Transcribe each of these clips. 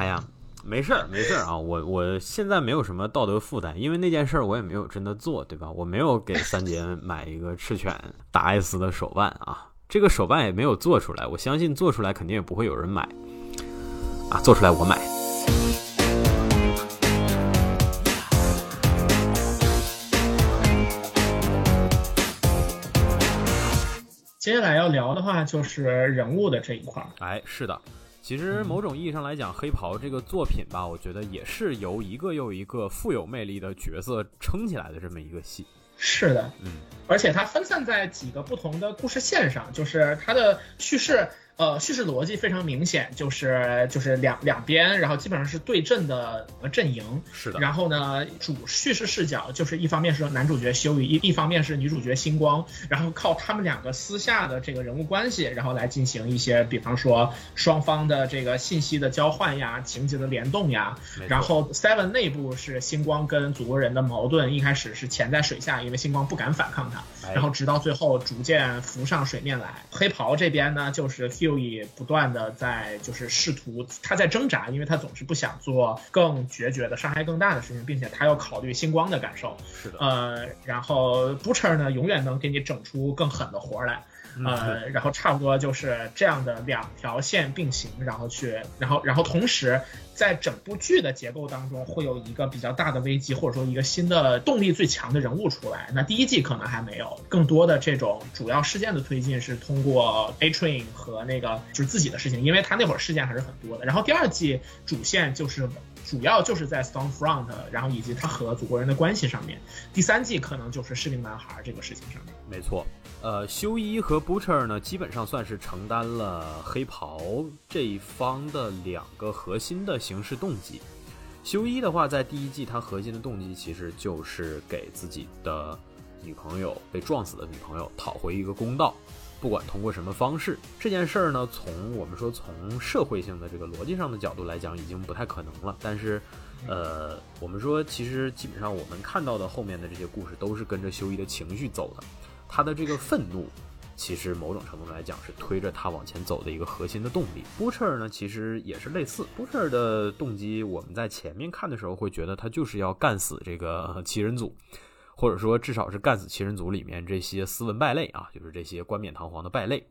哎呀，没事儿没事儿啊，我我现在没有什么道德负担，因为那件事儿我也没有真的做，对吧？我没有给三姐买一个赤犬打艾斯的手办啊，这个手办也没有做出来，我相信做出来肯定也不会有人买啊，做出来我买。接下来要聊的话就是人物的这一块儿。哎，是的，其实某种意义上来讲，《黑袍》这个作品吧，我觉得也是由一个又一个富有魅力的角色撑起来的这么一个戏。是的，嗯，而且它分散在几个不同的故事线上，就是它的叙事。呃，叙事逻辑非常明显，就是就是两两边，然后基本上是对阵的阵营。是的。然后呢，主叙事视角就是一方面是男主角修宇，一一方面是女主角星光，然后靠他们两个私下的这个人物关系，然后来进行一些，比方说双方的这个信息的交换呀，情节的联动呀。然后 Seven 内部是星光跟祖国人的矛盾，一开始是潜在水下，因为星光不敢反抗他，然后直到最后逐渐浮上水面来。黑袍这边呢，就是 Q。以不断的在就是试图，他在挣扎，因为他总是不想做更决绝的、伤害更大的事情，并且他要考虑星光的感受。是的，呃，然后 Butcher 呢，永远能给你整出更狠的活来。呃，然后差不多就是这样的两条线并行，然后去，然后，然后同时在整部剧的结构当中会有一个比较大的危机，或者说一个新的动力最强的人物出来。那第一季可能还没有，更多的这种主要事件的推进是通过 A Train 和那个就是自己的事情，因为他那会儿事件还是很多的。然后第二季主线就是主要就是在 Stormfront，然后以及他和祖国人的关系上面。第三季可能就是士兵男孩这个事情上面。没错。呃，修一和 Butcher 呢，基本上算是承担了黑袍这一方的两个核心的行事动机。修一的话，在第一季他核心的动机其实就是给自己的女朋友被撞死的女朋友讨回一个公道，不管通过什么方式。这件事儿呢，从我们说从社会性的这个逻辑上的角度来讲，已经不太可能了。但是，呃，我们说其实基本上我们看到的后面的这些故事都是跟着修一的情绪走的。他的这个愤怒，其实某种程度来讲是推着他往前走的一个核心的动力。Butcher 呢，其实也是类似。Butcher 的动机，我们在前面看的时候会觉得他就是要干死这个七人组，或者说至少是干死七人组里面这些斯文败类啊，就是这些冠冕堂皇的败类。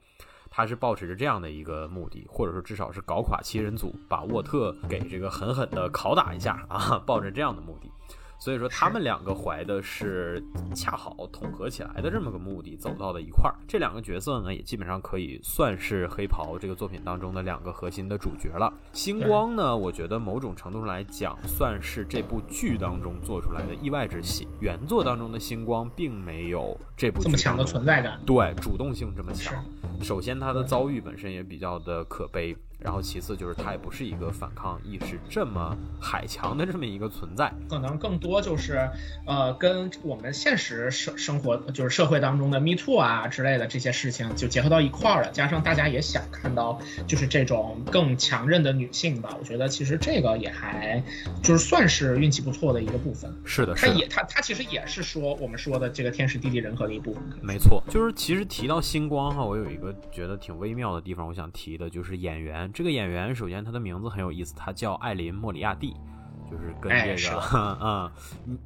他是抱持着这样的一个目的，或者说至少是搞垮七人组，把沃特给这个狠狠的拷打一下啊，抱着这样的目的。所以说，他们两个怀的是恰好统合起来的这么个目的，走到了一块儿。这两个角色呢，也基本上可以算是黑袍这个作品当中的两个核心的主角了。星光呢，我觉得某种程度上来讲，算是这部剧当中做出来的意外之喜。原作当中的星光并没有这部这么强的存在感，对，主动性这么强。首先，他的遭遇本身也比较的可悲。然后其次就是他也不是一个反抗意识这么海强的这么一个存在，可能更多就是，呃，跟我们现实生生活就是社会当中的 Me Too 啊之类的这些事情就结合到一块儿了，加上大家也想看到就是这种更强韧的女性吧，我觉得其实这个也还就是算是运气不错的一个部分。是的，他也他他其实也是说我们说的这个天时地利人和的一部分。没错，就是其实提到星光哈，我有一个觉得挺微妙的地方，我想提的就是演员。这个演员首先他的名字很有意思，他叫艾琳·莫里亚蒂，就是跟这个 嗯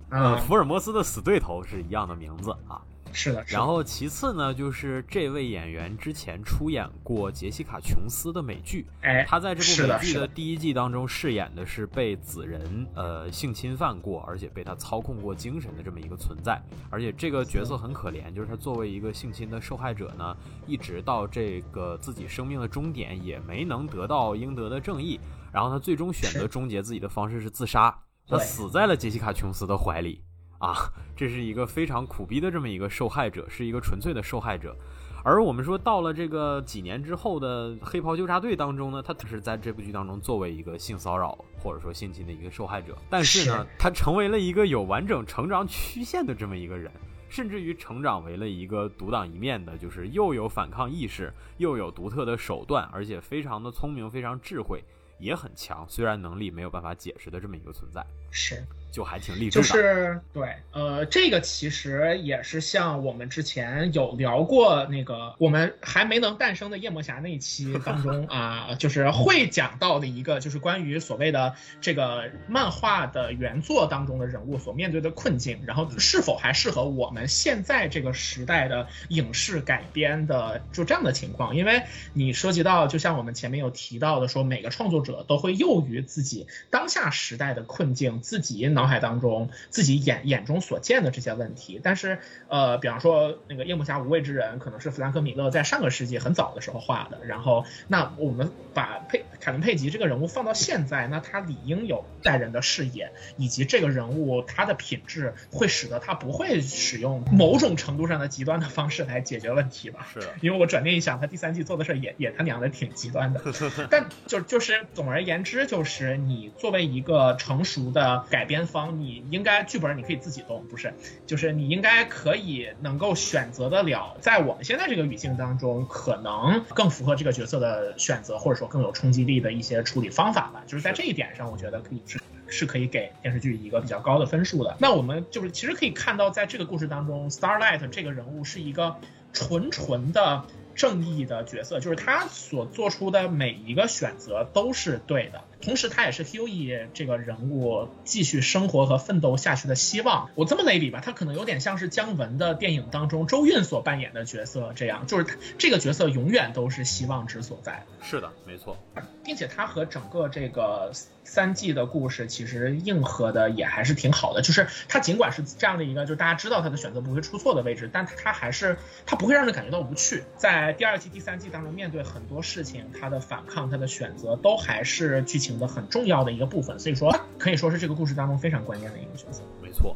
嗯福尔摩斯的死对头是一样的名字啊。是的，然后其次呢，就是这位演员之前出演过杰西卡·琼斯的美剧，哎，他在这部美剧的第一季当中饰演的是被子人呃性侵犯过，而且被他操控过精神的这么一个存在，而且这个角色很可怜，就是他作为一个性侵的受害者呢，一直到这个自己生命的终点也没能得到应得的正义，然后他最终选择终结自己的方式是自杀，他死在了杰西卡·琼斯的怀里。啊，这是一个非常苦逼的这么一个受害者，是一个纯粹的受害者。而我们说到了这个几年之后的黑袍纠察队当中呢，他是在这部剧当中作为一个性骚扰或者说性侵的一个受害者，但是呢，他成为了一个有完整成长曲线的这么一个人，甚至于成长为了一个独当一面的，就是又有反抗意识，又有独特的手段，而且非常的聪明，非常智慧，也很强。虽然能力没有办法解释的这么一个存在。是。就还挺励志的。就是对，呃，这个其实也是像我们之前有聊过那个我们还没能诞生的夜魔侠那一期当中啊，就是会讲到的一个，就是关于所谓的这个漫画的原作当中的人物所面对的困境，然后是否还适合我们现在这个时代的影视改编的，就这样的情况。因为你涉及到，就像我们前面有提到的，说每个创作者都会囿于自己当下时代的困境，自己脑海当中自己眼眼中所见的这些问题。但是，呃，比方说那个夜幕侠无畏之人，可能是弗兰克米勒在上个世纪很早的时候画的。然后，那我们把佩凯伦佩吉这个人物放到现在，那他理应有代人的视野，以及这个人物他的品质，会使得他不会使用某种程度上的极端的方式来解决问题吧？是，因为我转念一想，他第三季做的事也也他娘的挺极端的。但就就是总而言之，就是你作为一个成熟的改编方，你应该剧本你可以自己动，不是？就是你应该可以能够选择得了，在我们现在这个语境当中，可能更符合这个角色的选择，或者说更有冲击力的一些处理方法吧。就是在这一点上，我觉得可以是是可以给电视剧一个比较高的分数的。那我们就是其实可以看到，在这个故事当中，Starlight 这个人物是一个纯纯的。正义的角色，就是他所做出的每一个选择都是对的，同时他也是 Hughie 这个人物继续生活和奋斗下去的希望。我这么类比吧，他可能有点像是姜文的电影当中周韵所扮演的角色这样，就是这个角色永远都是希望之所在。是的，没错，并且他和整个这个。三季的故事其实硬核的也还是挺好的，就是他尽管是这样的一个，就是大家知道他的选择不会出错的位置，但他还是他不会让人感觉到无趣。在第二季、第三季当中，面对很多事情，他的反抗、他的选择都还是剧情的很重要的一个部分，所以说可以说是这个故事当中非常关键的一个角色。没错。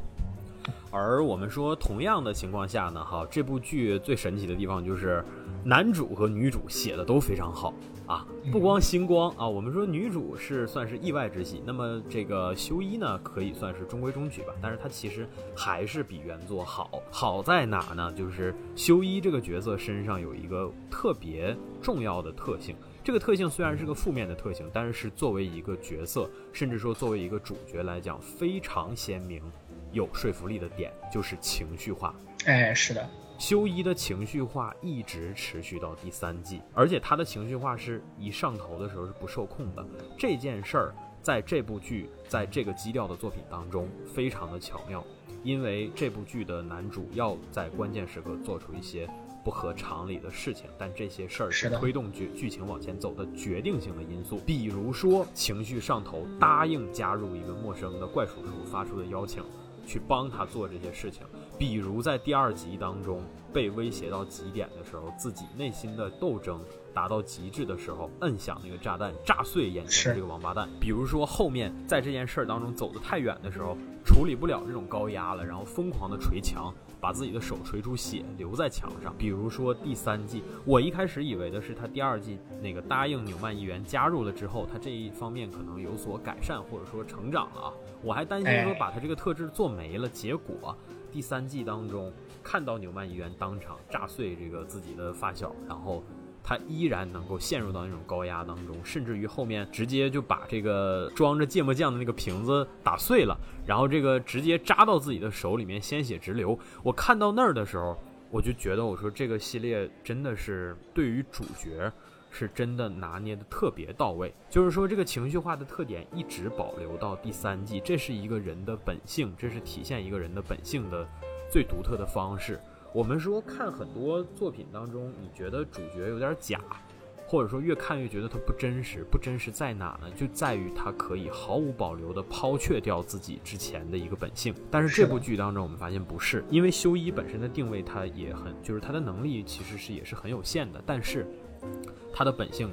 而我们说，同样的情况下呢，哈，这部剧最神奇的地方就是男主和女主写的都非常好。啊，不光星光啊，我们说女主是算是意外之喜，那么这个修一呢，可以算是中规中矩吧，但是她其实还是比原作好。好在哪呢？就是修一这个角色身上有一个特别重要的特性，这个特性虽然是个负面的特性，但是是作为一个角色，甚至说作为一个主角来讲，非常鲜明、有说服力的点就是情绪化。哎，是的。修一的情绪化一直持续到第三季，而且他的情绪化是一上头的时候是不受控的。这件事儿在这部剧在这个基调的作品当中非常的巧妙，因为这部剧的男主要在关键时刻做出一些不合常理的事情，但这些事儿是推动剧剧情往前走的决定性的因素。比如说情绪上头，答应加入一个陌生的怪叔叔发出的邀请。去帮他做这些事情，比如在第二集当中被威胁到极点的时候，自己内心的斗争达到极致的时候，摁响那个炸弹，炸碎眼前这个王八蛋。比如说后面在这件事儿当中走得太远的时候，处理不了这种高压了，然后疯狂的捶墙。把自己的手锤出血，留在墙上。比如说第三季，我一开始以为的是他第二季那个答应纽曼议员加入了之后，他这一方面可能有所改善或者说成长了啊。我还担心说把他这个特质做没了，结果第三季当中看到纽曼议员当场炸碎这个自己的发小，然后。他依然能够陷入到那种高压当中，甚至于后面直接就把这个装着芥末酱的那个瓶子打碎了，然后这个直接扎到自己的手里面，鲜血直流。我看到那儿的时候，我就觉得，我说这个系列真的是对于主角是真的拿捏的特别到位，就是说这个情绪化的特点一直保留到第三季，这是一个人的本性，这是体现一个人的本性的最独特的方式。我们说看很多作品当中，你觉得主角有点假，或者说越看越觉得他不真实。不真实在哪呢？就在于他可以毫无保留地抛却掉自己之前的一个本性。但是这部剧当中，我们发现不是，因为修一本身的定位，他也很，就是他的能力其实是也是很有限的，但是他的本性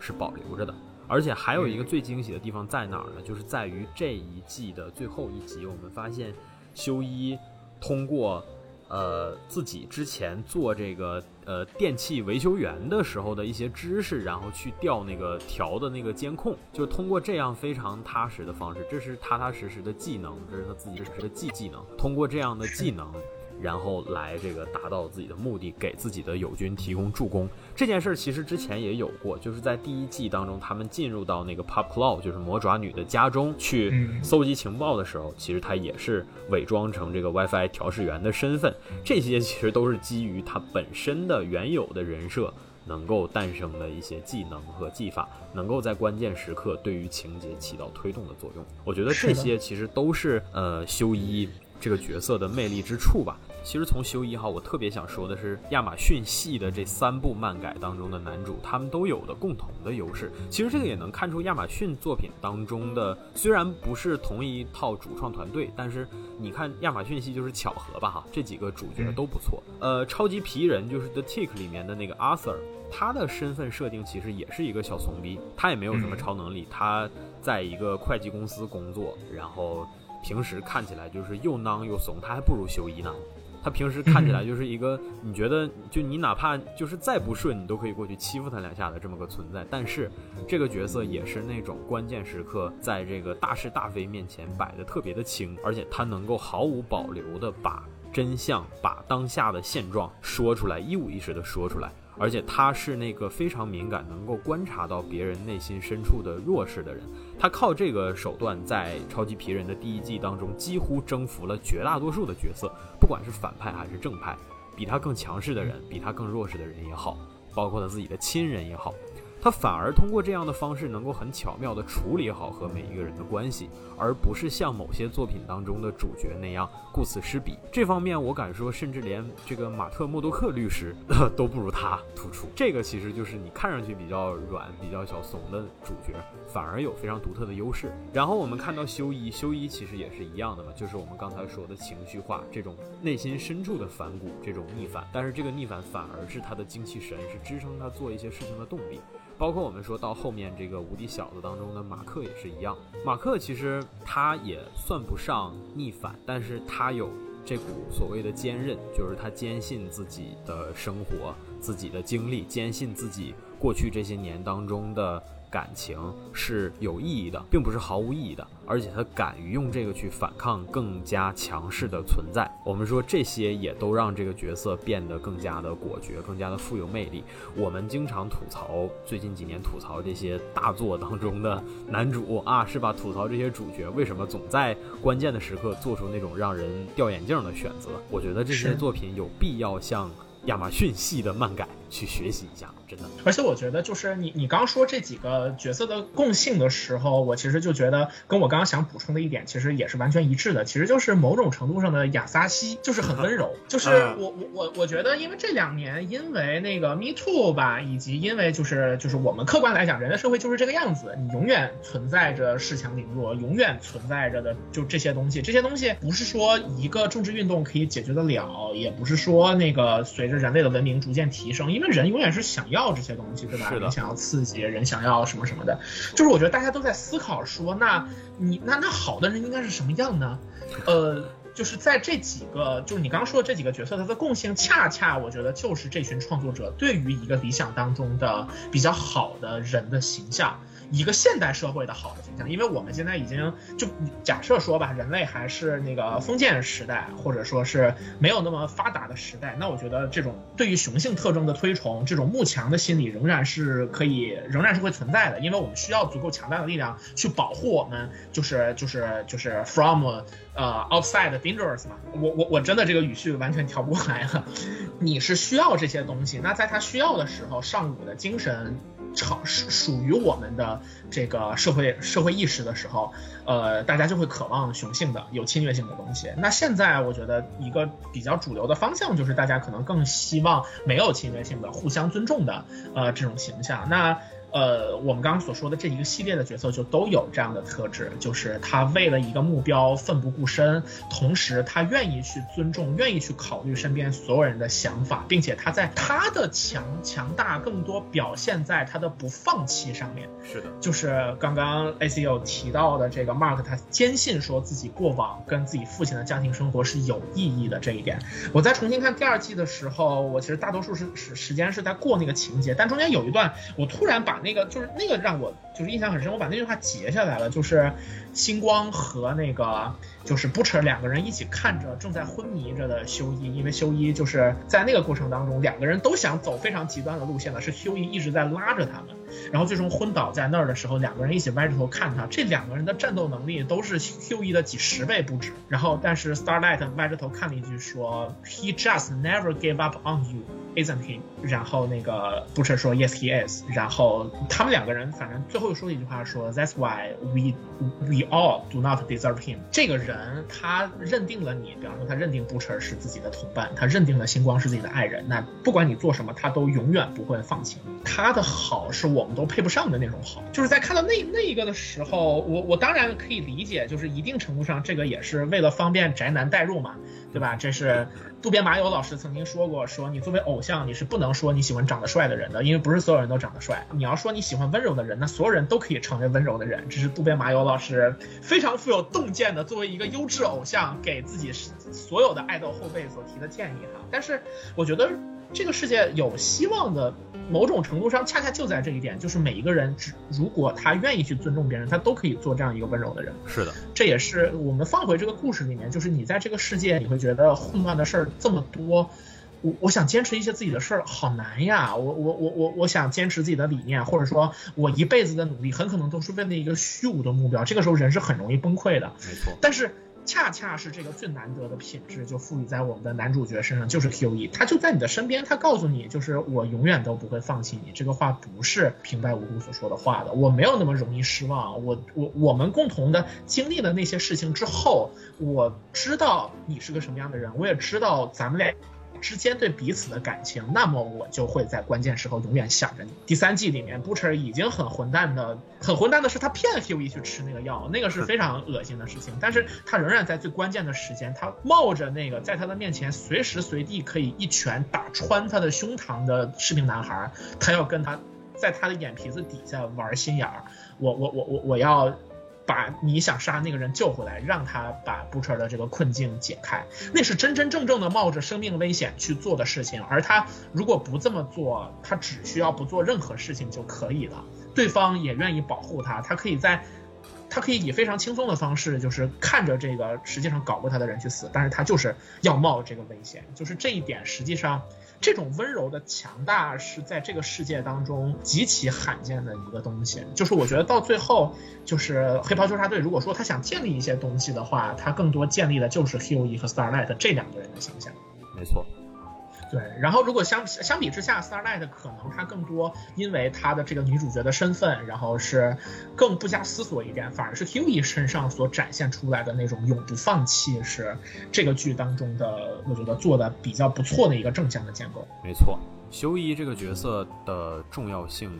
是保留着的。而且还有一个最惊喜的地方在哪儿呢？就是在于这一季的最后一集，我们发现修一通过。呃，自己之前做这个呃电器维修员的时候的一些知识，然后去调那个调的那个监控，就通过这样非常踏实的方式，这是踏踏实实的技能，这是他自己的技技能。通过这样的技能，然后来这个达到自己的目的，给自己的友军提供助攻。这件事儿其实之前也有过，就是在第一季当中，他们进入到那个 Pop Claw，就是魔爪女的家中去搜集情报的时候，其实他也是伪装成这个 WiFi 调试员的身份。这些其实都是基于他本身的原有的人设。能够诞生的一些技能和技法，能够在关键时刻对于情节起到推动的作用。我觉得这些其实都是呃修一这个角色的魅力之处吧。其实从修一号，我特别想说的是，亚马逊系的这三部漫改当中的男主，他们都有的共同的优势。其实这个也能看出亚马逊作品当中的，虽然不是同一套主创团队，但是你看亚马逊系就是巧合吧哈，这几个主角都不错。呃，超级皮人就是 The Tick 里面的那个 Arthur。他的身份设定其实也是一个小怂逼，他也没有什么超能力，他在一个会计公司工作，然后平时看起来就是又囊又怂，他还不如修一呢。他平时看起来就是一个你觉得就你哪怕就是再不顺，你都可以过去欺负他两下的这么个存在。但是这个角色也是那种关键时刻在这个大是大非面前摆的特别的轻，而且他能够毫无保留的把真相、把当下的现状说出来，一五一十的说出来。而且他是那个非常敏感，能够观察到别人内心深处的弱势的人。他靠这个手段，在超级皮人的第一季当中，几乎征服了绝大多数的角色，不管是反派还是正派，比他更强势的人，比他更弱势的人也好，包括他自己的亲人也好。他反而通过这样的方式，能够很巧妙地处理好和每一个人的关系，而不是像某些作品当中的主角那样顾此失彼。这方面，我敢说，甚至连这个马特·默多克律师都不如他突出。这个其实就是你看上去比较软、比较小怂的主角，反而有非常独特的优势。然后我们看到修一，修一其实也是一样的嘛，就是我们刚才说的情绪化，这种内心深处的反骨，这种逆反。但是这个逆反反而是他的精气神，是支撑他做一些事情的动力。包括我们说到后面这个无敌小子当中的马克也是一样，马克其实他也算不上逆反，但是他有这股所谓的坚韧，就是他坚信自己的生活、自己的经历，坚信自己过去这些年当中的。感情是有意义的，并不是毫无意义的，而且他敢于用这个去反抗更加强势的存在。我们说这些也都让这个角色变得更加的果决，更加的富有魅力。我们经常吐槽，最近几年吐槽这些大作当中的男主啊，是吧？吐槽这些主角为什么总在关键的时刻做出那种让人掉眼镜的选择？我觉得这些作品有必要向亚马逊系的漫改。去学习一下，真的。而且我觉得，就是你你刚说这几个角色的共性的时候，我其实就觉得跟我刚刚想补充的一点，其实也是完全一致的。其实就是某种程度上的亚萨西，就是很温柔。就是我我我我觉得，因为这两年，因为那个 Me Too 吧，以及因为就是就是我们客观来讲，人类社会就是这个样子，你永远存在着恃强凌弱，永远存在着的就这些东西。这些东西不是说一个政治运动可以解决得了，也不是说那个随着人类的文明逐渐提升。因为人永远是想要这些东西，对吧？人想要刺激，人想要什么什么的，就是我觉得大家都在思考说，那你那那好的人应该是什么样呢？呃，就是在这几个，就是你刚刚说的这几个角色，它的共性，恰恰我觉得就是这群创作者对于一个理想当中的比较好的人的形象。一个现代社会的好的形象，因为我们现在已经就假设说吧，人类还是那个封建时代，或者说是没有那么发达的时代，那我觉得这种对于雄性特征的推崇，这种慕强的心理仍然是可以，仍然是会存在的，因为我们需要足够强大的力量去保护我们，就是就是就是 from 呃 outside dangerous 嘛。我我我真的这个语序完全调不过来了。你是需要这些东西，那在他需要的时候，上古的精神。超属属于我们的这个社会社会意识的时候，呃，大家就会渴望雄性的有侵略性的东西。那现在我觉得一个比较主流的方向就是大家可能更希望没有侵略性的、互相尊重的呃这种形象。那。呃，我们刚刚所说的这一个系列的角色就都有这样的特质，就是他为了一个目标奋不顾身，同时他愿意去尊重、愿意去考虑身边所有人的想法，并且他在他的强强大更多表现在他的不放弃上面。是的，就是刚刚 A C U 提到的这个 Mark，他坚信说自己过往跟自己父亲的家庭生活是有意义的这一点。我在重新看第二季的时候，我其实大多数是时时间是在过那个情节，但中间有一段我突然把。那个就是那个让我就是印象很深，我把那句话截下来了，就是星光和那个就是 Butcher 两个人一起看着正在昏迷着的修一，因为修一就是在那个过程当中，两个人都想走非常极端的路线了，是修一一直在拉着他们，然后最终昏倒在那儿的时候，两个人一起歪着头看他，这两个人的战斗能力都是修一的几十倍不止。然后但是 Starlight 歪着头看了一句说，He just never gave up on you。Isn't he？然后那个 Butcher 说 Yes, he is。然后他们两个人反正最后说了一句话说 That's why we we all do not deserve him。这个人他认定了你，比方说他认定 Butcher 是自己的同伴，他认定了星光是自己的爱人。那不管你做什么，他都永远不会放弃。他的好是我们都配不上的那种好。就是在看到那那一个的时候，我我当然可以理解，就是一定程度上这个也是为了方便宅男代入嘛，对吧？这是渡边麻友老师曾经说过，说你作为偶像，你是不能说你喜欢长得帅的人的，因为不是所有人都长得帅。你要说你喜欢温柔的人，那所有人都可以成为温柔的人。这是渡边麻友老师非常富有洞见的，作为一个优质偶像，给自己所有的爱豆后辈所提的建议哈。但是我觉得这个世界有希望的。某种程度上，恰恰就在这一点，就是每一个人，只如果他愿意去尊重别人，他都可以做这样一个温柔的人。是的，这也是我们放回这个故事里面，就是你在这个世界，你会觉得混乱的事儿这么多，我我想坚持一些自己的事儿好难呀。我我我我我想坚持自己的理念，或者说我一辈子的努力，很可能都是为了一个虚无的目标。这个时候人是很容易崩溃的。没错，但是。恰恰是这个最难得的品质，就赋予在我们的男主角身上，就是 Q.E，他就在你的身边，他告诉你，就是我永远都不会放弃你。这个话不是平白无故所说的话的，我没有那么容易失望。我我我们共同的经历了那些事情之后，我知道你是个什么样的人，我也知道咱们俩。之间对彼此的感情，那么我就会在关键时候永远想着你。第三季里面，Butcher 已经很混蛋的，很混蛋的是他骗 Hughie 去吃那个药，那个是非常恶心的事情。但是他仍然在最关键的时间，他冒着那个在他的面前随时随地可以一拳打穿他的胸膛的士兵男孩，他要跟他在他的眼皮子底下玩心眼儿。我我我我我要。把你想杀那个人救回来，让他把 Butcher 的这个困境解开，那是真真正正的冒着生命危险去做的事情。而他如果不这么做，他只需要不做任何事情就可以了。对方也愿意保护他，他可以在，他可以以非常轻松的方式，就是看着这个实际上搞过他的人去死，但是他就是要冒这个危险。就是这一点，实际上。这种温柔的强大是在这个世界当中极其罕见的一个东西。就是我觉得到最后，就是黑袍纠察队如果说他想建立一些东西的话，他更多建立的就是 Hughie 和 Starlight 这两个人的形象。没错。对，然后如果相相比之下，Starlight 可能他更多因为他的这个女主角的身份，然后是更不加思索一点，反而是 Hughie 身上所展现出来的那种永不放弃，是这个剧当中的我觉得做的比较不错的一个正向的建构。没错，修一这个角色的重要性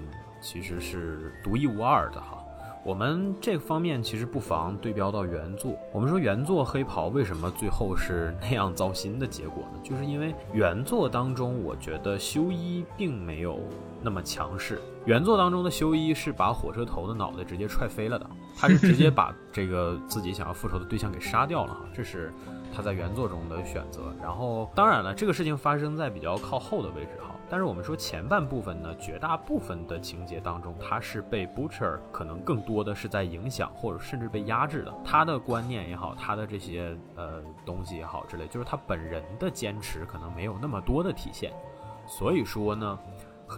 其实是独一无二的哈。我们这方面其实不妨对标到原作。我们说原作黑袍为什么最后是那样糟心的结果呢？就是因为原作当中，我觉得修一并没有那么强势。原作当中的修一是把火车头的脑袋直接踹飞了的，他是直接把这个自己想要复仇的对象给杀掉了，这是他在原作中的选择。然后当然了，这个事情发生在比较靠后的位置哈。但是我们说前半部分呢，绝大部分的情节当中，他是被 Butcher 可能更多的是在影响，或者甚至被压制的。他的观念也好，他的这些呃东西也好之类，就是他本人的坚持可能没有那么多的体现。所以说呢，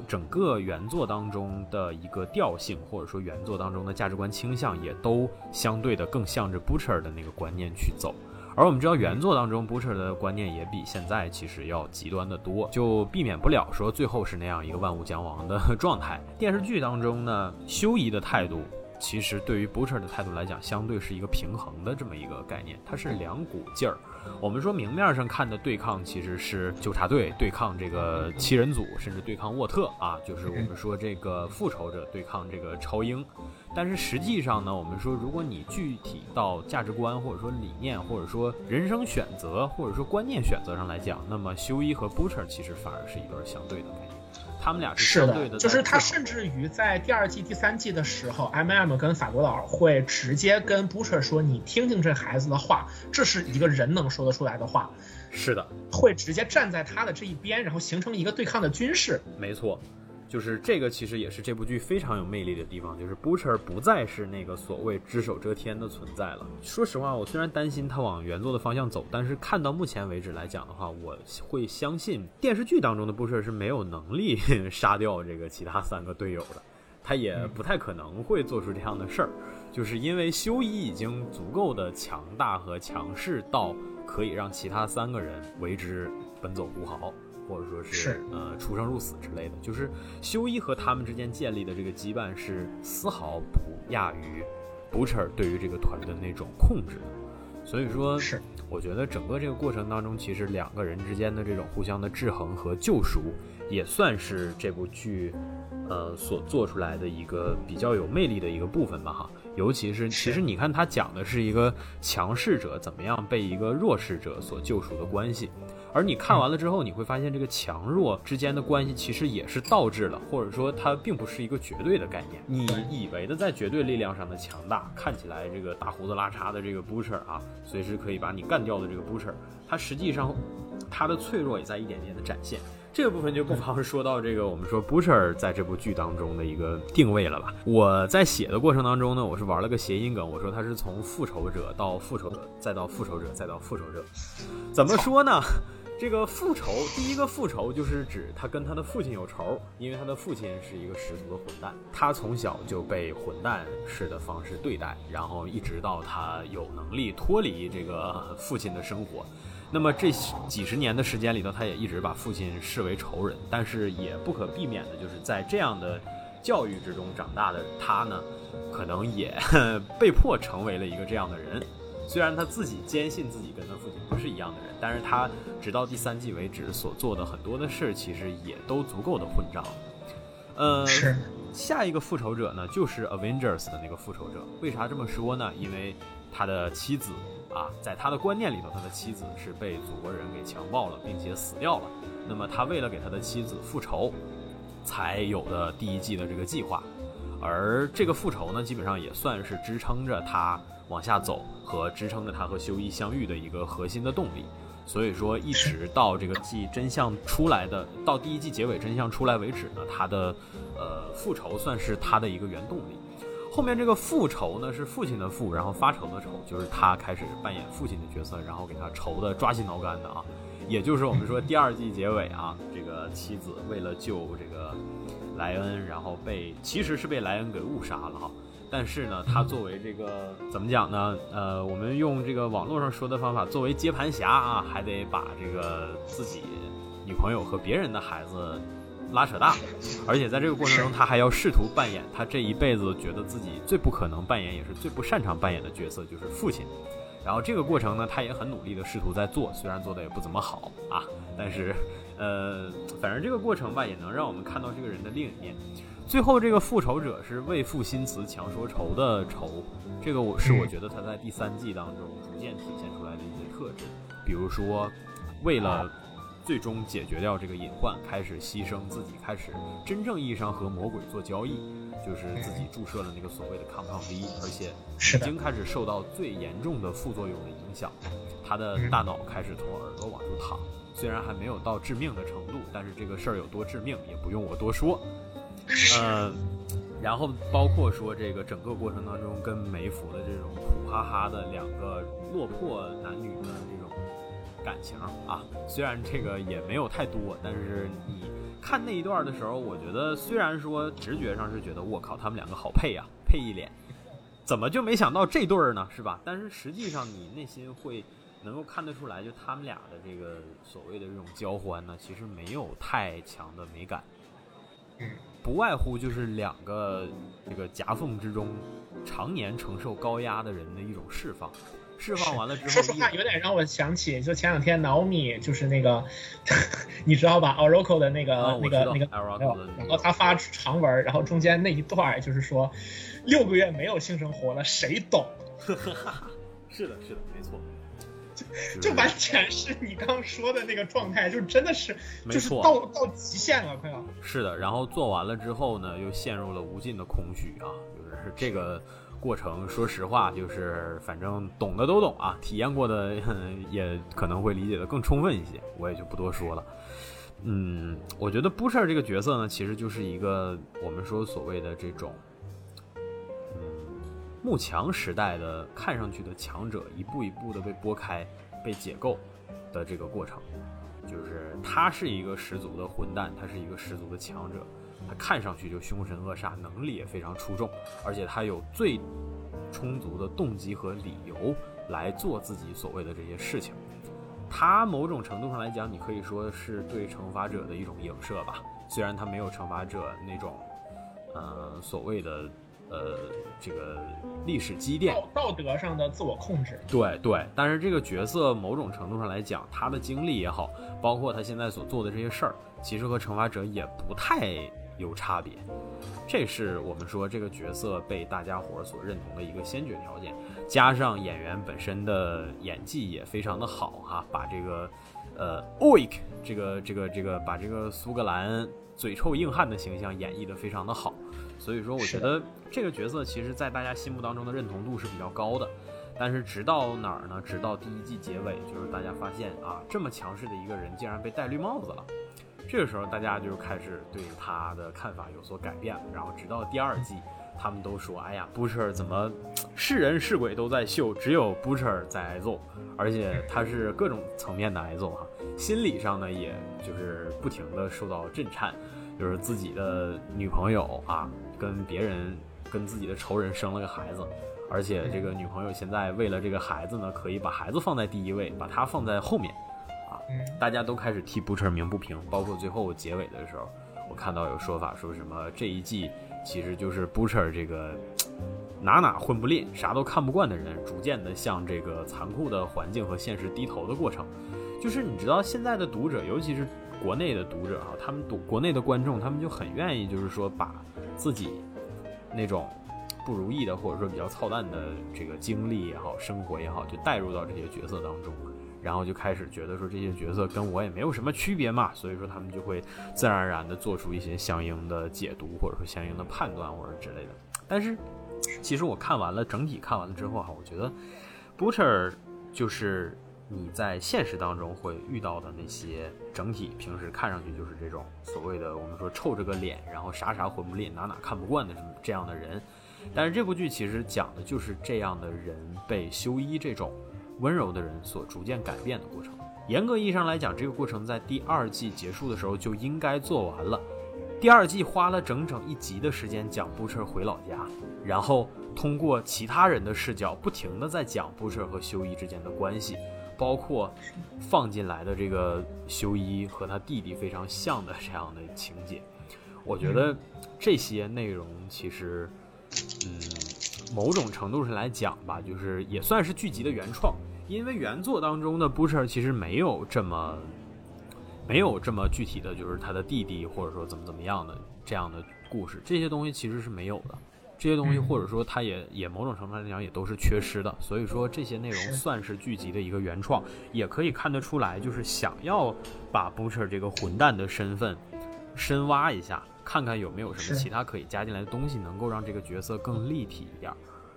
整个原作当中的一个调性，或者说原作当中的价值观倾向，也都相对的更向着 Butcher 的那个观念去走。而我们知道，原作当中 Butcher 的观念也比现在其实要极端的多，就避免不了说最后是那样一个万物将亡的 状态。电视剧当中呢，修仪的态度其实对于 Butcher 的态度来讲，相对是一个平衡的这么一个概念，它是两股劲儿。我们说明面上看的对抗其实是纠察队对抗这个七人组，甚至对抗沃特啊，就是我们说这个复仇者对抗这个超英。但是实际上呢，我们说，如果你具体到价值观或者说理念或者说人生选择或者说观念选择上来讲，那么修一和 Butcher 其实反而是一对相对的概念，他们俩是相对的。就是他甚至于在第二季、第三季的时候，M.M 跟法国佬会直接跟 Butcher 说：“你听听这孩子的话，这是一个人能说得出来的话。”是的，会直接站在他的这一边，然后形成一个对抗的军事。没错。就是这个其实也是这部剧非常有魅力的地方，就是 Butcher 不再是那个所谓只手遮天的存在了。说实话，我虽然担心他往原作的方向走，但是看到目前为止来讲的话，我会相信电视剧当中的 Butcher 是没有能力 杀掉这个其他三个队友的，他也不太可能会做出这样的事儿，就是因为修一已经足够的强大和强势到可以让其他三个人为之奔走呼号。或者说是呃出生入死之类的，就是修一和他们之间建立的这个羁绊是丝毫不亚于 Butcher 对于这个团队的那种控制的。所以说，是我觉得整个这个过程当中，其实两个人之间的这种互相的制衡和救赎，也算是这部剧呃所做出来的一个比较有魅力的一个部分吧哈。尤其是其实你看，他讲的是一个强势者怎么样被一个弱势者所救赎的关系。而你看完了之后，你会发现这个强弱之间的关系其实也是倒置了，或者说它并不是一个绝对的概念。你以为的在绝对力量上的强大，看起来这个大胡子拉碴的这个 Butcher 啊，随时可以把你干掉的这个 Butcher，它实际上它的脆弱也在一点点的展现。这个部分就不妨说到这个我们说 Butcher 在这部剧当中的一个定位了吧。我在写的过程当中呢，我是玩了个谐音梗，我说他是从复仇者到复仇者，再到复仇者，再到复仇者，怎么说呢？这个复仇，第一个复仇就是指他跟他的父亲有仇，因为他的父亲是一个十足的混蛋，他从小就被混蛋式的方式对待，然后一直到他有能力脱离这个父亲的生活，那么这几十年的时间里头，他也一直把父亲视为仇人，但是也不可避免的就是在这样的教育之中长大的他呢，可能也 被迫成为了一个这样的人。虽然他自己坚信自己跟他父亲不是一样的人，但是他直到第三季为止所做的很多的事，其实也都足够的混账。呃，是下一个复仇者呢，就是 Avengers 的那个复仇者。为啥这么说呢？因为他的妻子啊，在他的观念里头，他的妻子是被祖国人给强暴了，并且死掉了。那么他为了给他的妻子复仇，才有的第一季的这个计划。而这个复仇呢，基本上也算是支撑着他。往下走和支撑着他和修一相遇的一个核心的动力，所以说一直到这个季真相出来的，到第一季结尾真相出来为止呢，他的呃复仇算是他的一个原动力。后面这个复仇呢是父亲的父，然后发愁的愁，就是他开始扮演父亲的角色，然后给他愁的抓心挠肝的啊，也就是我们说第二季结尾啊，这个妻子为了救这个莱恩，然后被其实是被莱恩给误杀了哈。但是呢，他作为这个怎么讲呢？呃，我们用这个网络上说的方法，作为接盘侠啊，还得把这个自己女朋友和别人的孩子拉扯大，而且在这个过程中，他还要试图扮演他这一辈子觉得自己最不可能扮演，也是最不擅长扮演的角色，就是父亲。然后这个过程呢，他也很努力的试图在做，虽然做的也不怎么好啊，但是，呃，反正这个过程吧，也能让我们看到这个人的另一面。最后，这个复仇者是为赋新词强说愁的愁，这个我是我觉得他在第三季当中逐渐体现出来的一些特质，比如说，为了最终解决掉这个隐患，开始牺牲自己，开始真正意义上和魔鬼做交易，就是自己注射了那个所谓的抗抗 V，而且已经开始受到最严重的副作用的影响，他的大脑开始从耳朵往出淌，虽然还没有到致命的程度，但是这个事儿有多致命也不用我多说。嗯，然后包括说这个整个过程当中跟梅芙的这种苦哈哈的两个落魄男女的这种感情啊，虽然这个也没有太多，但是你看那一段的时候，我觉得虽然说直觉上是觉得我靠他们两个好配啊，配一脸，怎么就没想到这对儿呢，是吧？但是实际上你内心会能够看得出来，就他们俩的这个所谓的这种交欢呢，其实没有太强的美感。嗯。不外乎就是两个这个夹缝之中常年承受高压的人的一种释放，释放完了之后，说实话有点让我想起，就前两天 Naomi 就是那个，你知道吧，Oracle 的那个那个那个，然后他发长文，然后中间那一段就是说六个月没有性生活了，谁懂？是的，是的。就完全是你刚说的那个状态，就真的是，就是到到极限了，快要。是的，然后做完了之后呢，又陷入了无尽的空虚啊，就是这个过程。说实话，就是反正懂的都懂啊，体验过的也可能会理解的更充分一些，我也就不多说了。嗯，我觉得 Butcher 这个角色呢，其实就是一个我们说所谓的这种，嗯，幕墙时代的看上去的强者，一步一步的被拨开、被解构的这个过程。就是他是一个十足的混蛋，他是一个十足的强者，他看上去就凶神恶煞，能力也非常出众，而且他有最充足的动机和理由来做自己所谓的这些事情。他某种程度上来讲，你可以说是对惩罚者的一种影射吧。虽然他没有惩罚者那种，呃，所谓的呃这个历史积淀、道德上的自我控制。对对，但是这个角色某种程度上来讲，他的经历也好，包括他现在所做的这些事儿，其实和惩罚者也不太有差别。这是我们说这个角色被大家伙所认同的一个先决条件。加上演员本身的演技也非常的好哈，把这个，呃，Oik 这个这个这个把这个苏格兰嘴臭硬汉的形象演绎的非常的好，所以说我觉得这个角色其实在大家心目当中的认同度是比较高的。但是直到哪儿呢？直到第一季结尾，就是大家发现啊，这么强势的一个人竟然被戴绿帽子了，这个时候大家就开始对他的看法有所改变了。然后直到第二季。他们都说：“哎呀，Butcher 怎么是人是鬼都在秀，只有 Butcher 在挨揍，而且他是各种层面的挨揍哈，心理上呢，也就是不停的受到震颤，就是自己的女朋友啊，跟别人跟自己的仇人生了个孩子，而且这个女朋友现在为了这个孩子呢，可以把孩子放在第一位，把他放在后面，啊，大家都开始替 Butcher 鸣不平，包括最后结尾的时候，我看到有说法说什么这一季。”其实就是 Butcher 这个哪哪混不吝、啥都看不惯的人，逐渐的向这个残酷的环境和现实低头的过程。就是你知道现在的读者，尤其是国内的读者啊，他们读国内的观众，他们就很愿意，就是说把自己那种不如意的或者说比较操蛋的这个经历也好、生活也好，就带入到这些角色当中。然后就开始觉得说这些角色跟我也没有什么区别嘛，所以说他们就会自然而然的做出一些相应的解读或者说相应的判断或者之类的。但是其实我看完了整体看完了之后哈，我觉得 Butcher 就是你在现实当中会遇到的那些整体平时看上去就是这种所谓的我们说臭着个脸，然后啥啥混不吝，哪哪看不惯的这这样的人。但是这部剧其实讲的就是这样的人被修一这种。温柔的人所逐渐改变的过程，严格意义上来讲，这个过程在第二季结束的时候就应该做完了。第二季花了整整一集的时间讲布彻回老家，然后通过其他人的视角，不停的在讲布彻和修一之间的关系，包括放进来的这个修一和他弟弟非常像的这样的情节。我觉得这些内容其实，嗯。某种程度上来讲吧，就是也算是剧集的原创，因为原作当中的 Butcher 其实没有这么没有这么具体的就是他的弟弟或者说怎么怎么样的这样的故事，这些东西其实是没有的，这些东西或者说他也也某种程度上来讲也都是缺失的，所以说这些内容算是剧集的一个原创，也可以看得出来，就是想要把 Butcher 这个混蛋的身份深挖一下。看看有没有什么其他可以加进来的东西，能够让这个角色更立体一点。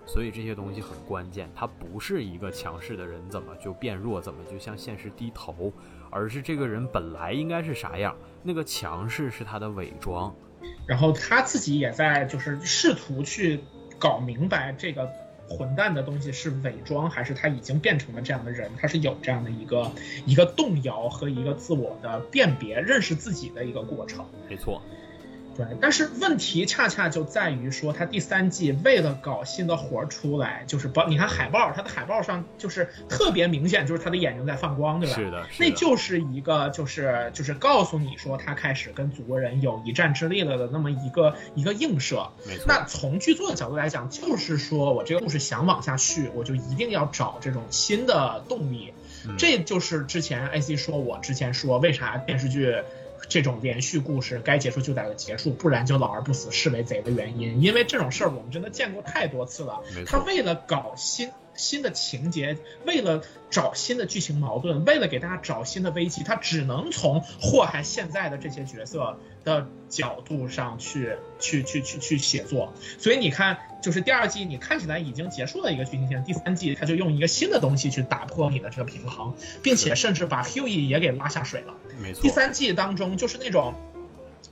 所以这些东西很关键。他不是一个强势的人，怎么就变弱？怎么就向现实低头？而是这个人本来应该是啥样？那个强势是他的伪装。然后他自己也在就是试图去搞明白这个混蛋的东西是伪装，还是他已经变成了这样的人？他是有这样的一个一个动摇和一个自我的辨别、认识自己的一个过程。没错。对，但是问题恰恰就在于说，他第三季为了搞新的活儿出来，就是把你看海报，他的海报上就是特别明显，就是他的眼睛在放光，对吧？是的，那就是一个就是就是告诉你说他开始跟祖国人有一战之力了的那么一个一个映射。没错。那从剧作的角度来讲，就是说我这个故事想往下续，我就一定要找这种新的动力。这就是之前 AC 说我之前说为啥电视剧。这种连续故事该结束就得结束，不然就老而不死，是为贼的原因。因为这种事儿我们真的见过太多次了。他为了搞新新的情节，为了找新的剧情矛盾，为了给大家找新的危机，他只能从祸害现在的这些角色的角度上去去去去去写作。所以你看，就是第二季你看起来已经结束了一个剧情线，第三季他就用一个新的东西去打破你的这个平衡，并且甚至把 Hughie 也给拉下水了。没错。第三季当中就是那种。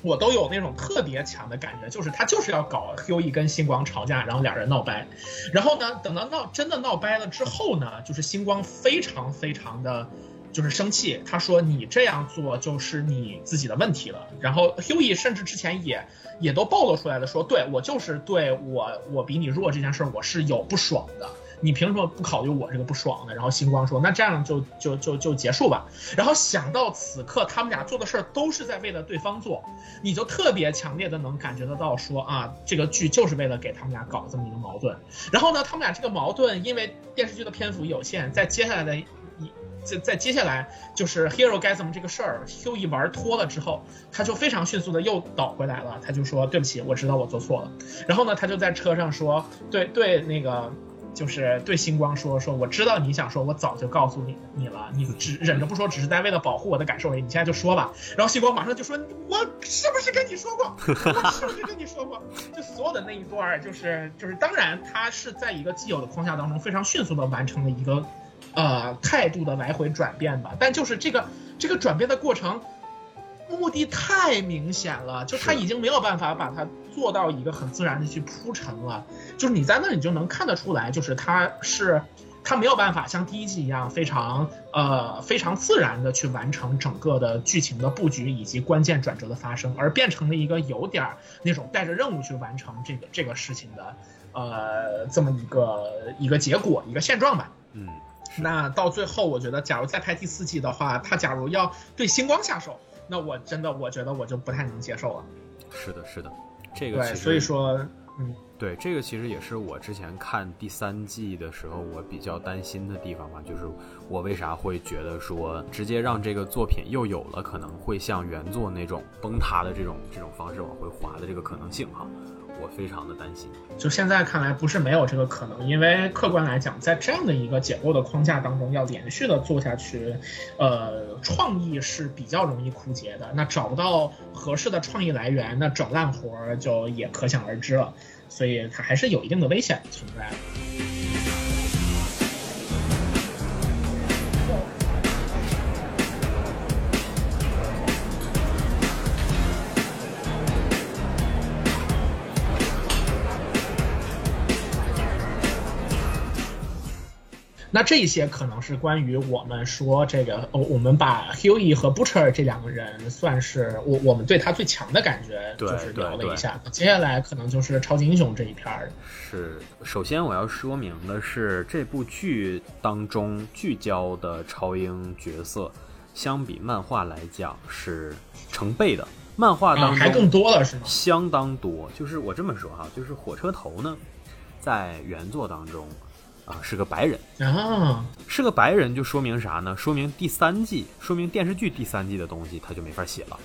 我都有那种特别强的感觉，就是他就是要搞 Hughie 跟星光吵架，然后俩人闹掰，然后呢，等到闹真的闹掰了之后呢，就是星光非常非常的，就是生气，他说你这样做就是你自己的问题了。然后 Hughie 甚至之前也也都暴露出来了，说对我就是对我我比你弱这件事我是有不爽的。你凭什么不考虑我这个不爽的？然后星光说：“那这样就就就就结束吧。”然后想到此刻他们俩做的事儿都是在为了对方做，你就特别强烈的能感觉得到说啊，这个剧就是为了给他们俩搞这么一个矛盾。然后呢，他们俩这个矛盾因为电视剧的篇幅有限，在接下来的一在在接下来就是 Hero Gasm 这个事儿，秀一玩脱了之后，他就非常迅速的又倒回来了。他就说：“对不起，我知道我做错了。”然后呢，他就在车上说：“对对，那个。”就是对星光说说，我知道你想说，我早就告诉你你了，你 只忍着不说，只是在为了保护我的感受而已。你现在就说吧。然后星光马上就说，我是不是跟你说过？我是不是跟你说过？就所有的那一段，就是就是，当然他是在一个既有的框架当中非常迅速的完成了一个呃态度的来回转变吧。但就是这个这个转变的过程。目的太明显了，就他已经没有办法把它做到一个很自然的去铺陈了，就是你在那你就能看得出来，就是他是他没有办法像第一季一样非常呃非常自然的去完成整个的剧情的布局以及关键转折的发生，而变成了一个有点那种带着任务去完成这个这个事情的呃这么一个一个结果一个现状吧。嗯，那到最后我觉得，假如再拍第四季的话，他假如要对星光下手。那我真的，我觉得我就不太能接受了。是的，是的，这个对，所以说，嗯，对，这个其实也是我之前看第三季的时候，我比较担心的地方吧，就是我为啥会觉得说，直接让这个作品又有了可能会像原作那种崩塌的这种这种方式往回滑的这个可能性哈。我非常的担心，就现在看来不是没有这个可能，因为客观来讲，在这样的一个解构的框架当中，要连续的做下去，呃，创意是比较容易枯竭的。那找不到合适的创意来源，那整烂活就也可想而知了。所以它还是有一定的危险存在的。那这些可能是关于我们说这个，我们把 Hughie 和 Butcher 这两个人算是我我们对他最强的感觉，就是聊了一下。接下来可能就是超级英雄这一片儿。是，首先我要说明的是，这部剧当中聚焦的超英角色，相比漫画来讲是成倍的。漫画当中还更多了是吗？相当多。就是我这么说哈，就是火车头呢，在原作当中。啊，是个白人啊，是个白人，就说明啥呢？说明第三季，说明电视剧第三季的东西他就没法写了。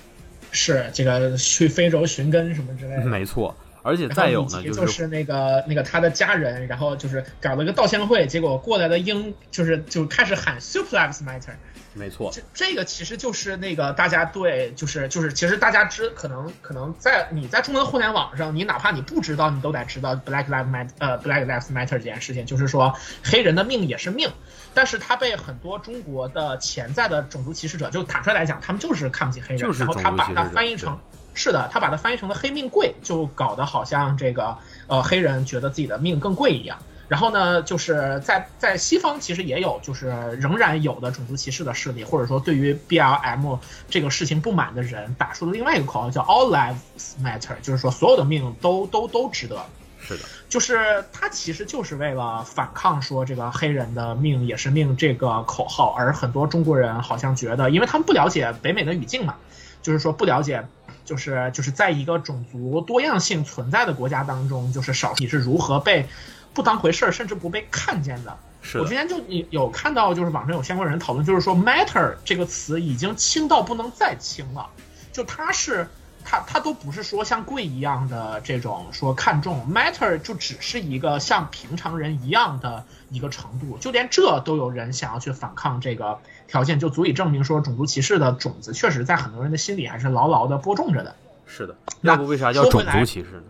是这个去非洲寻根什么之类的，没错。而且再有呢，就是那个那个他的家人，然后就是搞了个道歉会，结果过来的英就是就开始喊 Super Lives Matter。没错，这这个其实就是那个大家对，就是就是其实大家知可能可能在你在中文互联网上，你哪怕你不知道，你都得知道 Black Lives Matter 呃 Black Lives Matter 这件事情，就是说黑人的命也是命，但是他被很多中国的潜在的种族歧视者就坦率来讲，他们就是看不起黑人，然后他把它翻译成是的，他把它翻译成了黑命贵，就搞得好像这个呃黑人觉得自己的命更贵一样。然后呢，就是在在西方其实也有，就是仍然有的种族歧视的势力，或者说对于 BLM 这个事情不满的人，打出了另外一个口号，叫 All Lives Matter，就是说所有的命都都都值得。是的，就是他其实就是为了反抗说这个黑人的命也是命这个口号，而很多中国人好像觉得，因为他们不了解北美的语境嘛，就是说不了解，就是就是在一个种族多样性存在的国家当中，就是少数是如何被。不当回事儿，甚至不被看见的。是我之前就有看到，就是网上有相关人讨论，就是说 “matter” 这个词已经轻到不能再轻了。就它是它它都不是说像贵一样的这种说看重 matter，就只是一个像平常人一样的一个程度，就连这都有人想要去反抗这个条件，就足以证明说种族歧视的种子确实在很多人的心里还是牢牢的播种着的。是的，要不为啥叫种族歧视呢？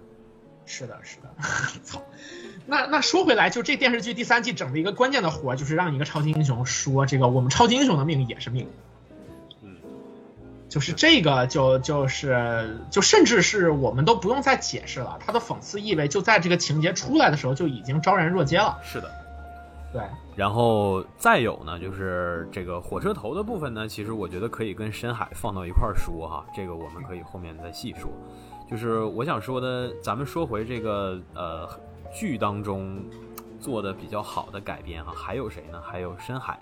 是的，是的，操。那那说回来，就这电视剧第三季整的一个关键的活，就是让一个超级英雄说这个我们超级英雄的命也是命。嗯，就是这个就就是就甚至是我们都不用再解释了，它的讽刺意味就在这个情节出来的时候就已经昭然若揭了。是的，对。然后再有呢，就是这个火车头的部分呢，其实我觉得可以跟深海放到一块儿说哈，这个我们可以后面再细说。就是我想说的，咱们说回这个呃。剧当中做的比较好的改编哈，还有谁呢？还有深海。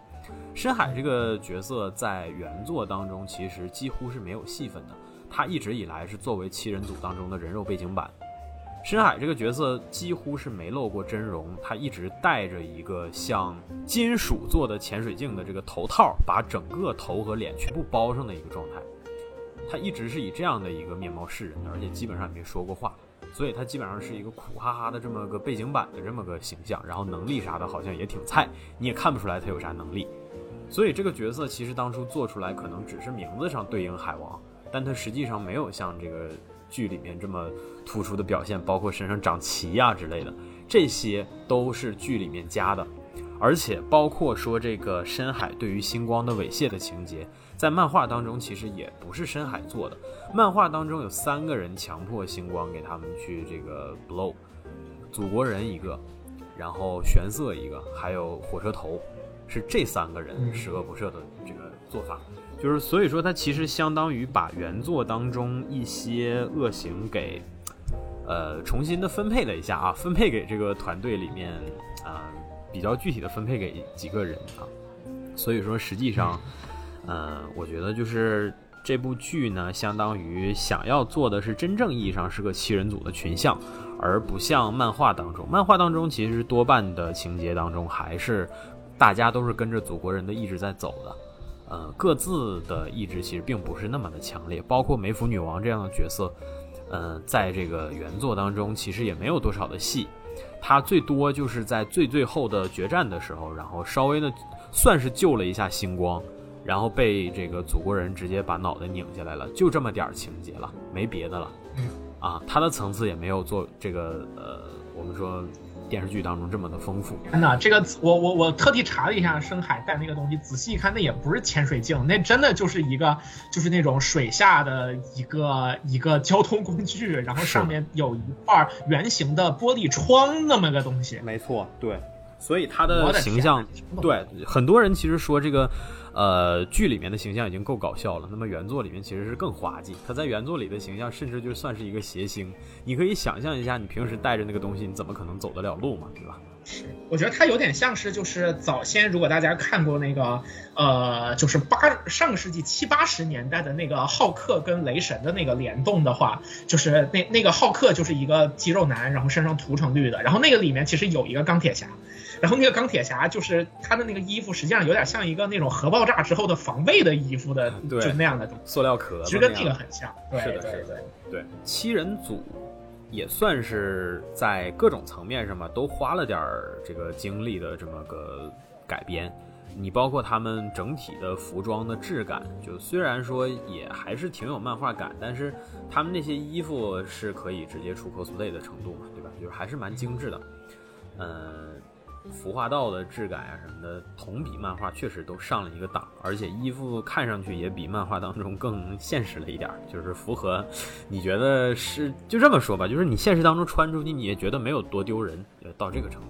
深海这个角色在原作当中其实几乎是没有戏份的，他一直以来是作为七人组当中的人肉背景板。深海这个角色几乎是没露过真容，他一直戴着一个像金属做的潜水镜的这个头套，把整个头和脸全部包上的一个状态。他一直是以这样的一个面貌示人，而且基本上也没说过话。所以他基本上是一个苦哈哈的这么个背景板的这么个形象，然后能力啥的好像也挺菜，你也看不出来他有啥能力。所以这个角色其实当初做出来可能只是名字上对应海王，但他实际上没有像这个剧里面这么突出的表现，包括身上长鳍呀之类的，这些都是剧里面加的，而且包括说这个深海对于星光的猥亵的情节。在漫画当中，其实也不是深海做的。漫画当中有三个人强迫星光给他们去这个 blow，祖国人一个，然后玄色一个，还有火车头，是这三个人十恶不赦的这个做法。就是所以说，它其实相当于把原作当中一些恶行给呃重新的分配了一下啊，分配给这个团队里面啊，比较具体的分配给几个人啊。所以说，实际上。嗯，我觉得就是这部剧呢，相当于想要做的是真正意义上是个七人组的群像，而不像漫画当中。漫画当中其实多半的情节当中还是大家都是跟着祖国人的意志在走的，呃，各自的意志其实并不是那么的强烈。包括梅芙女王这样的角色，嗯，在这个原作当中其实也没有多少的戏，他最多就是在最最后的决战的时候，然后稍微呢算是救了一下星光。然后被这个祖国人直接把脑袋拧下来了，就这么点儿情节了，没别的了。嗯，啊，他的层次也没有做这个呃，我们说电视剧当中这么的丰富。真的，这个我我我特地查了一下深海带那个东西，仔细一看，那也不是潜水镜，那真的就是一个就是那种水下的一个一个交通工具，然后上面有一块圆形的玻璃窗那么个东西。没错，对，所以它的形象，对很多人其实说这个。呃，剧里面的形象已经够搞笑了，那么原作里面其实是更滑稽。他在原作里的形象，甚至就算是一个谐星。你可以想象一下，你平时带着那个东西，你怎么可能走得了路嘛，对吧？是，我觉得他有点像是，就是早先如果大家看过那个，呃，就是八上个世纪七八十年代的那个浩克跟雷神的那个联动的话，就是那那个浩克就是一个肌肉男，然后身上涂成绿的，然后那个里面其实有一个钢铁侠。然后那个钢铁侠就是他的那个衣服，实际上有点像一个那种核爆炸之后的防卫的衣服的，就那样的塑料壳，其实跟那个很像。是的，是的，对。七人组也算是在各种层面上嘛，都花了点这个精力的这么个改编。你包括他们整体的服装的质感，就虽然说也还是挺有漫画感，但是他们那些衣服是可以直接出 cosplay 的程度嘛，对吧？就是还是蛮精致的，嗯。服化道的质感啊什么的，同比漫画确实都上了一个档，而且衣服看上去也比漫画当中更现实了一点，就是符合。你觉得是就这么说吧，就是你现实当中穿出去，你也觉得没有多丢人，到这个程度。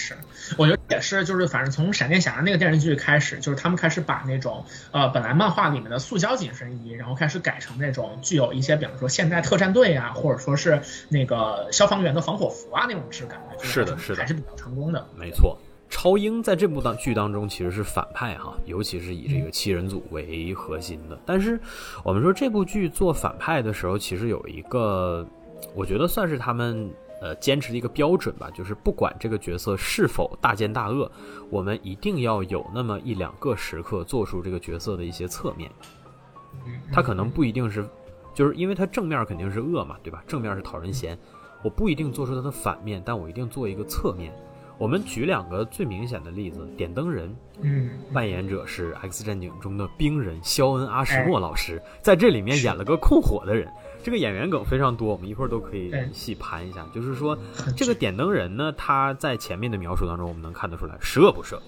是，我觉得也是，就是反正从闪电侠那个电视剧开始，就是他们开始把那种呃本来漫画里面的塑胶紧身衣，然后开始改成那种具有一些，比方说现代特战队啊，或者说是那个消防员的防火服啊那种质感，是的，是的，还是比较成功的。没错，超英在这部当剧当中其实是反派哈，尤其是以这个七人组为核心的。但是我们说这部剧做反派的时候，其实有一个，我觉得算是他们。呃，坚持的一个标准吧，就是不管这个角色是否大奸大恶，我们一定要有那么一两个时刻做出这个角色的一些侧面。他可能不一定是就是因为他正面肯定是恶嘛，对吧？正面是讨人嫌，我不一定做出他的反面，但我一定做一个侧面。我们举两个最明显的例子，点灯人，嗯，扮演者是《X 战警》中的冰人肖恩·阿什莫老师，在这里面演了个控火的人。这个演员梗非常多，我们一会儿都可以细盘一下。就是说，这个点灯人呢，他在前面的描述当中，我们能看得出来，十恶不赦，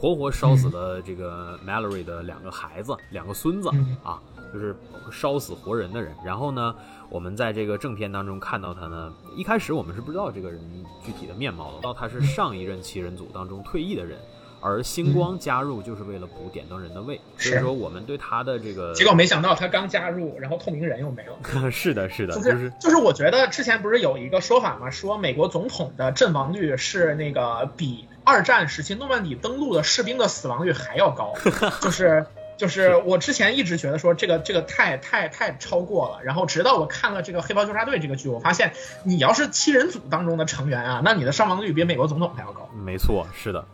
活活烧死了这个 Mallory 的两个孩子、两个孙子啊，就是烧死活人的人。然后呢？我们在这个正片当中看到他呢，一开始我们是不知道这个人具体的面貌的，知道他是上一任七人组当中退役的人，而星光加入就是为了补点灯人的位，所以说我们对他的这个结果没想到他刚加入，然后透明人又没了。是的，是的，就是就是我觉得之前不是有一个说法嘛？说美国总统的阵亡率是那个比二战时期诺曼底登陆的士兵的死亡率还要高，就是。就是我之前一直觉得说这个这个太太太超过了，然后直到我看了这个《黑袍纠察队》这个剧，我发现你要是七人组当中的成员啊，那你的伤亡率比美国总统还要高。没错，是的。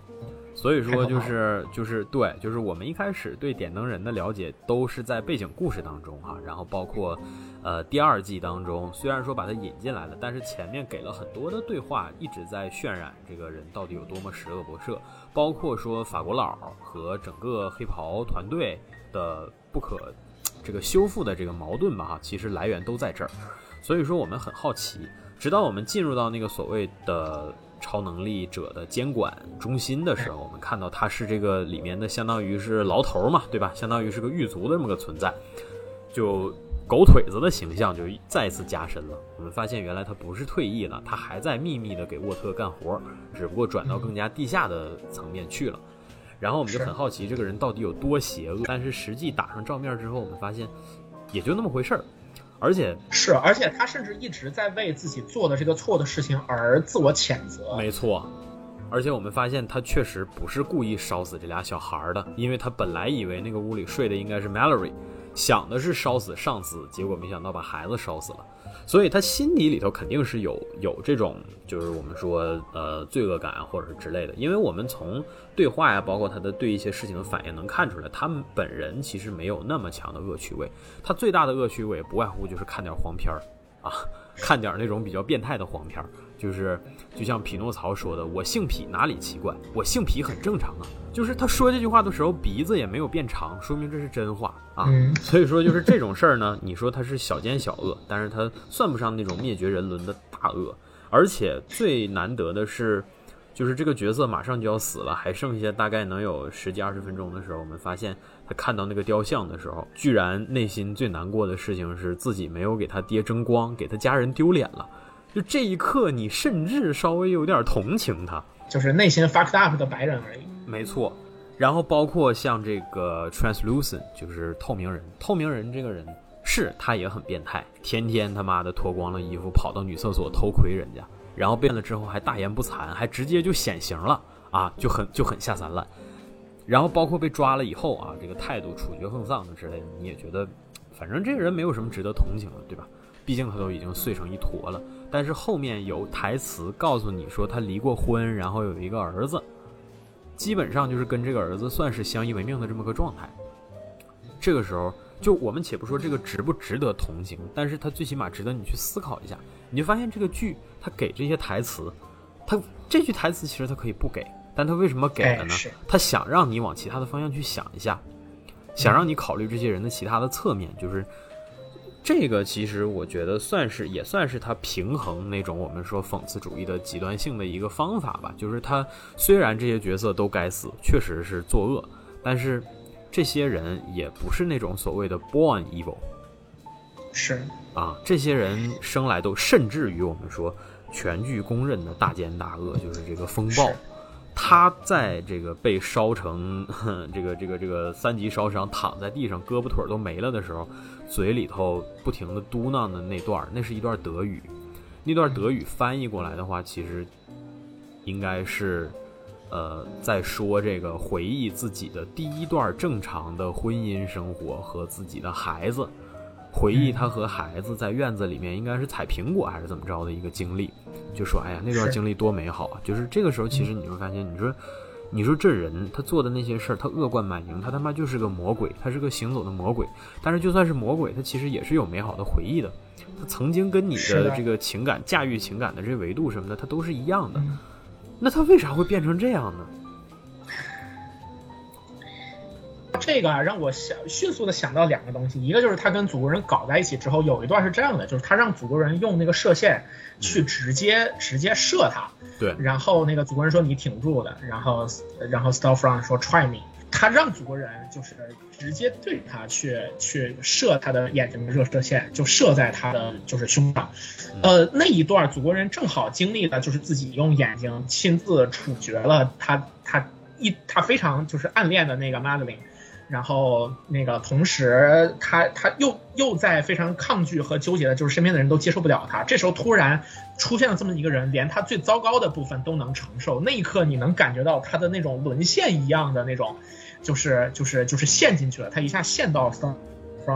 所以说就是就是对，就是我们一开始对点灯人的了解都是在背景故事当中哈，然后包括，呃，第二季当中虽然说把它引进来了，但是前面给了很多的对话，一直在渲染这个人到底有多么十恶不赦，包括说法国佬和整个黑袍团队的不可这个修复的这个矛盾吧哈，其实来源都在这儿，所以说我们很好奇，直到我们进入到那个所谓的。超能力者的监管中心的时候，我们看到他是这个里面的，相当于是牢头嘛，对吧？相当于是个狱卒的这么个存在，就狗腿子的形象就再次加深了。我们发现原来他不是退役了，他还在秘密的给沃特干活，只不过转到更加地下的层面去了。然后我们就很好奇这个人到底有多邪恶，但是实际打上照面之后，我们发现也就那么回事儿。而且是，而且他甚至一直在为自己做的这个错的事情而自我谴责。没错，而且我们发现他确实不是故意烧死这俩小孩的，因为他本来以为那个屋里睡的应该是 Mallory，想的是烧死上司，结果没想到把孩子烧死了。所以他心底里头肯定是有有这种，就是我们说呃罪恶感啊或者是之类的，因为我们从对话呀，包括他的对一些事情的反应能看出来，他们本人其实没有那么强的恶趣味，他最大的恶趣味不外乎就是看点黄片儿啊，看点那种比较变态的黄片儿。就是就像匹诺曹说的：“我姓匹哪里奇怪？我姓匹很正常啊。”就是他说这句话的时候，鼻子也没有变长，说明这是真话啊。所以说，就是这种事儿呢，你说他是小奸小恶，但是他算不上那种灭绝人伦的大恶。而且最难得的是，就是这个角色马上就要死了，还剩下大概能有十几二十分钟的时候，我们发现他看到那个雕像的时候，居然内心最难过的事情是自己没有给他爹争光，给他家人丢脸了。就这一刻，你甚至稍微有点同情他，就是内心 fucked up 的白人而已。没错，然后包括像这个 translucent，就是透明人。透明人这个人是他也很变态，天天他妈的脱光了衣服跑到女厕所偷窥人家，然后变了之后还大言不惭，还直接就显形了啊，就很就很下三滥。然后包括被抓了以后啊，这个态度处决奉丧之类的，你也觉得，反正这个人没有什么值得同情的，对吧？毕竟他都已经碎成一坨了，但是后面有台词告诉你说他离过婚，然后有一个儿子，基本上就是跟这个儿子算是相依为命的这么个状态。这个时候，就我们且不说这个值不值得同情，但是他最起码值得你去思考一下。你就发现这个剧他给这些台词，他这句台词其实他可以不给，但他为什么给了呢？他想让你往其他的方向去想一下，想让你考虑这些人的其他的侧面，就是。这个其实我觉得算是也算是他平衡那种我们说讽刺主义的极端性的一个方法吧。就是他虽然这些角色都该死，确实是作恶，但是这些人也不是那种所谓的 born evil。是啊，这些人生来都甚至于我们说全剧公认的大奸大恶，就是这个风暴。他在这个被烧成 这个这个这个三级烧伤，躺在地上，胳膊腿都没了的时候，嘴里头不停的嘟囔的那段，那是一段德语。那段德语翻译过来的话，其实应该是，呃，在说这个回忆自己的第一段正常的婚姻生活和自己的孩子。回忆他和孩子在院子里面应该是采苹果还是怎么着的一个经历，就说：“哎呀，那段经历多美好啊！”就是这个时候，其实你会发现，你说你说这人他做的那些事儿，他恶贯满盈，他他妈就是个魔鬼，他是个行走的魔鬼。但是就算是魔鬼，他其实也是有美好的回忆的。他曾经跟你的这个情感、驾驭情感的这维度什么的，他都是一样的。那他为啥会变成这样呢？这个让我想迅速的想到两个东西，一个就是他跟祖国人搞在一起之后，有一段是这样的，就是他让祖国人用那个射线去直接直接射他，对，然后那个祖国人说你挺住的，然后然后 Stormfront 说 Try me，他让祖国人就是直接对他去去射他的眼睛的热射线，就射在他的就是胸上，呃，那一段祖国人正好经历了就是自己用眼睛亲自处决了他他一他非常就是暗恋的那个 Madeline。然后那个同时，他他又又在非常抗拒和纠结的，就是身边的人都接受不了他。这时候突然出现了这么一个人，连他最糟糕的部分都能承受。那一刻，你能感觉到他的那种沦陷一样的那种，就是就是就是陷进去了。他一下陷到了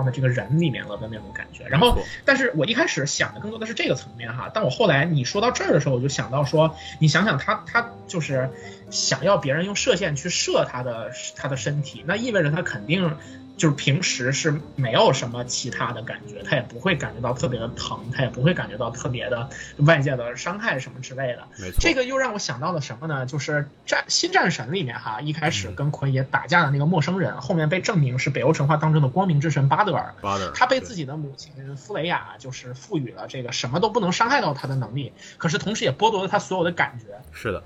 的这个人里面了的那种感觉。然后，但是我一开始想的更多的是这个层面哈。但我后来你说到这儿的时候，我就想到说，你想想他他就是。想要别人用射线去射他的他的身体，那意味着他肯定就是平时是没有什么其他的感觉，他也不会感觉到特别的疼，他也不会感觉到特别的外界的伤害什么之类的。没错，这个又让我想到了什么呢？就是战新战神里面哈，一开始跟奎爷打架的那个陌生人，后面被证明是北欧神话当中的光明之神巴德尔。巴德尔，他被自己的母亲弗雷亚就是赋予了这个什么都不能伤害到他的能力，可是同时也剥夺了他所有的感觉。是的。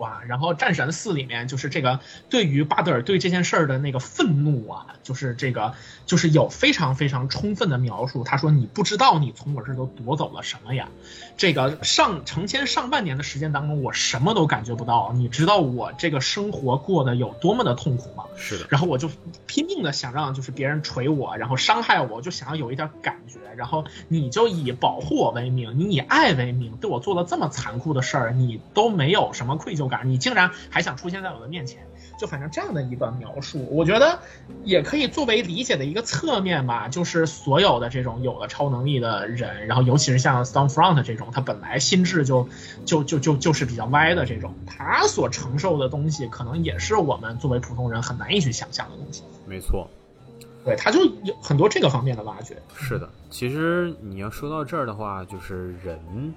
哇，然后《战神四》里面就是这个对于巴德尔对这件事儿的那个愤怒啊，就是这个就是有非常非常充分的描述。他说：“你不知道你从我这儿都夺走了什么呀？这个上成千上万年的时间当中，我什么都感觉不到。你知道我这个生活过得有多么的痛苦吗？”是的。然后我就拼命的想让就是别人锤我，然后伤害我，就想要有一点感觉。然后你就以保护我为名，你以爱为名，对我做了这么残酷的事儿，你都没有什么愧疚感。你竟然还想出现在我的面前，就反正这样的一个描述，我觉得也可以作为理解的一个侧面吧。就是所有的这种有了超能力的人，然后尤其是像 Stormfront 这种，他本来心智就就就就就是比较歪的这种，他所承受的东西，可能也是我们作为普通人很难以去想象的东西。没错，对，他就有很多这个方面的挖掘。是的，其实你要说到这儿的话，就是人。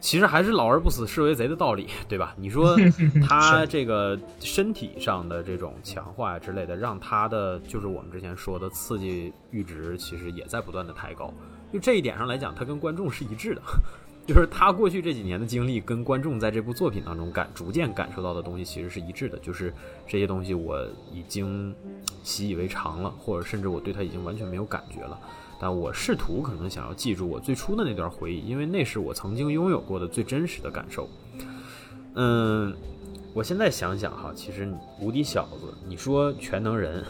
其实还是老而不死，是为贼的道理，对吧？你说 他这个身体上的这种强化之类的，让他的就是我们之前说的刺激阈值，其实也在不断的抬高。就这一点上来讲，他跟观众是一致的，就是他过去这几年的经历跟观众在这部作品当中感逐渐感受到的东西其实是一致的，就是这些东西我已经习以为常了，或者甚至我对他已经完全没有感觉了。但我试图可能想要记住我最初的那段回忆，因为那是我曾经拥有过的最真实的感受。嗯，我现在想想哈，其实无敌小子，你说全能人，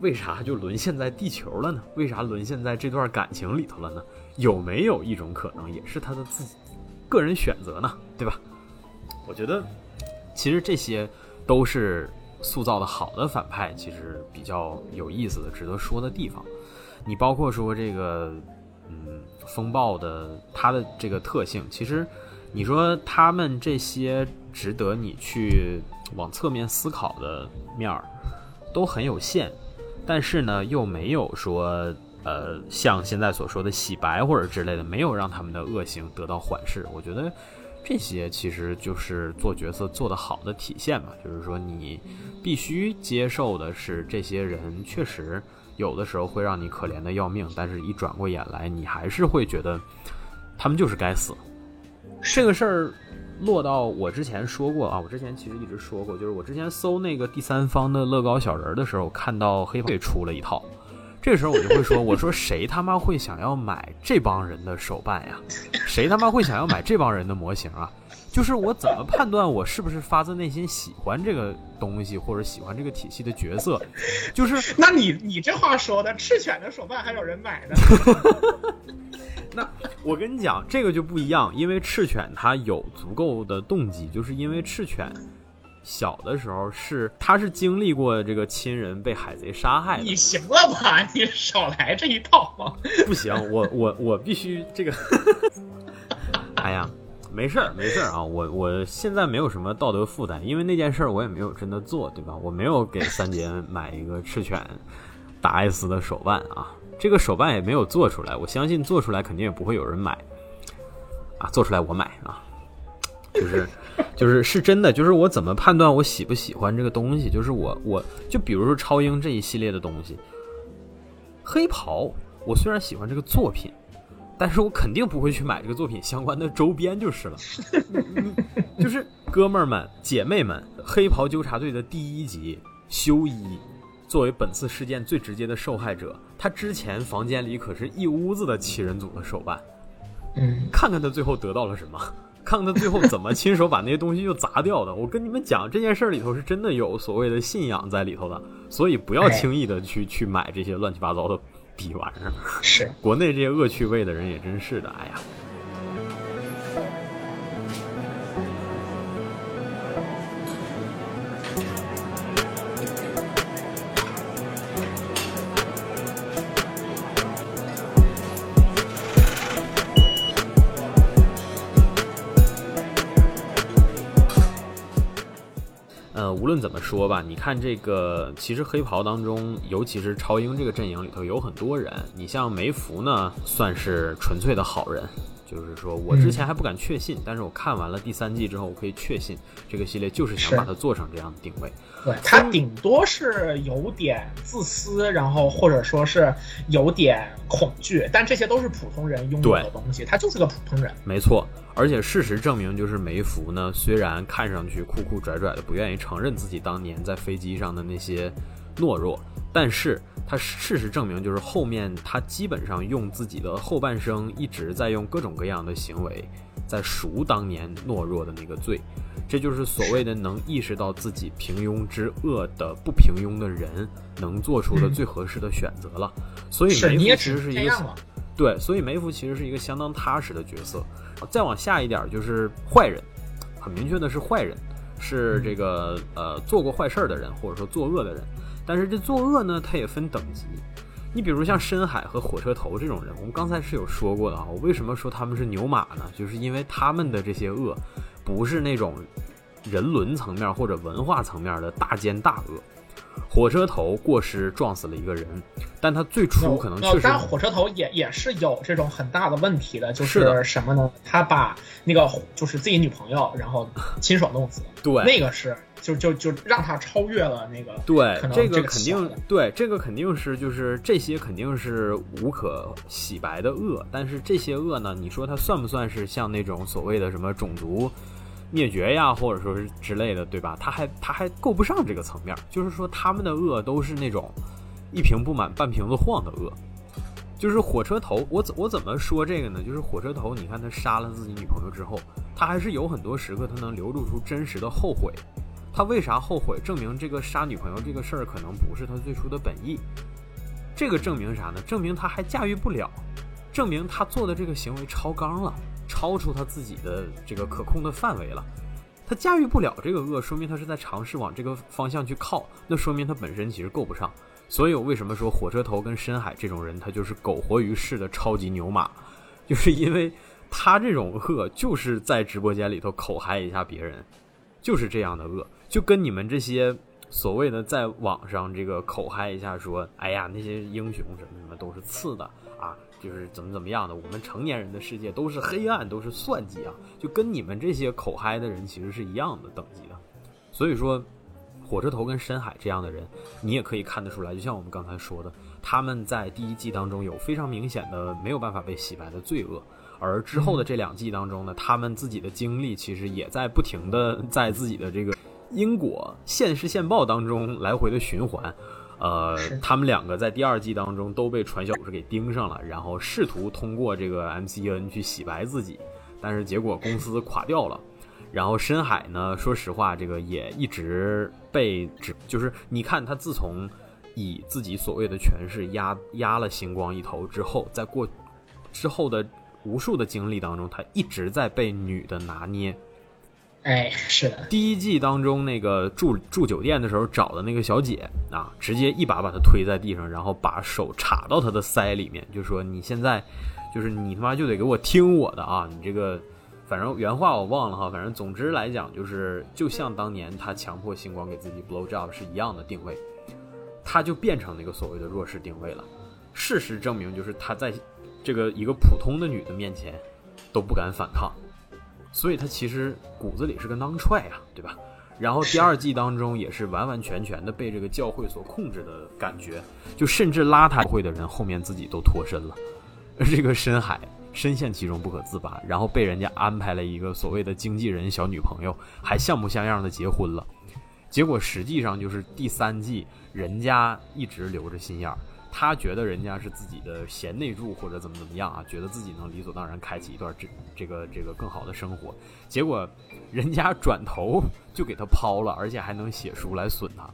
为啥就沦陷在地球了呢？为啥沦陷在这段感情里头了呢？有没有一种可能，也是他的自己个人选择呢？对吧？我觉得，其实这些都是塑造的好的反派，其实比较有意思的、值得说的地方。你包括说这个，嗯，风暴的它的这个特性，其实你说他们这些值得你去往侧面思考的面儿，都很有限，但是呢，又没有说呃像现在所说的洗白或者之类的，没有让他们的恶行得到缓释。我觉得这些其实就是做角色做得好的体现嘛，就是说你必须接受的是这些人确实。有的时候会让你可怜的要命，但是一转过眼来，你还是会觉得他们就是该死。这个事儿落到我之前说过啊，我之前其实一直说过，就是我之前搜那个第三方的乐高小人的时候，看到黑豹出了一套，这个时候我就会说，我说谁他妈会想要买这帮人的手办呀？谁他妈会想要买这帮人的模型啊？就是我怎么判断我是不是发自内心喜欢这个东西或者喜欢这个体系的角色？就是 那你你这话说的，赤犬的手办还有人买呢？那我跟你讲，这个就不一样，因为赤犬它有足够的动机，就是因为赤犬小的时候是他是经历过这个亲人被海贼杀害。你行了吧？你少来这一套。不行，我我我必须这个。哎呀。没事儿，没事儿啊，我我现在没有什么道德负担，因为那件事儿我也没有真的做，对吧？我没有给三姐买一个赤犬打艾斯的手办啊，这个手办也没有做出来，我相信做出来肯定也不会有人买啊，做出来我买啊，就是就是是真的，就是我怎么判断我喜不喜欢这个东西？就是我我就比如说超英这一系列的东西，黑袍，我虽然喜欢这个作品。但是我肯定不会去买这个作品相关的周边就是了，就是哥们儿们、姐妹们，《黑袍纠察队》的第一集，修一作为本次事件最直接的受害者，他之前房间里可是一屋子的七人组的手办，嗯，看看他最后得到了什么，看看他最后怎么亲手把那些东西又砸掉的。我跟你们讲，这件事里头是真的有所谓的信仰在里头的，所以不要轻易的去去买这些乱七八糟的。逼玩意儿是国内这些恶趣味的人也真是的，哎呀。无论怎么说吧，你看这个，其实黑袍当中，尤其是超英这个阵营里头有很多人。你像梅芙呢，算是纯粹的好人，就是说我之前还不敢确信，但是我看完了第三季之后，我可以确信这个系列就是想把它做成这样的定位。对它顶多是有点自私，然后或者说是有点恐惧，但这些都是普通人拥有的东西，他就是个普通人。没错，而且事实证明，就是梅芙呢，虽然看上去酷酷拽拽的，不愿意承认自己当年在飞机上的那些懦弱，但是他事实证明，就是后面他基本上用自己的后半生一直在用各种各样的行为。在赎当年懦弱的那个罪，这就是所谓的能意识到自己平庸之恶的不平庸的人能做出的最合适的选择了。所以梅芙其实是一个对，所以梅芙其实是一个相当踏实的角色。再往下一点就是坏人，很明确的是坏人，是这个呃做过坏事儿的人或者说作恶的人。但是这作恶呢，它也分等级。你比如像深海和火车头这种人，我们刚才是有说过的啊。我为什么说他们是牛马呢？就是因为他们的这些恶，不是那种人伦层面或者文化层面的大奸大恶。火车头过失撞死了一个人，但他最初可能确实，但火车头也也是有这种很大的问题的，就是什么呢？他把那个就是自己女朋友，然后亲手弄死，对，那个是。就就就让他超越了那个，对，这个肯定，对，这个肯定是就是这些肯定是无可洗白的恶，但是这些恶呢，你说它算不算是像那种所谓的什么种族灭绝呀，或者说是之类的，对吧？他还他还够不上这个层面，就是说他们的恶都是那种一瓶不满半瓶子晃的恶，就是火车头，我怎我怎么说这个呢？就是火车头，你看他杀了自己女朋友之后，他还是有很多时刻他能流露出真实的后悔。他为啥后悔？证明这个杀女朋友这个事儿可能不是他最初的本意。这个证明啥呢？证明他还驾驭不了，证明他做的这个行为超纲了，超出他自己的这个可控的范围了。他驾驭不了这个恶，说明他是在尝试往这个方向去靠。那说明他本身其实够不上。所以我为什么说火车头跟深海这种人，他就是苟活于世的超级牛马，就是因为他这种恶就是在直播间里头口嗨一下别人，就是这样的恶。就跟你们这些所谓的在网上这个口嗨一下说，哎呀，那些英雄什么什么都是次的啊，就是怎么怎么样的，我们成年人的世界都是黑暗，都是算计啊，就跟你们这些口嗨的人其实是一样的等级的。所以说，火车头跟深海这样的人，你也可以看得出来，就像我们刚才说的，他们在第一季当中有非常明显的没有办法被洗白的罪恶，而之后的这两季当中呢，他们自己的经历其实也在不停的在自己的这个。因果现世现报当中来回的循环，呃，他们两个在第二季当中都被传销组织给盯上了，然后试图通过这个 MCN 去洗白自己，但是结果公司垮掉了。然后深海呢，说实话，这个也一直被指，就是你看他自从以自己所谓的权势压压了星光一头之后，在过之后的无数的经历当中，他一直在被女的拿捏。哎，是的，第一季当中那个住住酒店的时候找的那个小姐啊，直接一把把她推在地上，然后把手插到她的腮里面，就说你现在就是你他妈就得给我听我的啊，你这个反正原话我忘了哈，反正总之来讲就是，就像当年他强迫星光给自己 blow job 是一样的定位，他就变成那个所谓的弱势定位了。事实证明，就是他在这个一个普通的女的面前都不敢反抗，所以他其实骨子里是个囊踹啊，对吧？然后第二季当中也是完完全全的被这个教会所控制的感觉，就甚至拉他会的人后面自己都脱身了，而 这个深海深陷其中不可自拔，然后被人家安排了一个所谓的经纪人小女朋友，还像模像样的结婚了，结果实际上就是第三季人家一直留着心眼儿。他觉得人家是自己的贤内助或者怎么怎么样啊，觉得自己能理所当然开启一段这这个这个更好的生活，结果人家转头就给他抛了，而且还能写书来损他。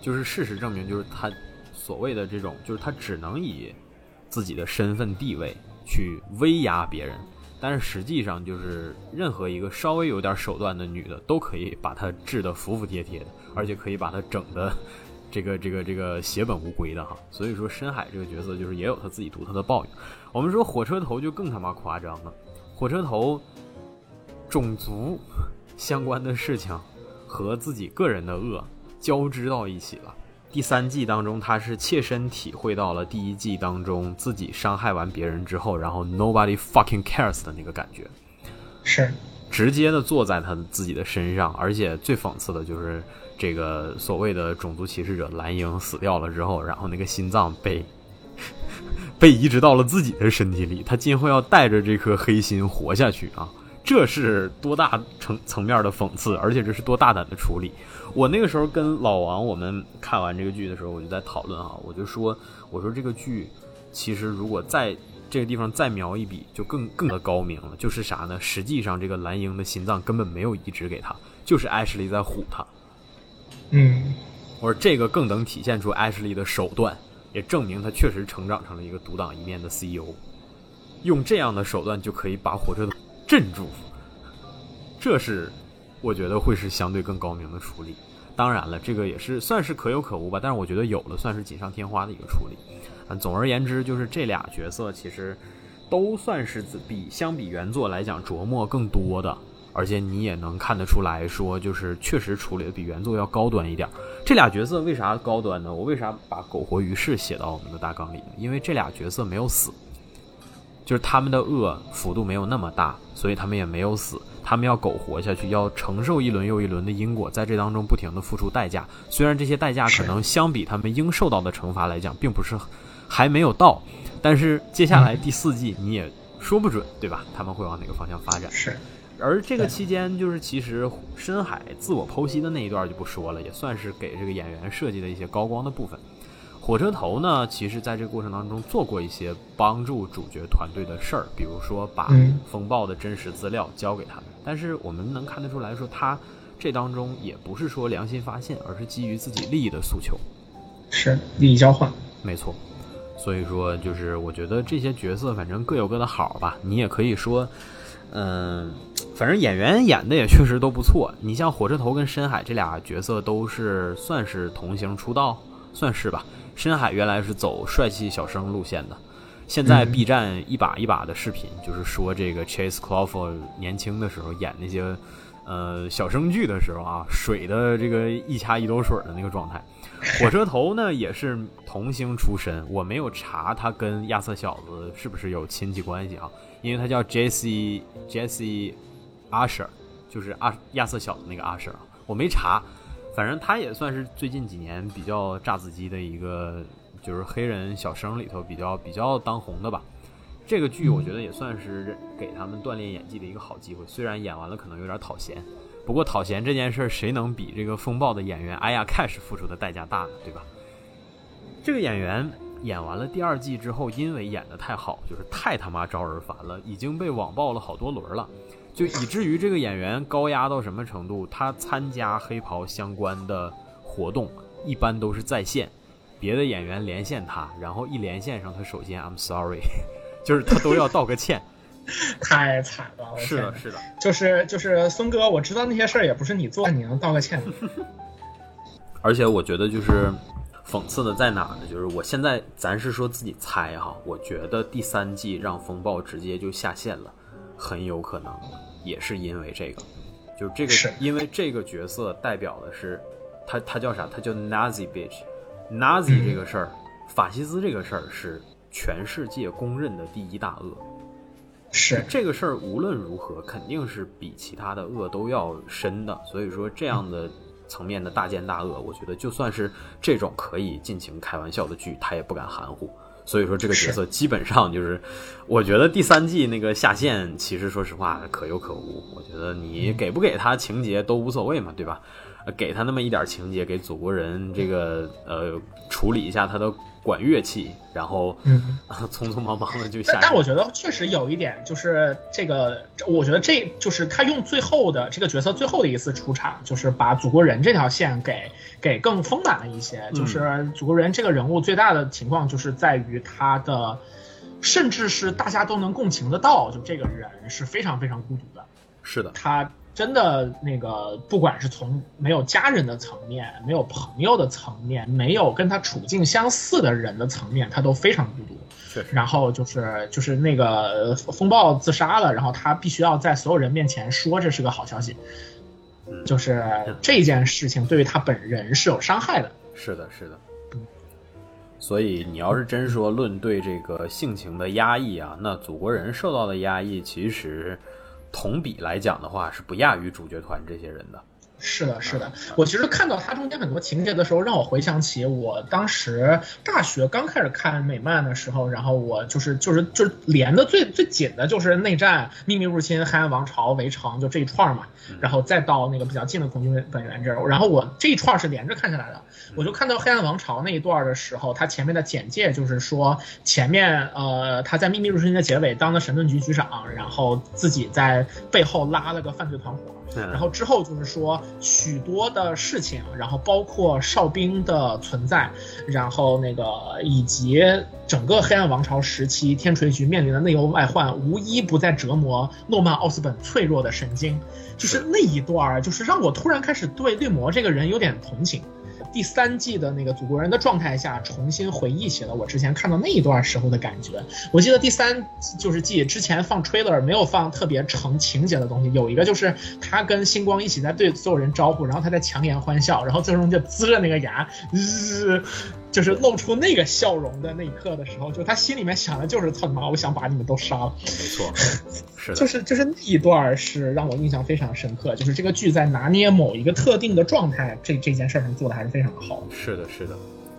就是事实证明，就是他所谓的这种，就是他只能以自己的身份地位去威压别人，但是实际上就是任何一个稍微有点手段的女的都可以把他治得服服帖帖的，而且可以把他整的。这个这个这个血本无归的哈，所以说深海这个角色就是也有他自己独特的报应。我们说火车头就更他妈夸张了，火车头种族相关的事情和自己个人的恶交织到一起了。第三季当中，他是切身体会到了第一季当中自己伤害完别人之后，然后 nobody fucking cares 的那个感觉，是直接的坐在他自己的身上，而且最讽刺的就是。这个所谓的种族歧视者蓝鹰死掉了之后，然后那个心脏被 被移植到了自己的身体里，他今后要带着这颗黑心活下去啊！这是多大层层面的讽刺，而且这是多大胆的处理。我那个时候跟老王我们看完这个剧的时候，我就在讨论啊，我就说，我说这个剧其实如果在这个地方再描一笔，就更更的高明了。就是啥呢？实际上这个蓝鹰的心脏根本没有移植给他，就是艾什莉在唬他。嗯，我说这个更能体现出艾什利的手段，也证明他确实成长成了一个独当一面的 CEO。用这样的手段就可以把火车头镇住，这是我觉得会是相对更高明的处理。当然了，这个也是算是可有可无吧，但是我觉得有了算是锦上添花的一个处理。嗯，总而言之，就是这俩角色其实都算是比相比原作来讲琢磨更多的。而且你也能看得出来说，就是确实处理的比原作要高端一点。这俩角色为啥高端呢？我为啥把苟活于世写到我们的大纲里呢？因为这俩角色没有死，就是他们的恶幅度没有那么大，所以他们也没有死。他们要苟活下去，要承受一轮又一轮的因果，在这当中不停的付出代价。虽然这些代价可能相比他们应受到的惩罚来讲，并不是还没有到，但是接下来第四季你也说不准，对吧？他们会往哪个方向发展？是。而这个期间，就是其实深海自我剖析的那一段就不说了，也算是给这个演员设计的一些高光的部分。火车头呢，其实在这个过程当中做过一些帮助主角团队的事儿，比如说把风暴的真实资料交给他们。但是我们能看得出来说，他这当中也不是说良心发现，而是基于自己利益的诉求，是利益交换，没错。所以说，就是我觉得这些角色反正各有各的好吧，你也可以说。嗯，反正演员演的也确实都不错。你像火车头跟深海这俩角色都是算是童星出道，算是吧。深海原来是走帅气小生路线的，现在 B 站一把一把的视频，就是说这个 Chase Crawford 年轻的时候演那些呃小生剧的时候啊，水的这个一掐一兜水的那个状态。火车头呢也是童星出身，我没有查他跟亚瑟小子是不是有亲戚关系啊。因为他叫 Jesse Jesse Usher，就是阿亚瑟小的那个 Usher，我没查，反正他也算是最近几年比较炸子鸡的一个，就是黑人小生里头比较比较当红的吧。这个剧我觉得也算是给他们锻炼演技的一个好机会，虽然演完了可能有点讨嫌，不过讨嫌这件事谁能比这个风暴的演员哎呀 Cash 付出的代价大呢？对吧？这个演员。演完了第二季之后，因为演的太好，就是太他妈招人烦了，已经被网爆了好多轮了，就以至于这个演员高压到什么程度？他参加黑袍相关的活动，一般都是在线，别的演员连线他，然后一连线上，他首先 I'm sorry，就是他都要道个歉，太惨了，是的，是的，就是就是孙哥，我知道那些事儿也不是你做，你能道个歉？而且我觉得就是。讽刺的在哪呢？就是我现在咱是说自己猜哈，我觉得第三季让风暴直接就下线了，很有可能也是因为这个，就是这个，因为这个角色代表的是他他叫啥？他叫 Nazi bitch，Nazi 这个事儿，法西斯这个事儿是全世界公认的第一大恶。是这个事儿无论如何肯定是比其他的恶都要深的，所以说这样的层面的大奸大恶，我觉得就算是这种可以尽情开玩笑的剧，他也不敢含糊。所以说这个角色基本上就是，我觉得第三季那个下线，其实说实话可有可无。我觉得你给不给他情节都无所谓嘛，对吧？呃给他那么一点情节，给祖国人这个呃处理一下他的管乐器，然后嗯。匆匆忙忙的就下线。但但我觉得确实有一点，就是这个，我觉得这就是他用最后的这个角色最后的一次出场，就是把祖国人这条线给给更丰满了一些。嗯就是祖国人这个人物最大的情况就是在于他的，甚至是大家都能共情得到，就这个人是非常非常孤独的。是的，他真的那个，不管是从没有家人的层面，没有朋友的层面，没有跟他处境相似的人的层面，他都非常孤独。然后就是就是那个呃风暴自杀了，然后他必须要在所有人面前说这是个好消息，嗯就是这件事情对于他本人是有伤害的。是的，是的。所以你要是真说论对这个性情的压抑啊，那祖国人受到的压抑，其实同比来讲的话，是不亚于主角团这些人的。是的，是的，我其实看到它中间很多情节的时候，让我回想起我当时大学刚开始看美漫的时候，然后我就是就是就是连的最最紧的就是内战、秘密入侵、黑暗王朝、围城，就这一串嘛，然后再到那个比较近的空军本源这儿，然后我这一串是连着看下来的。我就看到黑暗王朝那一段的时候，他前面的简介就是说，前面呃他在秘密入侵的结尾当了神盾局局长，然后自己在背后拉了个犯罪团伙。然后之后就是说许多的事情，然后包括哨兵的存在，然后那个以及整个黑暗王朝时期天锤局面临的内忧外患，无一不在折磨诺曼奥斯本脆弱的神经。就是那一段儿，就是让我突然开始对绿魔这个人有点同情。第三季的那个祖国人的状态下，重新回忆起了我之前看到那一段时候的感觉。我记得第三就是季之前放 trailer 没有放特别成情节的东西，有一个就是他跟星光一起在对所有人招呼，然后他在强颜欢笑，然后最终就呲着那个牙，就是露出那个笑容的那一刻的时候，就他心里面想的就是操你妈，我想把你们都杀了。没错，是的，就是就是那一段是让我印象非常深刻，就是这个剧在拿捏某一个特定的状态这这件事上做的还是非常好的。是的，是的。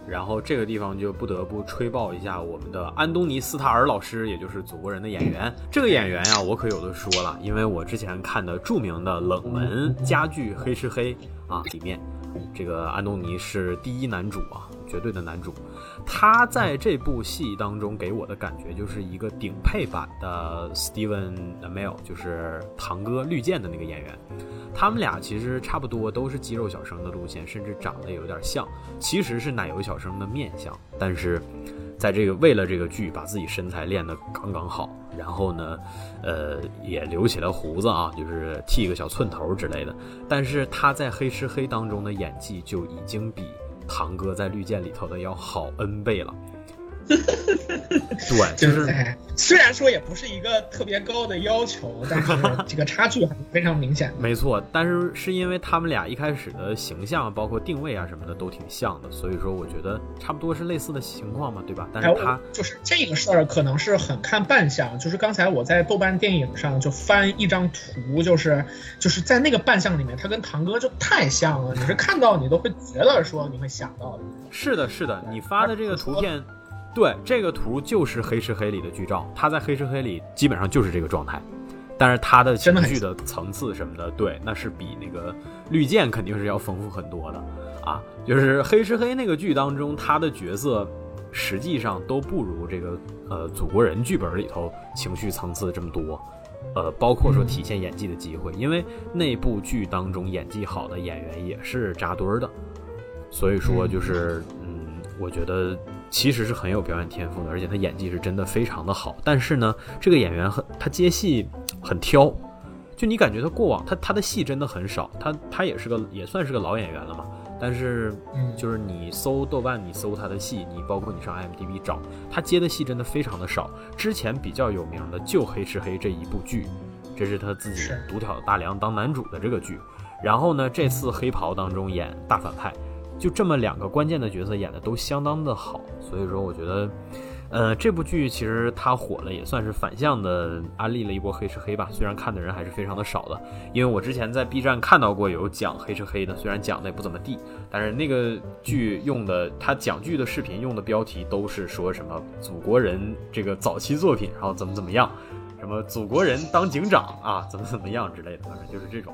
然后这个地方就不得不吹爆一下我们的安东尼斯塔尔老师，也就是祖国人的演员。这个演员呀、我可有的说了，因为我之前看的著名的冷门家剧《黑吃黑》啊，里面这个安东尼是第一男主啊，绝对的男主。他在这部戏当中给我的感觉就是一个顶配版的 Steven Amell，就是堂哥绿箭的那个演员。他们俩其实差不多都是肌肉小生的路线，甚至长得有点像，其实是奶油小生的面相。但是，在这个为了这个剧，把自己身材练得刚刚好，然后呢，呃，也留起了胡子啊，就是剃个小寸头之类的。但是他在《黑吃黑》当中的演技就已经比堂哥在《绿箭》里头的要好 N 倍了。对，就是哎，虽然说也不是一个特别高的要求，但是 这个差距还是非常明显的。没错，但是是因为他们俩一开始的形象，包括定位啊什么的都挺像的，所以说我觉得差不多是类似的情况嘛，对吧？但是哎，他我就是这个事儿，可能是很看扮相。就是刚才我在豆瓣电影上就翻一张图，就是就是在那个扮相里面，他跟堂哥就太像了，你是看到你都会觉得说你会想到的。是的，是的，你发的这个图片，对，这个图就是《黑吃黑》里的剧照，他在《黑吃黑》里基本上就是这个状态，但是他的情绪的层次什么的，对，那是比那个绿箭肯定是要丰富很多的啊。就是《黑吃黑》那个剧当中，他的角色实际上都不如这个呃祖国人剧本里头情绪层次这么多。呃，包括说体现演技的机会，因为那部剧当中演技好的演员也是扎堆儿的，所以说就是，嗯，我觉得其实是很有表演天赋的，而且他演技是真的非常的好。但是呢，这个演员很他接戏很挑，就你感觉他过往他他的戏真的很少，他他也是个也算是个老演员了嘛。但是嗯就是你搜豆瓣，你搜他的戏，你包括你上 IMDB 找他接的戏真的非常的少。之前比较有名的就《黑吃黑》这一部剧，这是他自己独挑大梁当男主的这个剧。然后呢，这次黑袍当中演大反派，就这么两个关键的角色演的都相当的好，所以说我觉得。呃，这部剧其实它火了，也算是反向的安利了一波黑吃黑吧。虽然看的人还是非常的少的，因为我之前在 B 站看到过有讲黑吃黑的，虽然讲的也不怎么地，但是那个剧用的他讲剧的视频用的标题都是说什么祖国人这个早期作品，然后怎么怎么样，什么祖国人当警长啊，怎么怎么样之类的，反正就是这种，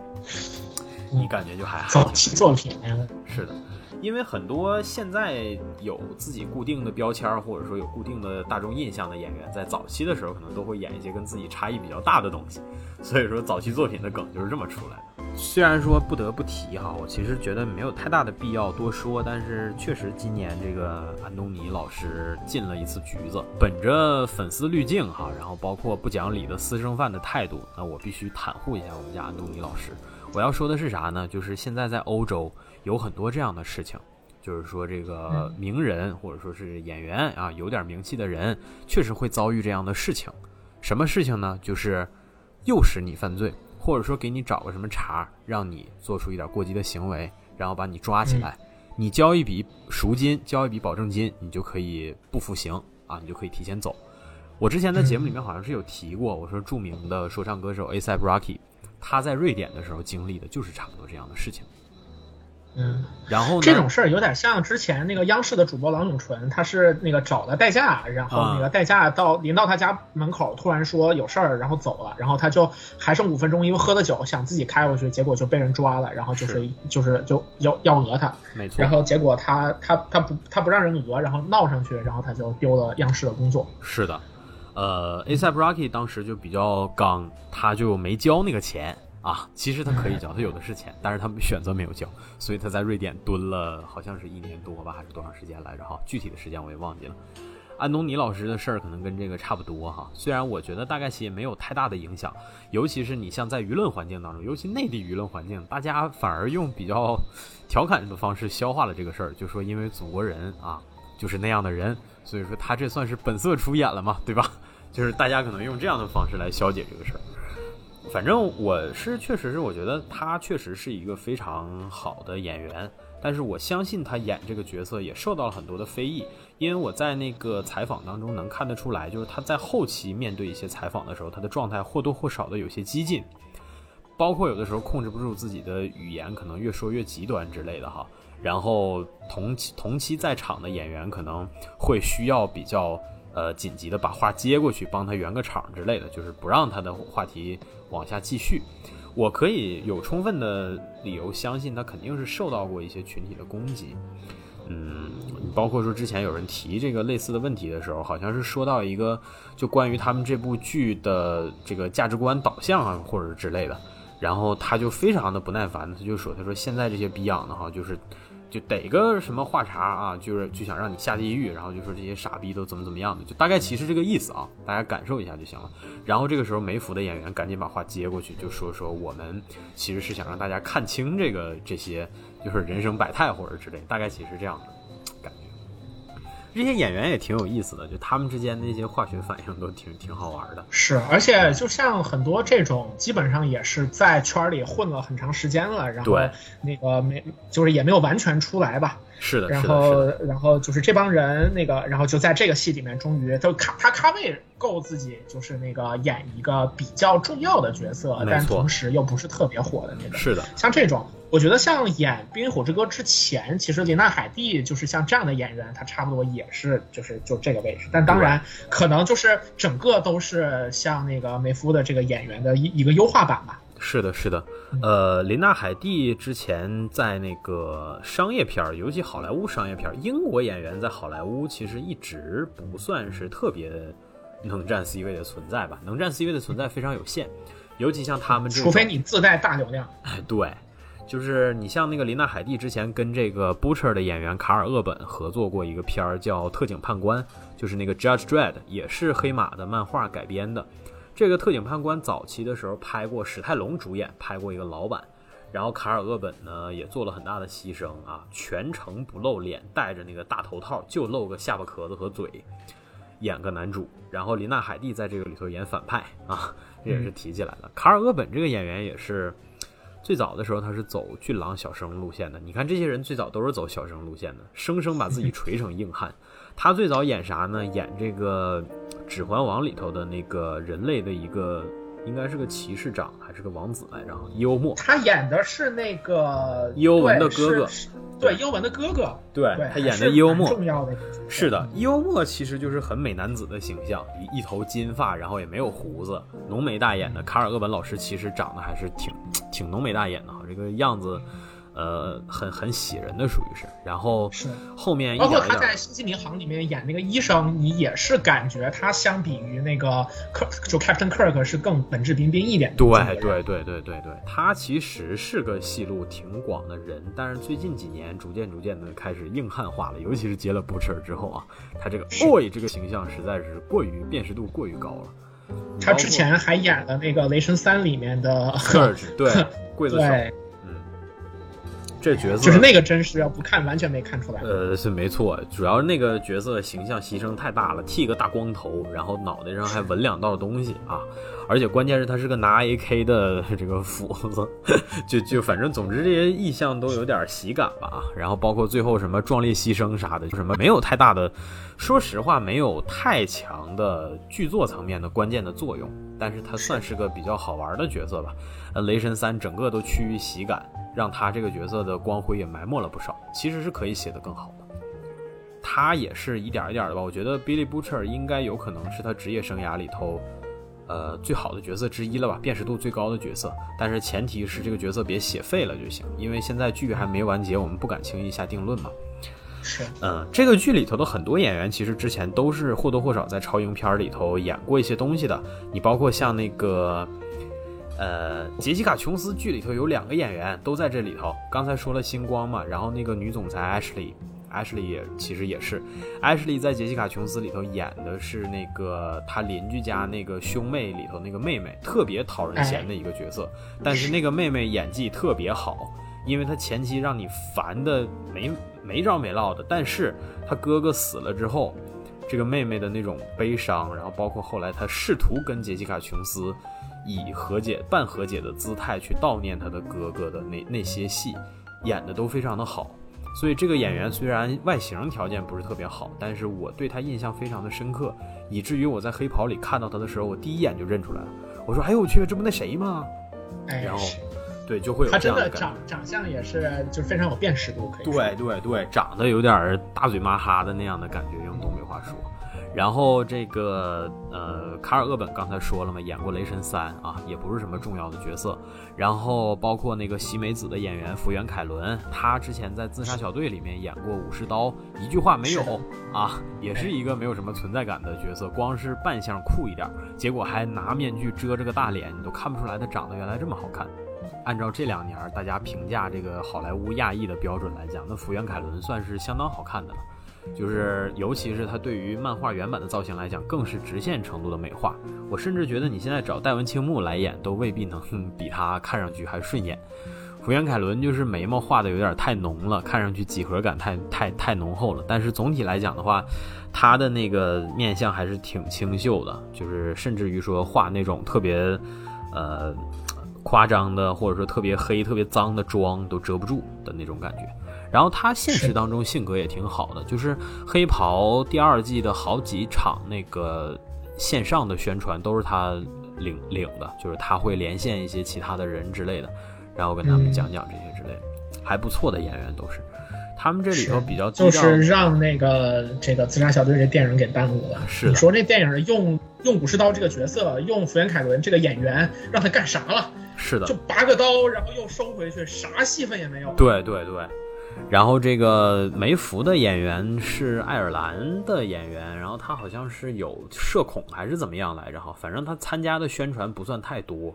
你感觉就还好。早期作品是的。因为很多现在有自己固定的标签或者说有固定的大众印象的演员，在早期的时候可能都会演一些跟自己差异比较大的东西，所以说早期作品的梗就是这么出来的。虽然说不得不提哈，我其实觉得没有太大的必要多说，但是确实今年这个安东尼老师进了一次局子，本着粉丝滤镜哈，然后包括不讲理的私生饭的态度，那我必须袒护一下我们家安东尼老师。我要说的是啥呢？就是现在在欧洲。有很多这样的事情，就是说这个名人或者说是演员啊，有点名气的人，确实会遭遇这样的事情。什么事情呢？就是诱使你犯罪，或者说给你找个什么茬，让你做出一点过激的行为，然后把你抓起来，你交一笔赎金，交一笔保证金，你就可以不服刑啊，你就可以提前走。我之前在节目里面好像是有提过，我说著名的说唱歌手 A$AP Rocky，他在瑞典的时候经历的就是差不多这样的事情。嗯，然后这种事儿有点像之前那个央视的主播郎永淳，他是那个找了代驾，然后那个代驾到临到他家门口，突然说有事儿，然后走了，然后他就还剩五分钟，因为喝了酒，想自己开回去，结果就被人抓了，然后就是就是。就要要讹他，没错，然后结果他他他不他不让人讹，然后闹上去，然后他就丢了央视的工作。是的，呃，A$AP Rocky 当时就比较刚，他就没交那个钱。啊，其实他可以交，他有的是钱，但是他们选择没有交，所以他在瑞典蹲了，好像是一年多吧，还是多长时间来着？哈，具体的时间我也忘记了。安东尼老师的事儿可能跟这个差不多哈，虽然我觉得大概其也没有太大的影响，尤其是你像在舆论环境当中，尤其内地舆论环境，大家反而用比较调侃的方式消化了这个事儿，就说因为祖国人啊就是那样的人，所以说他这算是本色出演了嘛，对吧？就是大家可能用这样的方式来消解这个事儿。反正我是确实是，我觉得他确实是一个非常好的演员，但是我相信他演这个角色也受到了很多的非议，因为我在那个采访当中能看得出来，就是他在后期面对一些采访的时候，他的状态或多或少的有些激进，包括有的时候控制不住自己的语言，可能越说越极端之类的哈。然后同期同期在场的演员可能会需要比较呃紧急的把话接过去，帮他圆个场之类的，就是不让他的话题。往下继续，我可以有充分的理由相信他肯定是受到过一些群体的攻击。嗯，包括说之前有人提这个类似的问题的时候，好像是说到一个就关于他们这部剧的这个价值观导向啊，或者之类的，然后他就非常的不耐烦，他就说：“他说现在这些逼养的哈，就是。”就逮个什么话茬啊，就是就想让你下地狱，然后就说这些傻逼都怎么怎么样的，就大概其实这个意思啊，大家感受一下就行了。然后这个时候梅福的演员赶紧把话接过去，就说说我们其实是想让大家看清这个这些就是人生百态或者之类，大概其实这样的。这些演员也挺有意思的，就他们之间那些化学反应都挺挺好玩的。是，而且就像很多这种，基本上也是在圈里混了很长时间了，然后那个没就是也没有完全出来吧。是的，然后然后就是这帮人那个，然后就在这个戏里面，终于都咖他咖位够自己，就是那个演一个比较重要的角色，但同时又不是特别火的那种。是的，像这种。我觉得像演《冰与火之歌》之前，其实林娜·海蒂就是像这样的演员，她差不多也是就是就这个位置。但当然，可能就是整个都是像那个梅夫的这个演员的一一个优化版吧。是的，是的。呃，林娜·海蒂之前在那个商业片儿，尤其好莱坞商业片儿，英国演员在好莱坞其实一直不算是特别能占 C 位的存在吧？能占 C 位的存在非常有限，尤其像他们这种，除非你自带大流量。哎，对。就是你像那个林娜·海蒂之前跟这个 Butcher 的演员卡尔·厄本合作过一个片儿，叫《特警判官》，就是那个 Judge Dredd，也是黑马的漫画改编的。这个特警判官早期的时候拍过史泰龙主演，拍过一个老版。然后卡尔·厄本呢也做了很大的牺牲啊，全程不露脸，戴着那个大头套，就露个下巴壳子和嘴。演个男主，然后琳娜海蒂在这个里头演反派啊，这也是提起来了。卡尔·厄本这个演员也是最早的时候他是走俊朗小生路线的，你看这些人最早都是走小生路线的，生生把自己锤成硬汉。他最早演啥呢？演这个《指环王》里头的那个人类的一个。应该是个骑士长还是个王子来着？伊欧莫，他演的是那个伊欧文的哥哥，对伊欧文的哥哥，对他演的伊欧莫，重要的是的，伊欧莫其实就是很美男子的形象，一一头金发，然后也没有胡子，浓眉大眼的。卡尔厄本老师其实长得还是挺挺浓眉大眼的哈，这个样子。呃，很很喜人的，属于是。然后是后面，包括他在《星际迷航》里面演那个医生，你也是感觉他相比于那个克就 Captain Kirk 是更本质彬彬一点。对对对对对对，他其实是个戏路挺广的人，但是最近几年逐渐逐渐的开始硬汉化了，尤其是接了 Butcher 之后啊，他这个 boy 这个形象实在是过于辨识度过于高了。他之前还演了那个《雷神三》里面的 Surge，对，刽子手。这角色就是那个真实，要不看完全没看出来。呃，是没错，主要那个角色形象牺牲太大了，剃个大光头，然后脑袋上还纹两道东西啊，而且关键是他是个拿 AK 的这个斧子，就就反正总之这些意象都有点喜感吧。然后包括最后什么壮烈牺牲啥的，就什么没有太大的，说实话没有太强的剧作层面的关键的作用，但是他算是个比较好玩的角色吧。呃，雷神三整个都趋于喜感。让他这个角色的光辉也埋没了不少，其实是可以写得更好的。他也是一点一点的吧，我觉得 Billy Butcher 应该有可能是他职业生涯里头，呃，最好的角色之一了吧，辨识度最高的角色。但是前提是这个角色别写废了就行，因为现在剧还没完结，我们不敢轻易下定论嘛。是，嗯，这个剧里头的很多演员其实之前都是或多或少在超英片里头演过一些东西的，你包括像那个。呃，杰西卡·琼斯剧里头有两个演员都在这里头。刚才说了星光嘛，然后那个女总裁 Ashley，Ashley 也其实也是，Ashley 在杰西卡·琼斯里头演的是那个他邻居家那个兄妹里头那个妹妹，特别讨人嫌的一个角色。但是那个妹妹演技特别好，因为她前期让你烦的没没着没落的，但是她哥哥死了之后，这个妹妹的那种悲伤，然后包括后来她试图跟杰西卡·琼斯。以和解、半和解的姿态去悼念他的哥哥的那那些戏，演的都非常的好。所以这个演员虽然外形条件不是特别好，但是我对他印象非常的深刻，以至于我在黑袍里看到他的时候，我第一眼就认出来了。我说：“哎呦我去，这不那谁吗？”然后，对，就会有他真的长长相也是就非常有辨识度，可以。对对对，长得有点大嘴麻哈的那样的感觉，用东北话说。然后这个呃，卡尔厄本刚才说了嘛，演过《雷神三》啊，也不是什么重要的角色。然后包括那个西美子的演员福原凯伦，他之前在《自杀小队》里面演过武士刀，一句话没有啊，也是一个没有什么存在感的角色，光是扮相酷一点，结果还拿面具遮着个大脸，你都看不出来他长得原来这么好看。按照这两年大家评价这个好莱坞亚裔的标准来讲，那福原凯伦算是相当好看的了。就是，尤其是他对于漫画原版的造型来讲，更是直线程度的美化。我甚至觉得你现在找戴文青木来演，都未必能比他看上去还顺眼。福原凯伦就是眉毛画的有点太浓了，看上去几何感太太太浓厚了。但是总体来讲的话，他的那个面相还是挺清秀的，就是甚至于说画那种特别呃夸张的，或者说特别黑、特别脏的妆都遮不住的那种感觉。然后他现实当中性格也挺好的，就是《黑袍》第二季的好几场那个线上的宣传都是他领领的，就是他会连线一些其他的人之类的，然后跟他们讲讲这些之类的，还不错的演员都是。他们这里头比较就是让那个这个自杀小队这电影给耽误了。是你说这电影用用武士刀这个角色，用福原凯伦这个演员，让他干啥了？是的，就拔个刀，然后又收回去，啥戏份也没有。对对对。然后这个梅芙的演员是爱尔兰的演员，然后他好像是有社恐还是怎么样来着哈，反正他参加的宣传不算太多，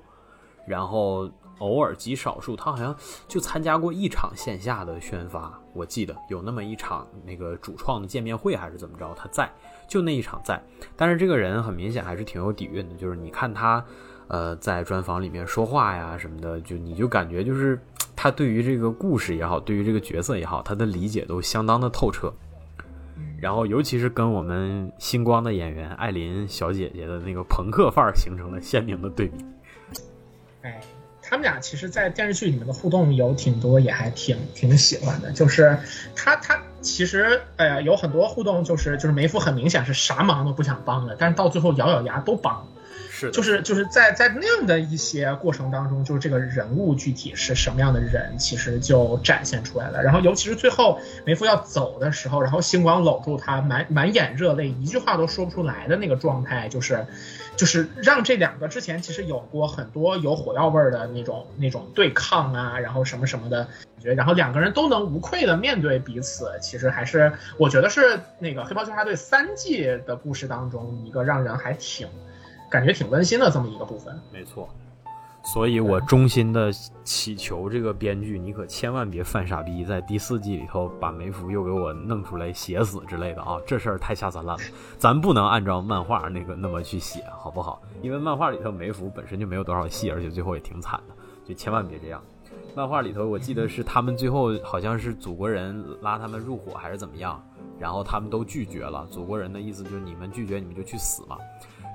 然后偶尔极少数，他好像就参加过一场线下的宣发，我记得有那么一场那个主创的见面会还是怎么着，他在就那一场在，但是这个人很明显还是挺有底蕴的，就是你看他呃在专访里面说话呀什么的，就你就感觉就是。他对于这个故事也好，对于这个角色也好，他的理解都相当的透彻。然后尤其是跟我们星光的演员艾琳小姐姐的那个朋克范儿形成了鲜明的对比。哎，他们俩其实，在电视剧里面的互动有挺多，也还挺挺喜欢的。就是他他其实，哎呀，有很多互动，就是就是梅芙很明显是啥忙都不想帮的，但是到最后咬咬牙都帮。是，就是就是在在那样的一些过程当中，就是这个人物具体是什么样的人，其实就展现出来了。然后尤其是最后梅芙要走的时候，然后星光搂住他，满满眼热泪，一句话都说不出来的那个状态，就是。就是让这两个之前其实有过很多有火药味儿的那种那种对抗啊，然后什么什么的感觉，然后两个人都能无愧的面对彼此，其实还是我觉得是那个《黑袍纠察队》三季的故事当中一个让人还挺感觉挺温馨的这么一个部分。没错。所以我衷心的祈求这个编剧，你可千万别犯傻逼，在第四季里头把梅芙又给我弄出来写死之类的啊！这事儿太下三滥了，咱不能按照漫画那个那么去写，好不好？因为漫画里头梅芙本身就没有多少戏，而且最后也挺惨的，就千万别这样。漫画里头我记得是他们最后好像是祖国人拉他们入伙还是怎么样，然后他们都拒绝了，祖国人的意思就是你们拒绝你们就去死嘛。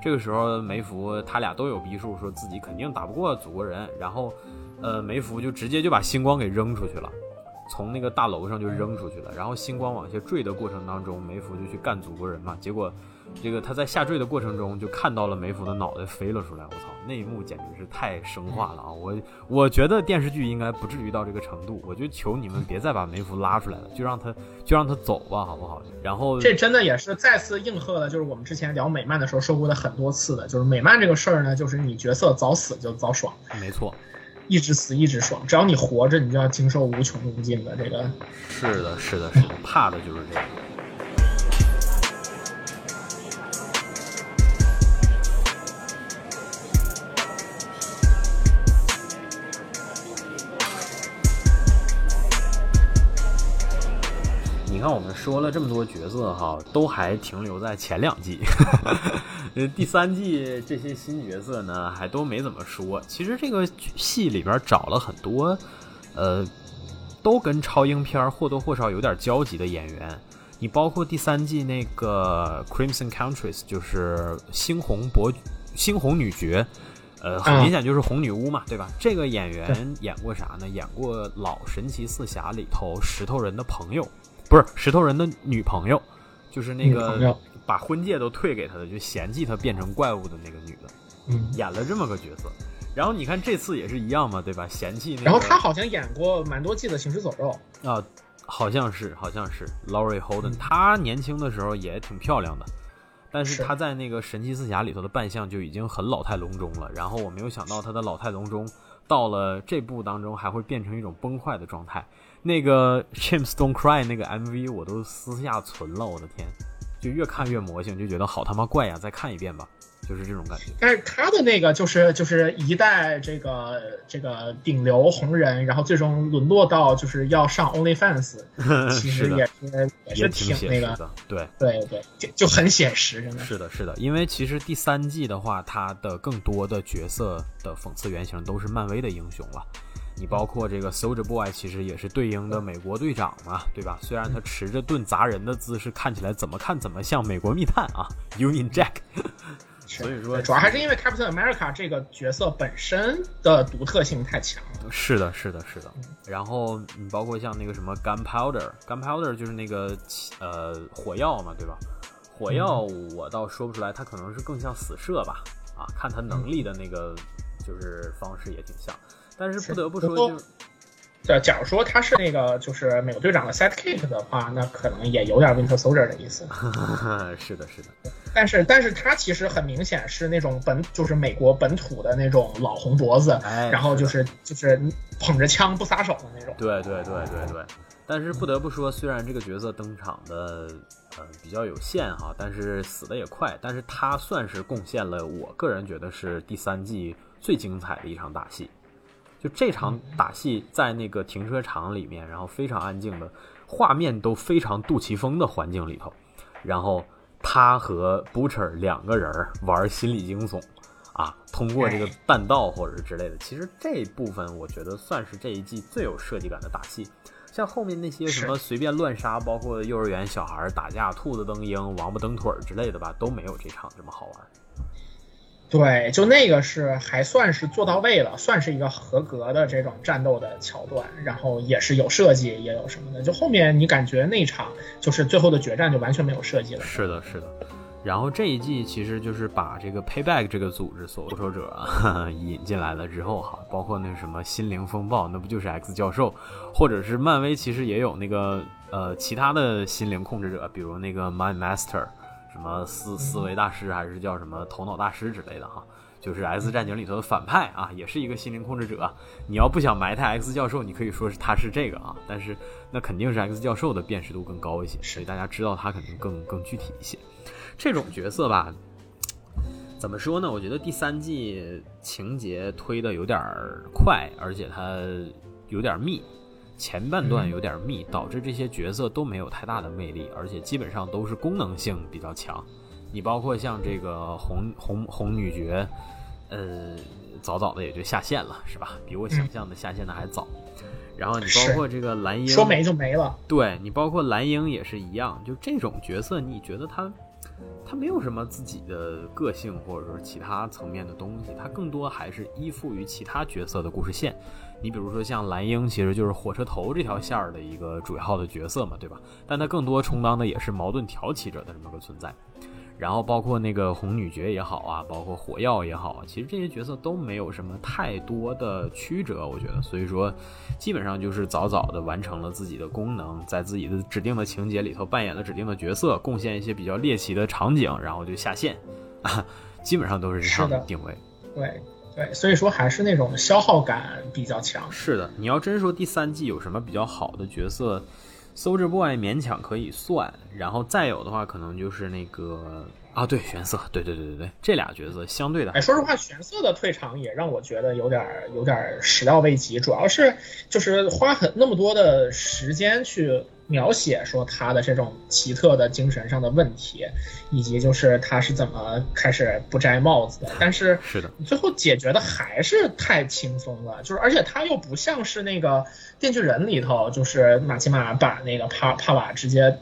这个时候，梅芙他俩都有逼数，说自己肯定打不过祖国人。然后，呃，梅芙就直接就把星光给扔出去了，从那个大楼上就扔出去了。然后星光往下坠的过程当中，梅芙就去干祖国人嘛。结果。这个他在下坠的过程中就看到了梅芙的脑袋飞了出来，我操，那一幕简直是太生化了啊！我我觉得电视剧应该不至于到这个程度，我就求你们别再把梅芙拉出来了，就让他就让他走吧，好不好？然后这真的也是再次应和了，就是我们之前聊美漫的时候说过的很多次的，就是美漫这个事儿呢，就是你角色早死就早爽，没错，一直死一直爽，只要你活着，你就要经受无穷无尽的这个。是的，是的，是的，怕的就是这个。你看，我们说了这么多角色哈，都还停留在前两季，呃，第三季这些新角色呢，还都没怎么说。其实这个戏里边找了很多，呃，都跟超英片或多或少有点交集的演员。你包括第三季那个 Crimson Countess，就是猩红伯猩红女爵，呃，很明显就是红女巫嘛，对吧？这个演员演过啥呢？演过《老神奇四侠》里头石头人的朋友。不是石头人的女朋友，就是那个把婚戒都退给他的，就嫌弃他变成怪物的那个女的，嗯，演了这么个角色。然后你看这次也是一样嘛，对吧？嫌弃那个。然后他好像演过蛮多季的《行尸走肉》啊，好像是，好像是 Laurie Holden。她年轻的时候也挺漂亮的，但是他在那个神奇四侠里头的扮相就已经很老态龙钟了。然后我没有想到他的老态龙钟到了这部当中还会变成一种崩坏的状态。那个 Chimps Don't Cry 那个 MV 我都私下存了，我的天，就越看越魔性，就觉得好他妈怪呀！再看一遍吧，就是这种感觉。但是他的那个就是就是一代这个这个顶流红人，然后最终沦落到就是要上 OnlyFans，其实也是也是挺那个的，对对对，就就很写实，真的是的，是的。因为其实第三季的话，它的更多的角色的讽刺原型都是漫威的英雄了。你包括这个 Soldier Boy，其实也是对应的美国队长嘛，对吧？虽然他持着盾砸人的姿势，看起来怎么看怎么像美国密探啊，Union Jack。所以说，主要还是因为 Captain America 这个角色本身的独特性太强了。是的，是的，是的。然后你包括像那个什么 Gunpowder，Gunpowder 就是那个呃火药嘛，对吧？火药我倒说不出来，它可能是更像死射吧？啊，看他能力的那个就是方式也挺像。但是不得不说，就，对，假如说他是那个就是美国队长的 sidekick 的话，那可能也有点 Winter Soldier 的意思。是的，是的。但是，但是他其实很明显是那种本就是美国本土的那种老红脖子，然后就是就是捧着枪不撒手的那种。对对对对对。但是不得不说，虽然这个角色登场的呃比较有限哈，但是死的也快，但是他算是贡献了我个人觉得是第三季最精彩的一场大戏。就这场打戏在那个停车场里面，然后非常安静的画面都非常杜琪峰的环境里头，然后他和 Butcher 两个人玩心理惊悚，啊，通过这个弹道或者是之类的，其实这部分我觉得算是这一季最有设计感的打戏。像后面那些什么随便乱杀，包括幼儿园小孩打架、兔子蹬鹰、王八蹬腿之类的吧，都没有这场这么好玩。对，就那个是还算是做到位了，算是一个合格的这种战斗的桥段，然后也是有设计，也有什么的。就后面你感觉那场就是最后的决战就完全没有设计了。是的，是的。然后这一季其实就是把这个 Payback 这个组织所复仇者 引进来了之后哈，包括那什么心灵风暴，那不就是 X 教授，或者是漫威其实也有那个呃其他的心灵控制者，比如那个 Mind Master。什么思思维大师还是叫什么头脑大师之类的哈，就是 X 战警里头的反派啊，也是一个心灵控制者。你要不想埋汰 X 教授，你可以说是他是这个啊，但是那肯定是 X 教授的辨识度更高一些，所以大家知道他肯定更更具体一些。这种角色吧，怎么说呢？我觉得第三季情节推的有点快，而且它有点密。前半段有点密，导致这些角色都没有太大的魅力，而且基本上都是功能性比较强。你包括像这个红红红女爵，呃，早早的也就下线了，是吧？比我想象的下线的还早。然后你包括这个蓝鹰，说没就没了。对你包括蓝鹰也是一样，就这种角色，你觉得他他没有什么自己的个性，或者说其他层面的东西，他更多还是依附于其他角色的故事线。你比如说像蓝鹰，其实就是火车头这条线儿的一个主要的角色嘛，对吧？但他更多充当的也是矛盾挑起者的这么个存在。然后包括那个红女爵也好啊，包括火药也好，其实这些角色都没有什么太多的曲折，我觉得。所以说，基本上就是早早的完成了自己的功能，在自己的指定的情节里头扮演了指定的角色，贡献一些比较猎奇的场景，然后就下线，啊，基本上都是这样的定位。对。对，所以说还是那种消耗感比较强。是的，你要真说第三季有什么比较好的角色，Soldier Boy 勉强可以算，然后再有的话，可能就是那个啊，对，玄色，对对对对对，这俩角色相对的。哎，说实话，玄色的退场也让我觉得有点有点始料未及，主要是就是花很那么多的时间去。描写说他的这种奇特的精神上的问题，以及就是他是怎么开始不摘帽子的，但是是的，最后解决的还是太轻松了，就是而且他又不像是那个电锯人里头，就是马奇马把那个帕帕瓦直接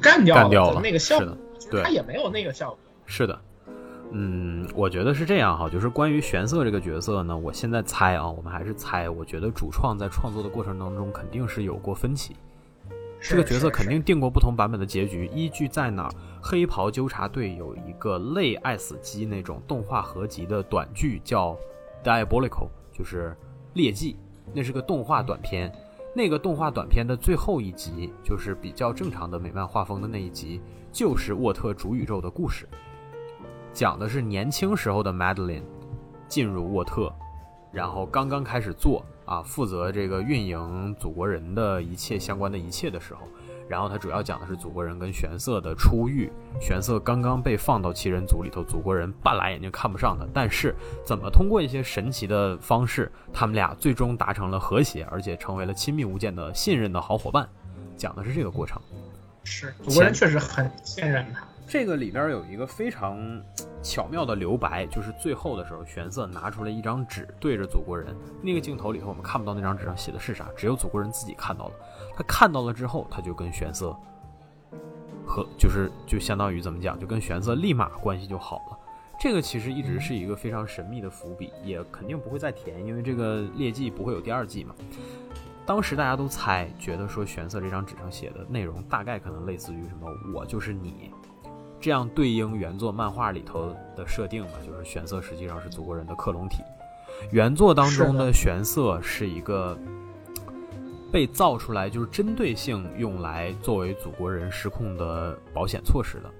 干掉了那个效果，对，他也没有那个效果。是的，嗯，我觉得是这样哈，就是关于玄色这个角色呢，我现在猜啊，我们还是猜，我觉得主创在创作的过程当中肯定是有过分歧。这个角色肯定定过不同版本的结局，依据在哪？黑袍纠察队有一个类爱死机那种动画合集的短剧，叫《Diabolical》，就是劣迹，那是个动画短片。那个动画短片的最后一集，就是比较正常的美漫画风的那一集，就是沃特主宇宙的故事，讲的是年轻时候的 Madeline 进入沃特，然后刚刚开始做。啊，负责这个运营祖国人的一切相关的一切的时候，然后他主要讲的是祖国人跟玄色的初遇。玄色刚刚被放到七人组里头，祖国人半拉眼睛看不上他，但是怎么通过一些神奇的方式，他们俩最终达成了和谐，而且成为了亲密无间的信任的好伙伴。讲的是这个过程。是，祖国人确实很信任他。这个里边有一个非常巧妙的留白，就是最后的时候，玄色拿出来一张纸，对着祖国人那个镜头里头，我们看不到那张纸上写的是啥，只有祖国人自己看到了。他看到了之后，他就跟玄色和就是就相当于怎么讲，就跟玄色立马关系就好了。这个其实一直是一个非常神秘的伏笔，也肯定不会再填，因为这个劣迹不会有第二季嘛。当时大家都猜，觉得说玄色这张纸上写的内容大概可能类似于什么，我就是你。这样对应原作漫画里头的设定嘛，就是玄色实际上是祖国人的克隆体。原作当中的玄色是一个被造出来，就是针对性用来作为祖国人失控的保险措施的。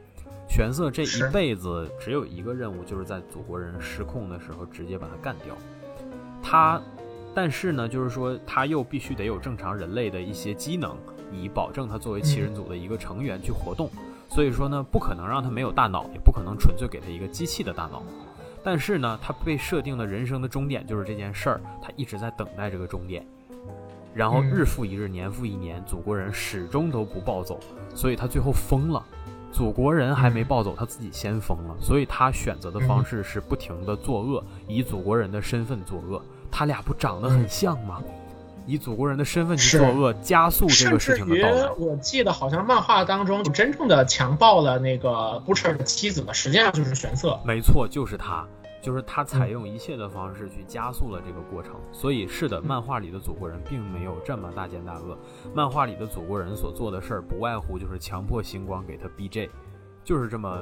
玄色这一辈子只有一个任务，就是在祖国人失控的时候直接把他干掉。他，但是呢，就是说他又必须得有正常人类的一些机能，以保证他作为七人组的一个成员去活动。所以说呢，不可能让他没有大脑，也不可能纯粹给他一个机器的大脑。但是呢，他被设定的人生的终点就是这件事儿，他一直在等待这个终点。然后日复一日，年复一年，祖国人始终都不暴走，所以他最后疯了。祖国人还没暴走，他自己先疯了。所以他选择的方式是不停的作恶，以祖国人的身份作恶。他俩不长得很像吗？以祖国人的身份去作恶，加速这个事情的到来。我记得好像漫画当中真正的强暴了那个 Butcher 的妻子的，实际上就是玄色。没错，就是他，就是他采用一切的方式去加速了这个过程。所以是的，漫画里的祖国人并没有这么大奸大恶。漫画里的祖国人所做的事儿，不外乎就是强迫星光给他 BJ，就是这么，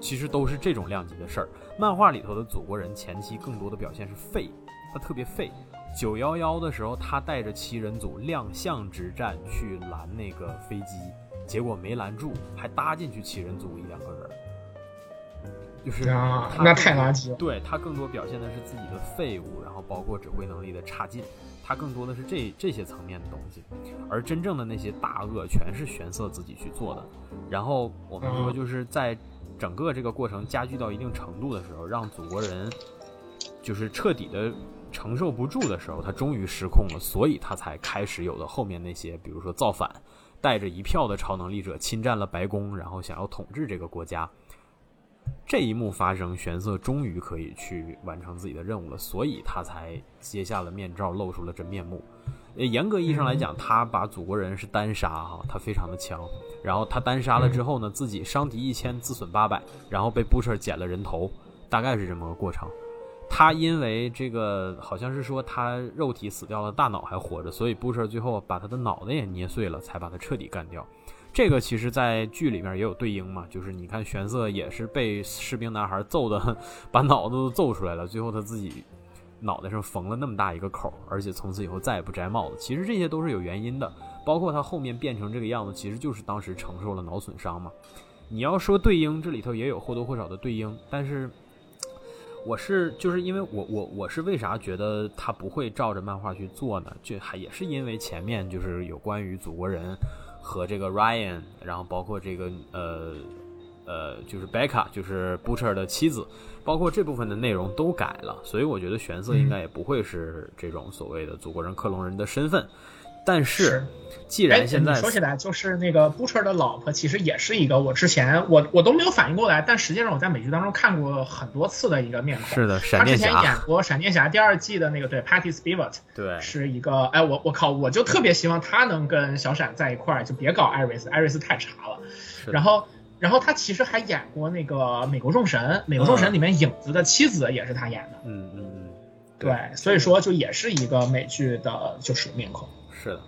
其实都是这种量级的事儿。漫画里头的祖国人前期更多的表现是废，他特别废。九幺幺的时候，他带着七人组亮相之战去拦那个飞机，结果没拦住，还搭进去七人组一两个人，就是啊那太垃圾了。对他更多表现的是自己的废物，然后包括指挥能力的差劲，他更多的是这这些层面的东西，而真正的那些大恶全是玄色自己去做的。然后我们说就是在整个这个过程加剧到一定程度的时候，让祖国人就是彻底的。承受不住的时候，他终于失控了，所以他才开始有了后面那些，比如说造反，带着一票的超能力者侵占了白宫，然后想要统治这个国家。这一幕发生，玄色终于可以去完成自己的任务了，所以他才揭下了面罩，露出了真面目。严格意义上来讲，他把祖国人是单杀哈，他非常的强。然后他单杀了之后呢，自己伤敌一千，自损八百，然后被布彻捡了人头，大概是这么个过程。他因为这个好像是说他肉体死掉了，大脑还活着，所以布彻最后把他的脑袋也捏碎了，才把他彻底干掉。这个其实，在剧里面也有对应嘛，就是你看玄色也是被士兵男孩揍的，把脑子都揍出来了，最后他自己脑袋上缝了那么大一个口，而且从此以后再也不摘帽子。其实这些都是有原因的，包括他后面变成这个样子，其实就是当时承受了脑损伤嘛。你要说对应，这里头也有或多或少的对应，但是。我是就是因为我我我是为啥觉得他不会照着漫画去做呢？就还也是因为前面就是有关于祖国人和这个 Ryan，然后包括这个呃呃就是 Becca，就是 Butcher 的妻子，包括这部分的内容都改了，所以我觉得玄色应该也不会是这种所谓的祖国人克隆人的身份。但是，既然现在说起来，就是那个 Butcher 的老婆，其实也是一个我之前我我都没有反应过来，但实际上我在美剧当中看过很多次的一个面孔。是的，他之前演过《闪电侠》第二季的那个对 Patty Spivot，对，是一个哎我我靠，我就特别希望他能跟小闪在一块儿，就别搞艾瑞斯，艾瑞斯太差了。然后然后他其实还演过那个《美国众神》，《美国众神》里面影子的妻子也是他演的。嗯嗯嗯，对，所以说就也是一个美剧的就是面孔。是的，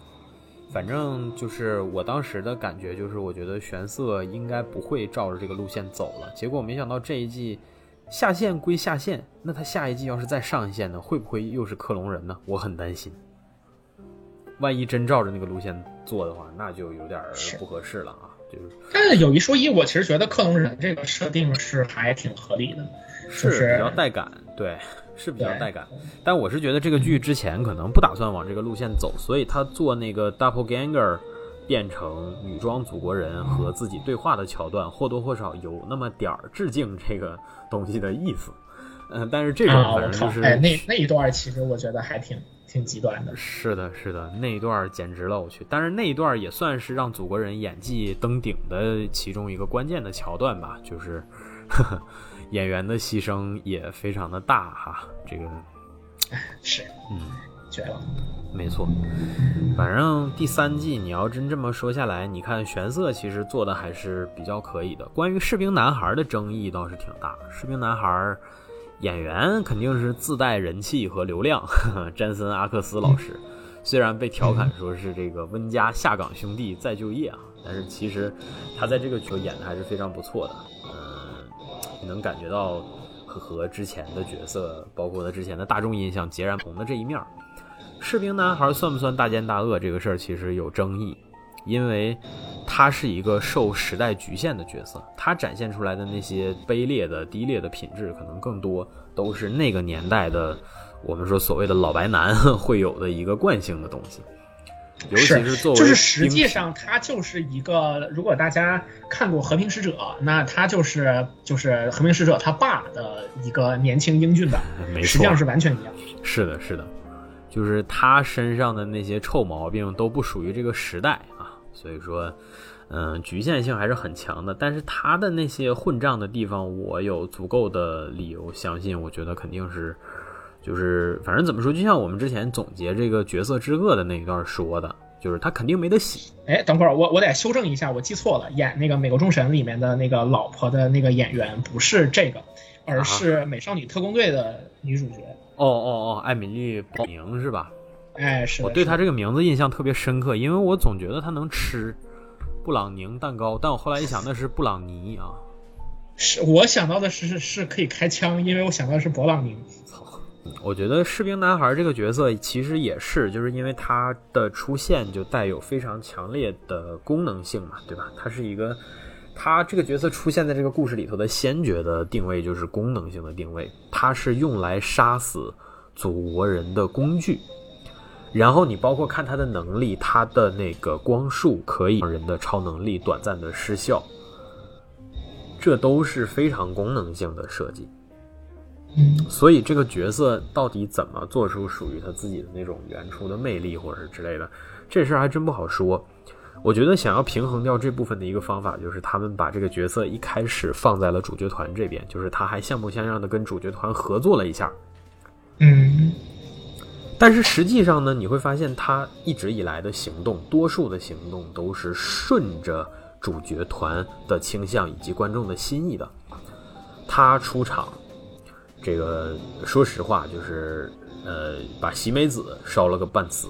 反正就是我当时的感觉，就是我觉得玄色应该不会照着这个路线走了。结果没想到这一季下线归下线，那他下一季要是再上线呢，会不会又是克隆人呢？我很担心。万一真照着那个路线做的话，那就有点不合适了啊。就是，但是有一说一，我其实觉得克隆人这个设定是还挺合理的，是比较带感，对。是比较带感，但我是觉得这个剧之前可能不打算往这个路线走，所以他做那个 Double Ganger 变成女装祖国人和自己对话的桥段，或多或少有那么点儿致敬这个东西的意思。嗯，但是这种反正就是哎，那那一段其实我觉得还挺挺极端的。是的，是的，那一段简直了，我去！但是那一段也算是让祖国人演技登顶的其中一个关键的桥段吧，就是。呵呵演员的牺牲也非常的大哈，这个是，嗯，绝了，没错。反正第三季你要真这么说下来，你看玄色其实做的还是比较可以的。关于士兵男孩的争议倒是挺大，士兵男孩演员肯定是自带人气和流量，詹森阿克斯老师虽然被调侃说是这个温家下岗兄弟再就业啊，但是其实他在这个剧演的还是非常不错的。能感觉到和和之前的角色，包括他之前的大众印象截然不同的这一面。士兵男孩算不算大奸大恶这个事儿其实有争议，因为他是一个受时代局限的角色，他展现出来的那些卑劣的、低劣的品质，可能更多都是那个年代的我们说所谓的老白男 会有的一个惯性的东西。尤其是作为，就是实际上他就是一个，如果大家看过《和平使者》，那他就是就是和平使者他爸的一个年轻英俊版，实际上是完全一样。是的，是的，就是他身上的那些臭毛病都不属于这个时代啊，所以说，嗯，局限性还是很强的。但是他的那些混账的地方，我有足够的理由相信，我觉得肯定是。就是反正怎么说，就像我们之前总结这个角色之恶的那一段说的，就是他肯定没得洗。哎，等会儿我我得修正一下，我记错了，演那个《美国众神》里面的那个老婆的那个演员不是这个，而是《美少女特工队》的女主角。哦哦哦，艾米丽·宝明是吧？哎，是。我对她这个名字印象特别深刻，因为我总觉得她能吃布朗宁蛋糕，但我后来一想，那是布朗尼啊。是我想到的是是可以开枪，因为我想到的是勃朗宁。操！我觉得士兵男孩这个角色其实也是，就是因为他的出现就带有非常强烈的功能性嘛，对吧？他是一个，他这个角色出现在这个故事里头的先决的定位就是功能性的定位，他是用来杀死祖国人的工具。然后你包括看他的能力，他的那个光束可以让人的超能力短暂的失效。这都是非常功能性的设计，嗯，所以这个角色到底怎么做出属于他自己的那种原初的魅力，或者是之类的，这事儿还真不好说。我觉得想要平衡掉这部分的一个方法，就是他们把这个角色一开始放在了主角团这边，就是他还像模像样的跟主角团合作了一下，嗯，但是实际上呢，你会发现他一直以来的行动，多数的行动都是顺着。主角团的倾向以及观众的心意的，他出场，这个说实话就是呃把喜美子烧了个半死，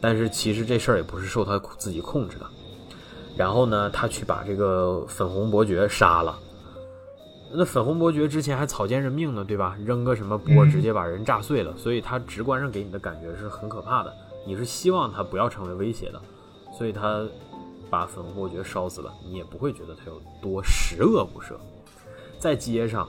但是其实这事儿也不是受他自己控制的。然后呢，他去把这个粉红伯爵杀了，那粉红伯爵之前还草菅人命呢，对吧？扔个什么波直接把人炸碎了，所以他直观上给你的感觉是很可怕的。你是希望他不要成为威胁的，所以他。把粉红伯爵烧死了，你也不会觉得他有多十恶不赦。在街上，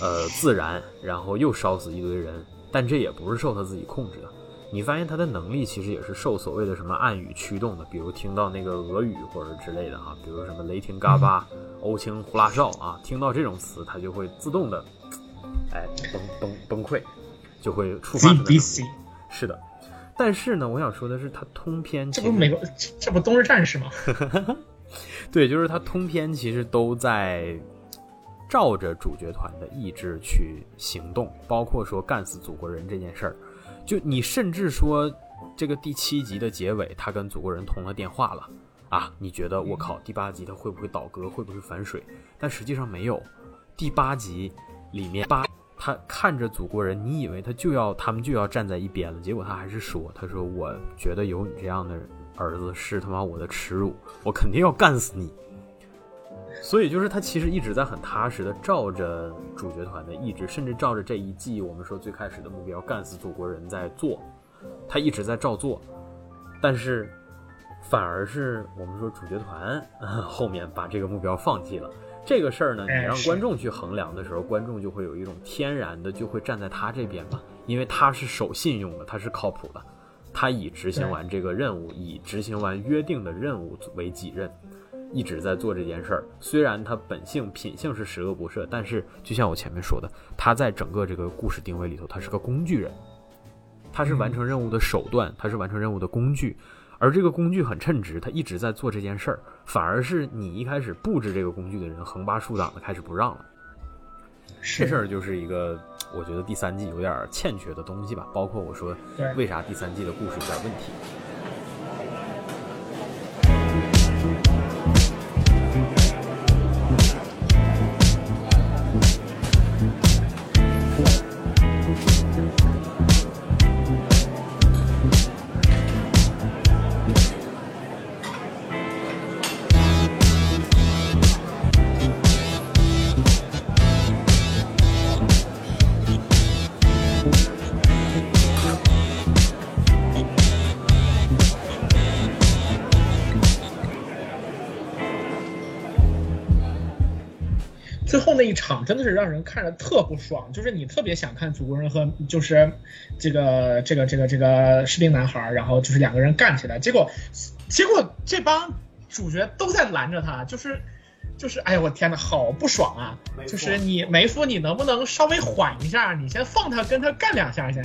呃，自燃，然后又烧死一堆人，但这也不是受他自己控制的。你发现他的能力其实也是受所谓的什么暗语驱动的，比如听到那个俄语或者之类的啊，比如什么雷霆嘎巴、欧青呼啦哨啊，听到这种词，他就会自动的，哎，崩崩崩溃，就会触发他的。是的。但是呢，我想说的是，他通篇这不美国，这不冬日战士吗？对，就是他通篇其实都在照着主角团的意志去行动，包括说干死祖国人这件事儿。就你甚至说，这个第七集的结尾，他跟祖国人通了电话了啊？你觉得我靠，第八集他会不会倒戈，会不会反水？但实际上没有，第八集里面八。他看着祖国人，你以为他就要他们就要站在一边了，结果他还是说：“他说我觉得有你这样的儿子是他妈我的耻辱，我肯定要干死你。”所以就是他其实一直在很踏实的照着主角团的意志，甚至照着这一季我们说最开始的目标干死祖国人在做，他一直在照做，但是反而是我们说主角团后面把这个目标放弃了。这个事儿呢，你让观众去衡量的时候，观众就会有一种天然的就会站在他这边嘛，因为他是守信用的，他是靠谱的，他以执行完这个任务，以执行完约定的任务为己任，一直在做这件事儿。虽然他本性品性是十恶不赦，但是就像我前面说的，他在整个这个故事定位里头，他是个工具人，他是完成任务的手段，他是完成任务的工具。而这个工具很称职，他一直在做这件事儿，反而是你一开始布置这个工具的人横八竖挡的开始不让了。这事儿就是一个，我觉得第三季有点欠缺的东西吧，包括我说为啥第三季的故事有点问题。那一场真的是让人看着特不爽，就是你特别想看祖国人和就是这个这个这个这个士兵男孩，然后就是两个人干起来，结果结果这帮主角都在拦着他，就是就是哎呀我天呐，好不爽啊！就是你梅夫，你能不能稍微缓一下？你先放他跟他干两下先。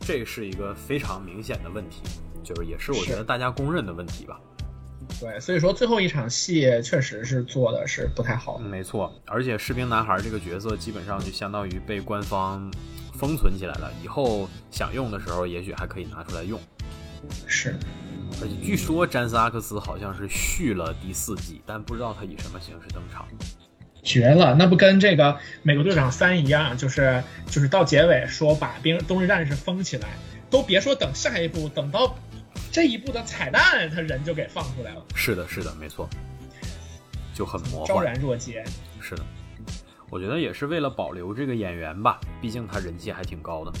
这是一个非常明显的问题，就是也是我觉得大家公认的问题吧。对，所以说最后一场戏确实是做的是不太好。没错，而且士兵男孩这个角色基本上就相当于被官方封存起来了，以后想用的时候，也许还可以拿出来用。是，而且据说詹斯阿克斯好像是续了第四季，但不知道他以什么形式登场。绝了，那不跟这个美国队长三一样，就是就是到结尾说把冰冬日战士封起来，都别说等下一步，等到这一步的彩蛋，他人就给放出来了。是的，是的，没错，就很魔幻，昭然若揭。是的，我觉得也是为了保留这个演员吧，毕竟他人气还挺高的。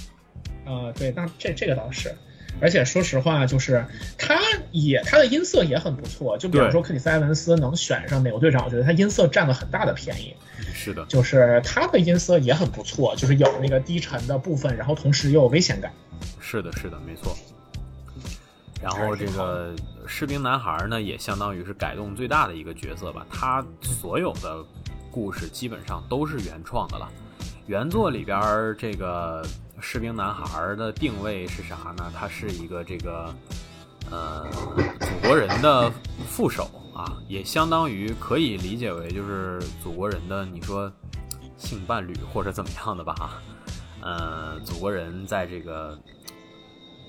呃，对，那这这个倒是。而且说实话，就是他也他的音色也很不错。就比如说克里斯埃文斯能选上美国队长，我觉得他音色占了很大的便宜。是的，就是他的音色也很不错，就是有那个低沉的部分，然后同时又有危险感。是的，是的，没错。然后这个士兵男孩呢，也相当于是改动最大的一个角色吧。他所有的故事基本上都是原创的了。原作里边这个。士兵男孩的定位是啥呢？他是一个这个，呃，祖国人的副手啊，也相当于可以理解为就是祖国人的你说性伴侣或者怎么样的吧哈。呃，祖国人在这个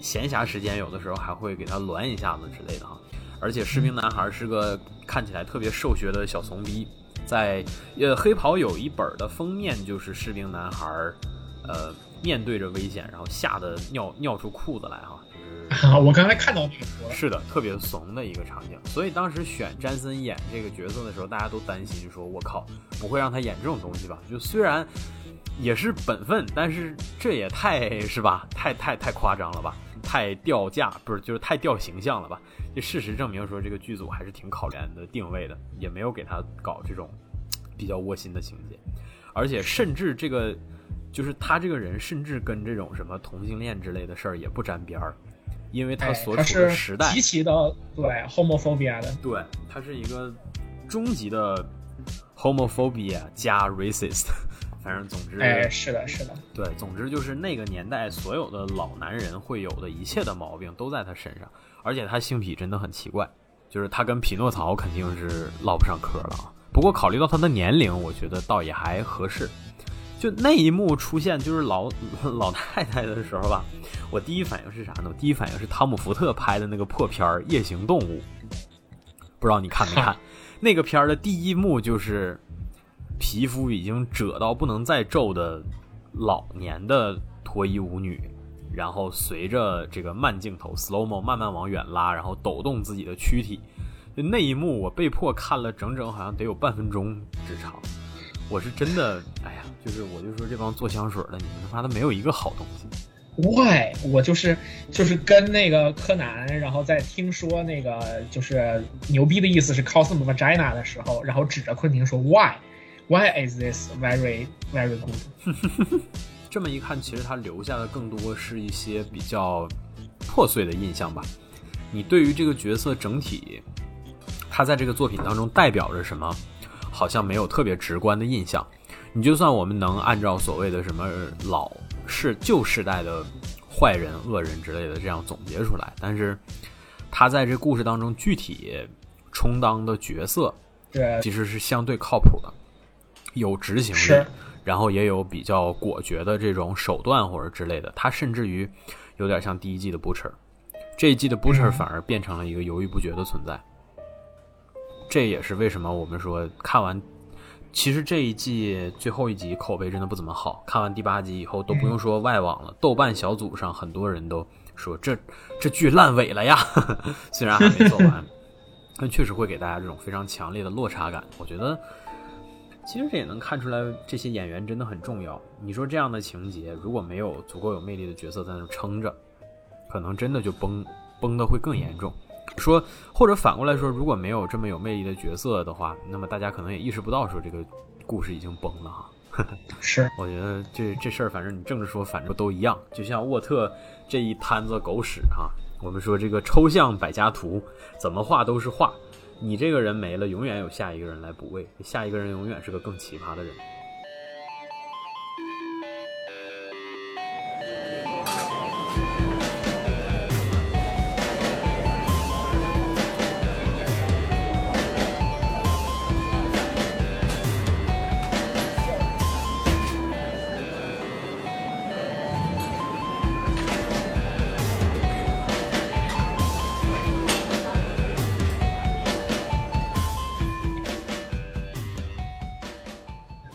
闲暇时间有的时候还会给他抡一下子之类的哈。而且士兵男孩是个看起来特别瘦削的小怂逼，在呃黑袍有一本的封面就是士兵男孩，呃。面对着危险，然后吓得尿尿出裤子来哈，就是 我刚才看到那个，是的，特别怂的一个场景。所以当时选詹森演这个角色的时候，大家都担心说：“我靠，不会让他演这种东西吧？”就虽然也是本分，但是这也太是吧，太太太夸张了吧，太掉价，不是就是太掉形象了吧？这事实证明说，这个剧组还是挺考量的定位的，也没有给他搞这种比较窝心的情节，而且甚至这个。就是他这个人，甚至跟这种什么同性恋之类的事儿也不沾边儿，因为他所处的时代极其的对 homophobia 的，对他是一个终极的 homophobia 加 racist，反正总之，哎，是的，是的，对，总之就是那个年代所有的老男人会有的一切的毛病都在他身上，而且他性癖真的很奇怪，就是他跟匹诺曹肯定是唠不上嗑了啊。不过考虑到他的年龄，我觉得倒也还合适。就那一幕出现，就是老 老太太的时候吧，我第一反应是啥呢？我第一反应是汤姆福特拍的那个破片儿《夜行动物》，不知道你看没看？那个片儿的第一幕就是皮肤已经褶到不能再皱的老年的脱衣舞女，然后随着这个慢镜头 slow mo 慢慢往远拉，然后抖动自己的躯体。就那一幕，我被迫看了整整好像得有半分钟之长。我是真的，哎呀，就是我就说这帮做香水的，你们他妈的没有一个好东西。Why？我就是就是跟那个柯南，然后在听说那个就是牛逼的意思是 cosmo vagina 的时候，然后指着昆汀说：“Why？” Why？Why is this very very good？这么一看，其实他留下的更多是一些比较破碎的印象吧。你对于这个角色整体，他在这个作品当中代表着什么？好像没有特别直观的印象，你就算我们能按照所谓的什么老世旧时代的坏人、恶人之类的这样总结出来，但是他在这故事当中具体充当的角色，对，其实是相对靠谱的，有执行力，然后也有比较果决的这种手段或者之类的。他甚至于有点像第一季的 Butcher，这一季的 Butcher 反而变成了一个犹豫不决的存在。这也是为什么我们说看完，其实这一季最后一集口碑真的不怎么好。看完第八集以后都不用说外网了，豆瓣小组上很多人都说这这剧烂尾了呀。虽然还没做完，但确实会给大家这种非常强烈的落差感。我觉得其实这也能看出来，这些演员真的很重要。你说这样的情节如果没有足够有魅力的角色在那撑着，可能真的就崩崩的会更严重。说，或者反过来说，如果没有这么有魅力的角色的话，那么大家可能也意识不到说这个故事已经崩了哈。是，我觉得这这事儿，反正你正着说，反正都一样。就像沃特这一摊子狗屎哈，我们说这个抽象百家图，怎么画都是画，你这个人没了，永远有下一个人来补位，下一个人永远是个更奇葩的人。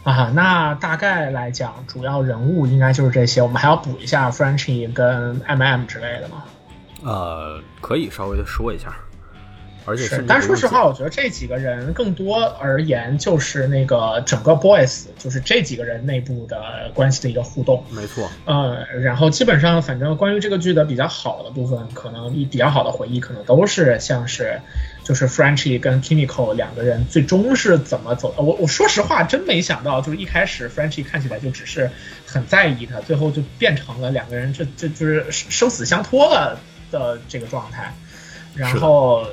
啊，那大概来讲，主要人物应该就是这些。我们还要补一下 Frenchy 跟 MM 之类的吗？呃，可以稍微的说一下。而且是，但说实话，我觉得这几个人更多而言就是那个整个 Boys，就是这几个人内部的关系的一个互动。没错。呃，然后基本上，反正关于这个剧的比较好的部分，可能比较好的回忆，可能都是像是，就是 Frenchy 跟 Kimiko 两个人最终是怎么走的。我我说实话，真没想到，就是一开始 Frenchy 看起来就只是很在意他，最后就变成了两个人这这就是生死相托了的这个状态，然后。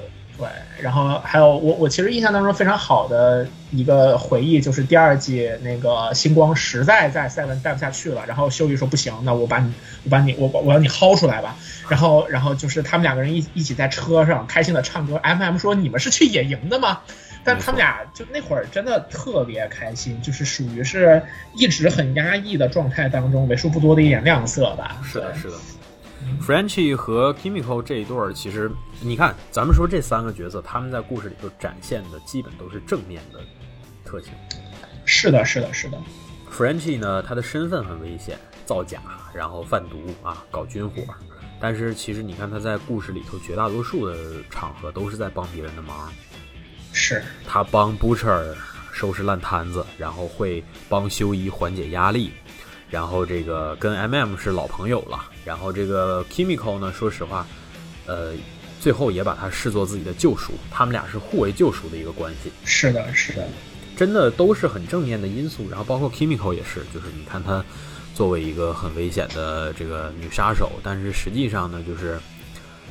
对，然后还有我，我其实印象当中非常好的一个回忆，就是第二季那个星光实在在 Seven 待不下去了，然后修玉说不行，那我把你，我把你，我我要你薅出来吧。然后，然后就是他们两个人一一起在车上开心的唱歌。M M 说你们是去野营的吗？但他们俩就那会儿真的特别开心，就是属于是一直很压抑的状态当中为数不多的一点亮色吧。是的，是的。Frenchy 和 Kimiko 这一对儿，其实你看，咱们说这三个角色，他们在故事里头展现的基本都是正面的特性。是的，是的，是的。Frenchy 呢，他的身份很危险，造假，然后贩毒啊，搞军火。但是其实你看他在故事里头，绝大多数的场合都是在帮别人的忙。是他帮 Butcher 收拾烂摊子，然后会帮修一缓解压力。然后这个跟 M M 是老朋友了，然后这个 Kimiko 呢，说实话，呃，最后也把他视作自己的救赎，他们俩是互为救赎的一个关系。是的，是的，真的都是很正面的因素。然后包括 Kimiko 也是，就是你看她作为一个很危险的这个女杀手，但是实际上呢，就是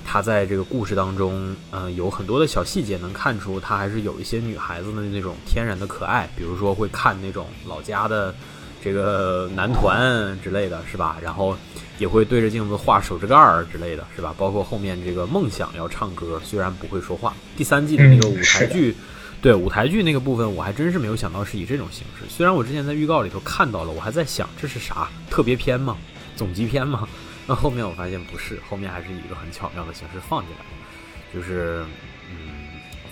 她在这个故事当中，嗯，有很多的小细节能看出她还是有一些女孩子的那种天然的可爱，比如说会看那种老家的。这个男团之类的是吧？然后也会对着镜子画手指盖儿之类的是吧？包括后面这个梦想要唱歌，虽然不会说话。第三季的那个舞台剧，对舞台剧那个部分，我还真是没有想到是以这种形式。虽然我之前在预告里头看到了，我还在想这是啥特别篇吗？总集篇吗？那后面我发现不是，后面还是以一个很巧妙的形式放进来，就是嗯，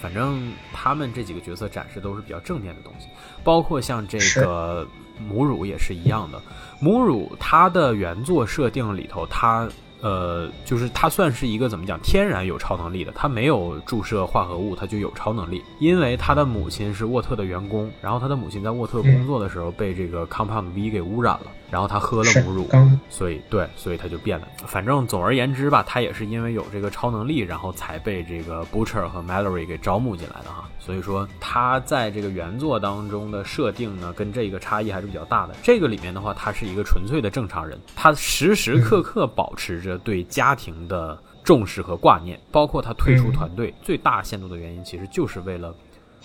反正他们这几个角色展示都是比较正面的东西，包括像这个。母乳也是一样的，母乳它的原作设定里头，它呃，就是它算是一个怎么讲，天然有超能力的，它没有注射化合物，它就有超能力。因为他的母亲是沃特的员工，然后他的母亲在沃特工作的时候被这个 Compound V 给污染了。然后他喝了母乳，所以对，所以他就变了。反正总而言之吧，他也是因为有这个超能力，然后才被这个 Butcher 和 Mallory 给招募进来的哈。所以说他在这个原作当中的设定呢，跟这个差异还是比较大的。这个里面的话，他是一个纯粹的正常人，他时时刻刻保持着对家庭的重视和挂念，包括他退出团队最大限度的原因，其实就是为了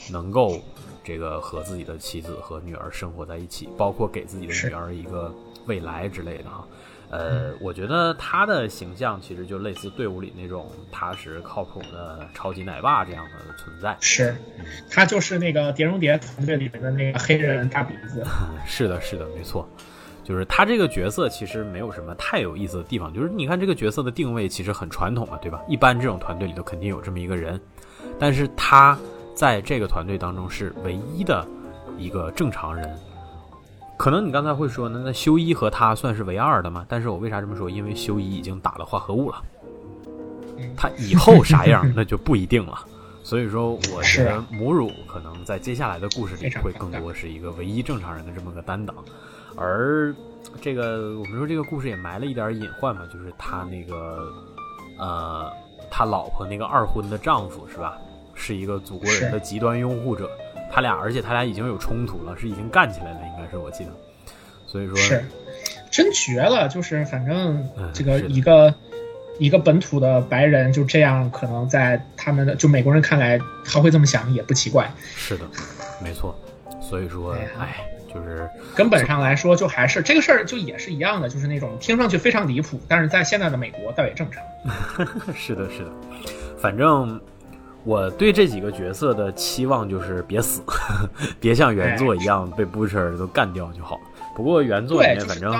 能够。这个和自己的妻子和女儿生活在一起，包括给自己的女儿一个未来之类的哈。呃，我觉得他的形象其实就类似队伍里那种踏实靠谱的超级奶爸这样的存在。是，他就是那个碟中谍团队里面的那个黑人大鼻子。是的，是的，没错，就是他这个角色其实没有什么太有意思的地方，就是你看这个角色的定位其实很传统嘛，对吧？一般这种团队里头肯定有这么一个人，但是他。在这个团队当中是唯一的一个正常人，可能你刚才会说，那那修一和他算是唯二的吗？但是我为啥这么说？因为修一已经打了化合物了，他以后啥样那就不一定了。所以说，我觉得母乳可能在接下来的故事里会更多是一个唯一正常人的这么个担当，而这个我们说这个故事也埋了一点隐患嘛，就是他那个呃，他老婆那个二婚的丈夫是吧？是一个祖国人的极端拥护者，他俩，而且他俩已经有冲突了，是已经干起来了，应该是我记得。所以说，是真绝了，就是反正这个一个一个本土的白人就这样，可能在他们的就美国人看来，他会这么想也不奇怪。是的，没错。所以说，哎，就是根本上来说，就还是这个事儿，就也是一样的，就是那种听上去非常离谱，但是在现在的美国倒也正常。是的，是的，反正。我对这几个角色的期望就是别死，别像原作一样被 Butcher 都干掉就好了。不过原作里面反正，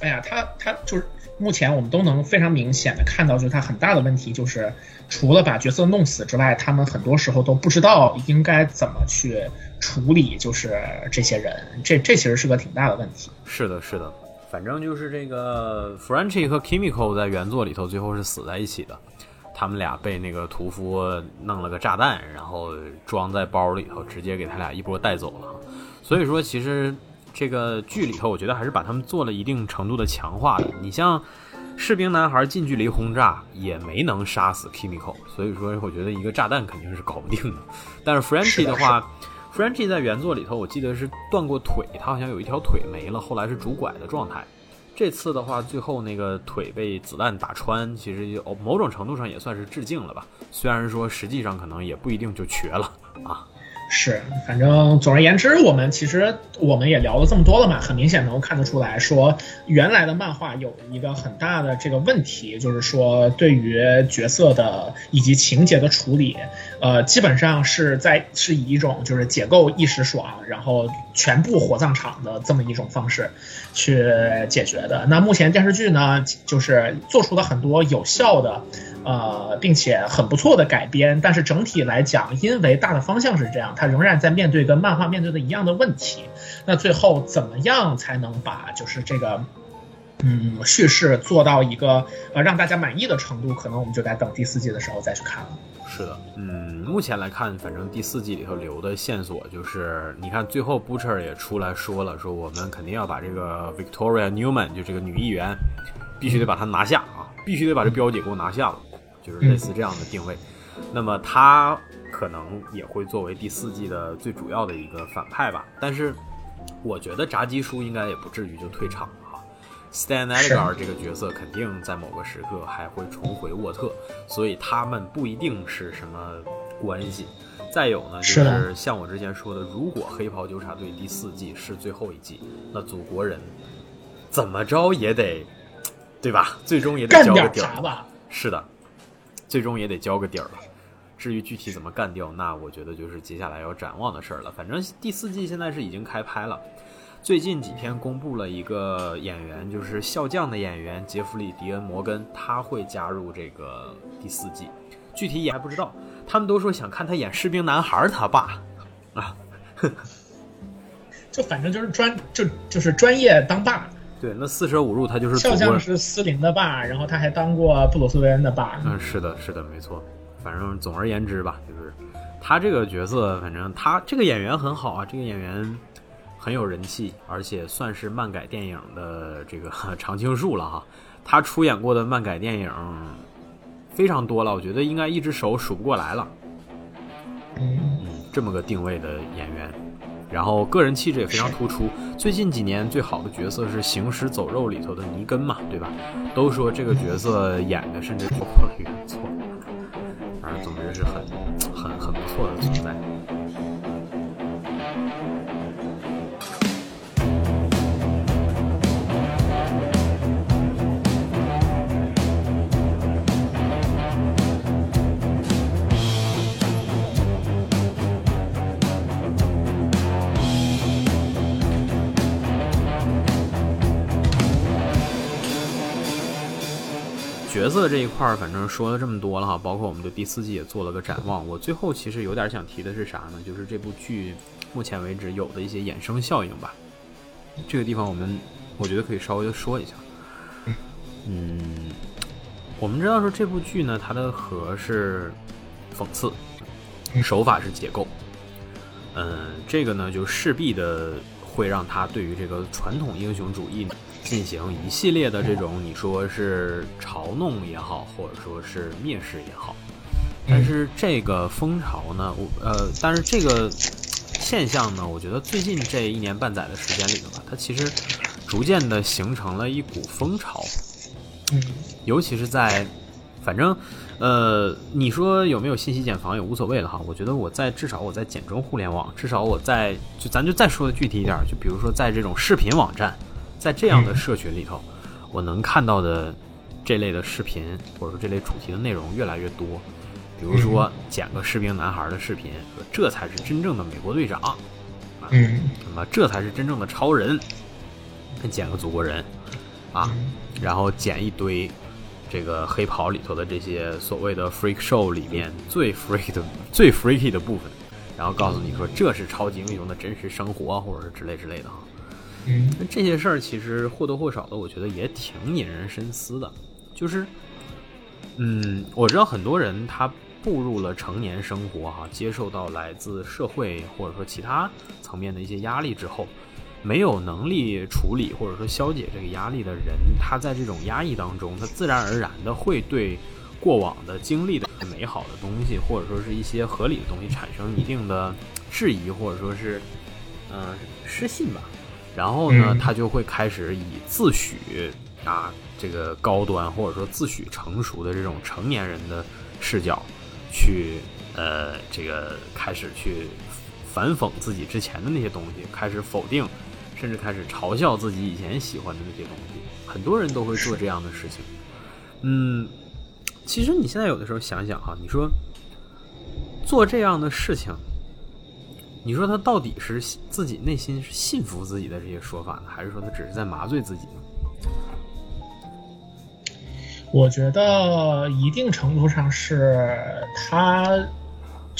哎呀，他他就是目前我们都能非常明显的看到，就是他很大的问题就是，除了把角色弄死之外，他们很多时候都不知道应该怎么去处理，就是这些人，这这其实是个挺大的问题。是的，是的，反正就是这个 Frenchy 和 Kimiko 在原作里头最后是死在一起的。他们俩被那个屠夫弄了个炸弹，然后装在包里头，直接给他俩一波带走了。所以说，其实这个剧里头，我觉得还是把他们做了一定程度的强化的。你像士兵男孩近距离轰炸也没能杀死 Kimiko，所以说我觉得一个炸弹肯定是搞不定的。但是 Frenchy 的话，Frenchy 在原作里头，我记得是断过腿，他好像有一条腿没了，后来是拄拐的状态。这次的话，最后那个腿被子弹打穿，其实就某种程度上也算是致敬了吧。虽然说实际上可能也不一定就瘸了啊。是，反正总而言之，我们其实我们也聊了这么多了嘛，很明显能够看得出来说，原来的漫画有一个很大的这个问题，就是说对于角色的以及情节的处理，呃，基本上是在是以一种就是解构一时爽，然后全部火葬场的这么一种方式去解决的。那目前电视剧呢，就是做出了很多有效的。呃，并且很不错的改编，但是整体来讲，因为大的方向是这样，它仍然在面对跟漫画面对的一样的问题。那最后怎么样才能把就是这个，嗯，叙事做到一个呃让大家满意的程度？可能我们就得等第四季的时候再去看了。是的，嗯，目前来看，反正第四季里头留的线索就是，你看最后 Butcher 也出来说了，说我们肯定要把这个 Victoria Newman 就这个女议员，必须得把她拿下啊，必须得把这标姐给我拿下了。就是类似这样的定位，那么他可能也会作为第四季的最主要的一个反派吧。但是我觉得炸鸡叔应该也不至于就退场。Stan Edgar 这个角色肯定在某个时刻还会重回沃特，所以他们不一定是什么关系。再有呢，就是像我之前说的，如果黑袍纠察队第四季是最后一季，那祖国人怎么着也得，对吧？最终也得交个底儿吧。是的。最终也得交个底儿了，至于具体怎么干掉，那我觉得就是接下来要展望的事儿了。反正第四季现在是已经开拍了，最近几天公布了一个演员，就是笑匠的演员杰弗里·迪恩·摩根，他会加入这个第四季，具体也还不知道。他们都说想看他演士兵男孩他爸，啊，就反正就是专就就是专业当爸。对，那四舍五入他就是笑匠是斯林的爸，然后他还当过布鲁斯韦恩的爸。嗯，是的，是的，没错。反正总而言之吧，就是他这个角色，反正他这个演员很好啊，这个演员很有人气，而且算是漫改电影的这个 常青树了哈。他出演过的漫改电影非常多了，我觉得应该一只手数不过来了。嗯，这么个定位的演员。然后个人气质也非常突出。最近几年最好的角色是《行尸走肉》里头的尼根嘛，对吧？都说这个角色演的甚至超过了原作，反正总之是很、很、很不错的存在。角色这一块儿，反正说了这么多了哈，包括我们对第四季也做了个展望。我最后其实有点想提的是啥呢？就是这部剧目前为止有的一些衍生效应吧。这个地方我们我觉得可以稍微的说一下。嗯，我们知道说这部剧呢，它的核是讽刺，手法是解构。嗯，这个呢就势必的会让他对于这个传统英雄主义。进行一系列的这种，你说是嘲弄也好，或者说是蔑视也好，但是这个风潮呢，我呃，但是这个现象呢，我觉得最近这一年半载的时间里头吧，它其实逐渐的形成了一股风潮，嗯，尤其是在，反正呃，你说有没有信息茧房也无所谓了哈，我觉得我在至少我在简中互联网，至少我在就咱就再说的具体一点，就比如说在这种视频网站。在这样的社群里头，我能看到的这类的视频，或者说这类主题的内容越来越多。比如说，剪个士兵男孩的视频，说这才是真正的美国队长，嗯，那么这才是真正的超人，剪个祖国人。啊，然后剪一堆这个黑袍里头的这些所谓的 freak show 里面最 freak 的、最 freaky 的部分，然后告诉你说这是超级英雄的真实生活，或者是之类之类的哈。嗯，那这些事儿其实或多或少的，我觉得也挺引人深思的。就是，嗯，我知道很多人他步入了成年生活哈，接受到来自社会或者说其他层面的一些压力之后。没有能力处理或者说消解这个压力的人，他在这种压抑当中，他自然而然的会对过往的经历的美好的东西，或者说是一些合理的东西产生一定的质疑，或者说是嗯失信吧。然后呢，他就会开始以自诩啊这个高端或者说自诩成熟的这种成年人的视角去呃这个开始去反讽自己之前的那些东西，开始否定。甚至开始嘲笑自己以前喜欢的那些东西，很多人都会做这样的事情。嗯，其实你现在有的时候想想哈，你说做这样的事情，你说他到底是自己内心是信服自己的这些说法呢，还是说他只是在麻醉自己呢？我觉得一定程度上是他。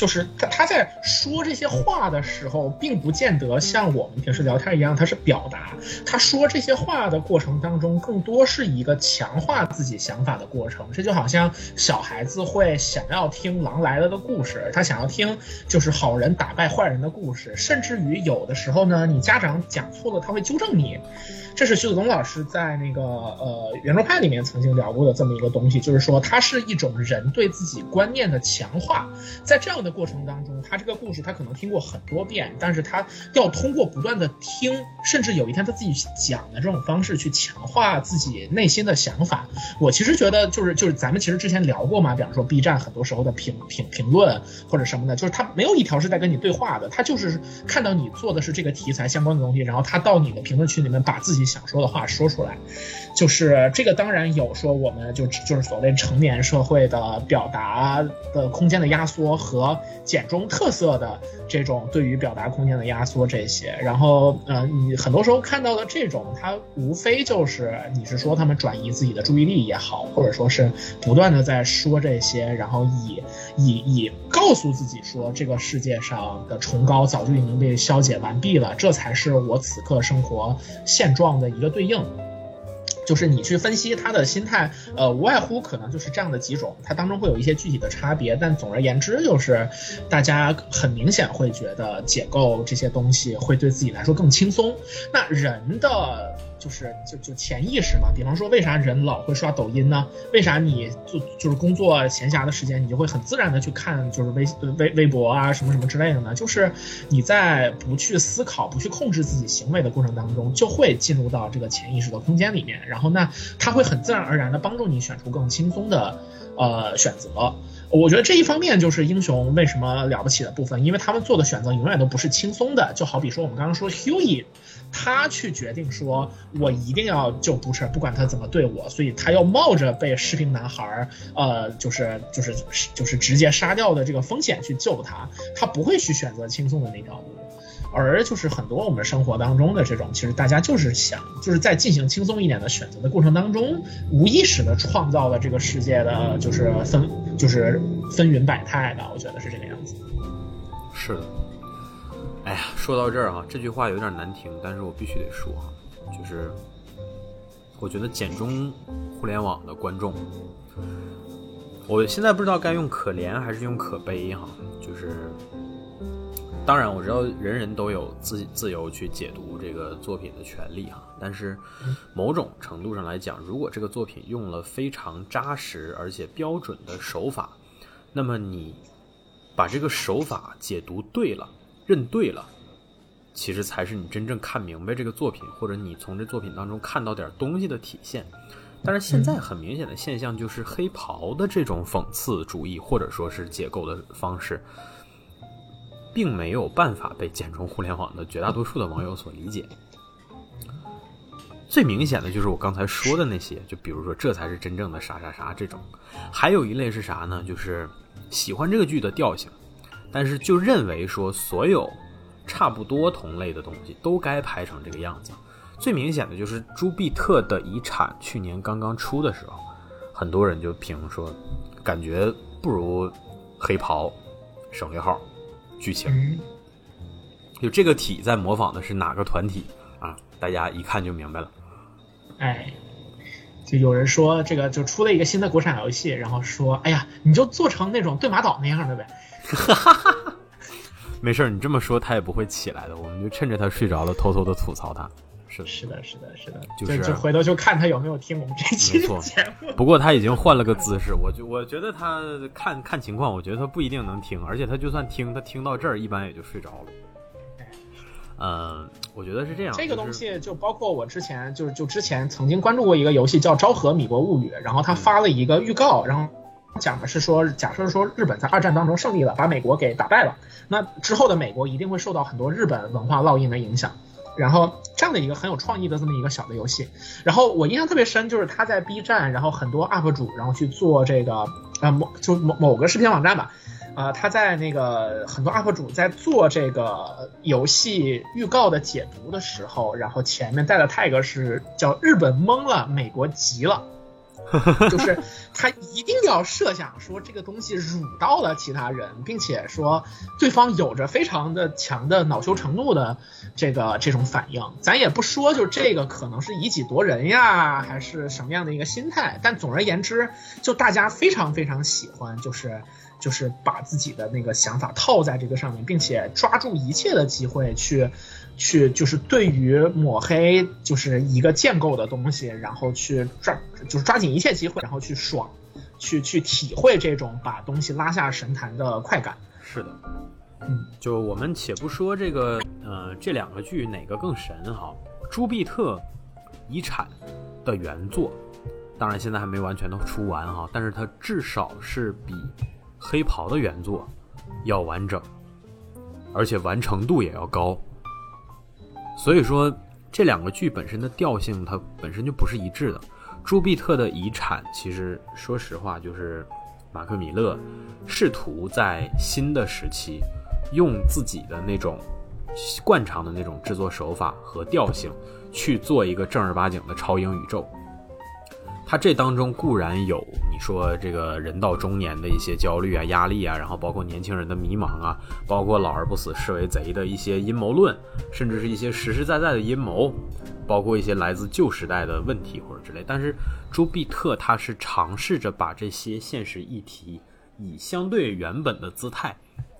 就是他他在说这些话的时候，并不见得像我们平时聊天一样，他是表达。他说这些话的过程当中，更多是一个强化自己想法的过程。这就好像小孩子会想要听狼来了的故事，他想要听就是好人打败坏人的故事，甚至于有的时候呢，你家长讲错了，他会纠正你。这是徐子东老师在那个呃圆桌派里面曾经聊过的这么一个东西，就是说它是一种人对自己观念的强化，在这样的过程当中，他这个故事他可能听过很多遍，但是他要通过不断的听，甚至有一天他自己讲的这种方式去强化自己内心的想法。我其实觉得就是就是咱们其实之前聊过嘛，比方说 B 站很多时候的评评评论或者什么的，就是他没有一条是在跟你对话的，他就是看到你做的是这个题材相关的东西，然后他到你的评论区里面把自己。想说的话说出来，就是这个当然有说，我们就就是所谓成年社会的表达的空间的压缩和简中特色的这种对于表达空间的压缩这些。然后，呃，你很多时候看到的这种，它无非就是你是说他们转移自己的注意力也好，或者说是不断的在说这些，然后以以以告诉自己说这个世界上的崇高早就已经被消解完毕了，这才是我此刻生活现状。的一个对应，就是你去分析他的心态，呃，无外乎可能就是这样的几种，它当中会有一些具体的差别，但总而言之，就是大家很明显会觉得解构这些东西会对自己来说更轻松。那人的。就是就就潜意识嘛，比方说为啥人老会刷抖音呢？为啥你就就是工作闲暇的时间，你就会很自然的去看就是微微微博啊什么什么之类的呢？就是你在不去思考、不去控制自己行为的过程当中，就会进入到这个潜意识的空间里面，然后那它会很自然而然的帮助你选出更轻松的呃选择。我觉得这一方面就是英雄为什么了不起的部分，因为他们做的选择永远都不是轻松的。就好比说我们刚刚说 Hughie。他去决定说，我一定要救 Butcher，，不管他怎么对我，所以他要冒着被士兵男孩儿，呃，就是就是就是直接杀掉的这个风险去救他，他不会去选择轻松的那条路，而就是很多我们生活当中的这种，其实大家就是想，就是在进行轻松一点的选择的过程当中，无意识的创造了这个世界的，就是分就是纷纭百态吧，我觉得是这个样子。是的。哎呀，说到这儿哈，这句话有点难听，但是我必须得说，就是我觉得简中互联网的观众，我现在不知道该用可怜还是用可悲哈，就是当然我知道人人都有自自由去解读这个作品的权利哈，但是某种程度上来讲，如果这个作品用了非常扎实而且标准的手法，那么你把这个手法解读对了。认对了，其实才是你真正看明白这个作品，或者你从这作品当中看到点东西的体现。但是现在很明显的现象就是黑袍的这种讽刺主义，或者说是解构的方式，并没有办法被简中互联网的绝大多数的网友所理解。最明显的就是我刚才说的那些，就比如说这才是真正的啥啥啥这种。还有一类是啥呢？就是喜欢这个剧的调性。但是就认为说所有差不多同类的东西都该拍成这个样子，最明显的就是朱庇特的遗产，去年刚刚出的时候，很多人就评说，感觉不如黑袍省略号剧情。嗯，就这个体在模仿的是哪个团体啊？大家一看就明白了。哎，就有人说这个就出了一个新的国产游戏，然后说，哎呀，你就做成那种对马岛那样的呗。没事儿，你这么说他也不会起来的，我们就趁着他睡着了，偷偷的吐槽他。是的，是的，是的，是的，就是就回头就看他有没有听我们这期没错节目。不过他已经换了个姿势，我就我觉得他看看情况，我觉得他不一定能听，而且他就算听，他听到这儿一般也就睡着了。嗯，我觉得是这样。这个东西就包括我之前就是就之前曾经关注过一个游戏叫《昭和米国物语》，然后他发了一个预告，然后讲的是说，假设说日本在二战当中胜利了，把美国给打败了，那之后的美国一定会受到很多日本文化烙印的影响。然后这样的一个很有创意的这么一个小的游戏，然后我印象特别深，就是他在 B 站，然后很多 UP 主，然后去做这个呃某就某某个视频网站吧，啊，他在那个很多 UP 主在做这个游戏预告的解读的时候，然后前面带的 tag 是叫“日本懵了，美国急了”，就是他一定要设想说这个东西辱到了其他人，并且说对方有着非常的强的恼羞成怒的这个这种反应。咱也不说，就这个可能是以己夺人呀，还是什么样的一个心态，但总而言之，就大家非常非常喜欢，就是。就是把自己的那个想法套在这个上面，并且抓住一切的机会去，去就是对于抹黑就是一个建构的东西，然后去抓就是抓紧一切机会，然后去爽，去去体会这种把东西拉下神坛的快感。是的，嗯，就我们且不说这个，呃，这两个剧哪个更神哈？朱庇特遗产的原作，当然现在还没完全都出完哈，但是它至少是比黑袍的原作要完整，而且完成度也要高。所以说，这两个剧本身的调性它本身就不是一致的。朱庇特的遗产，其实说实话，就是马克米勒试图在新的时期，用自己的那种惯常的那种制作手法和调性，去做一个正儿八经的超英宇宙。他这当中固然有你说这个人到中年的一些焦虑啊、压力啊，然后包括年轻人的迷茫啊，包括老而不死是为贼的一些阴谋论，甚至是一些实实在在的阴谋，包括一些来自旧时代的问题或者之类。但是朱庇特他是尝试着把这些现实议题以相对原本的姿态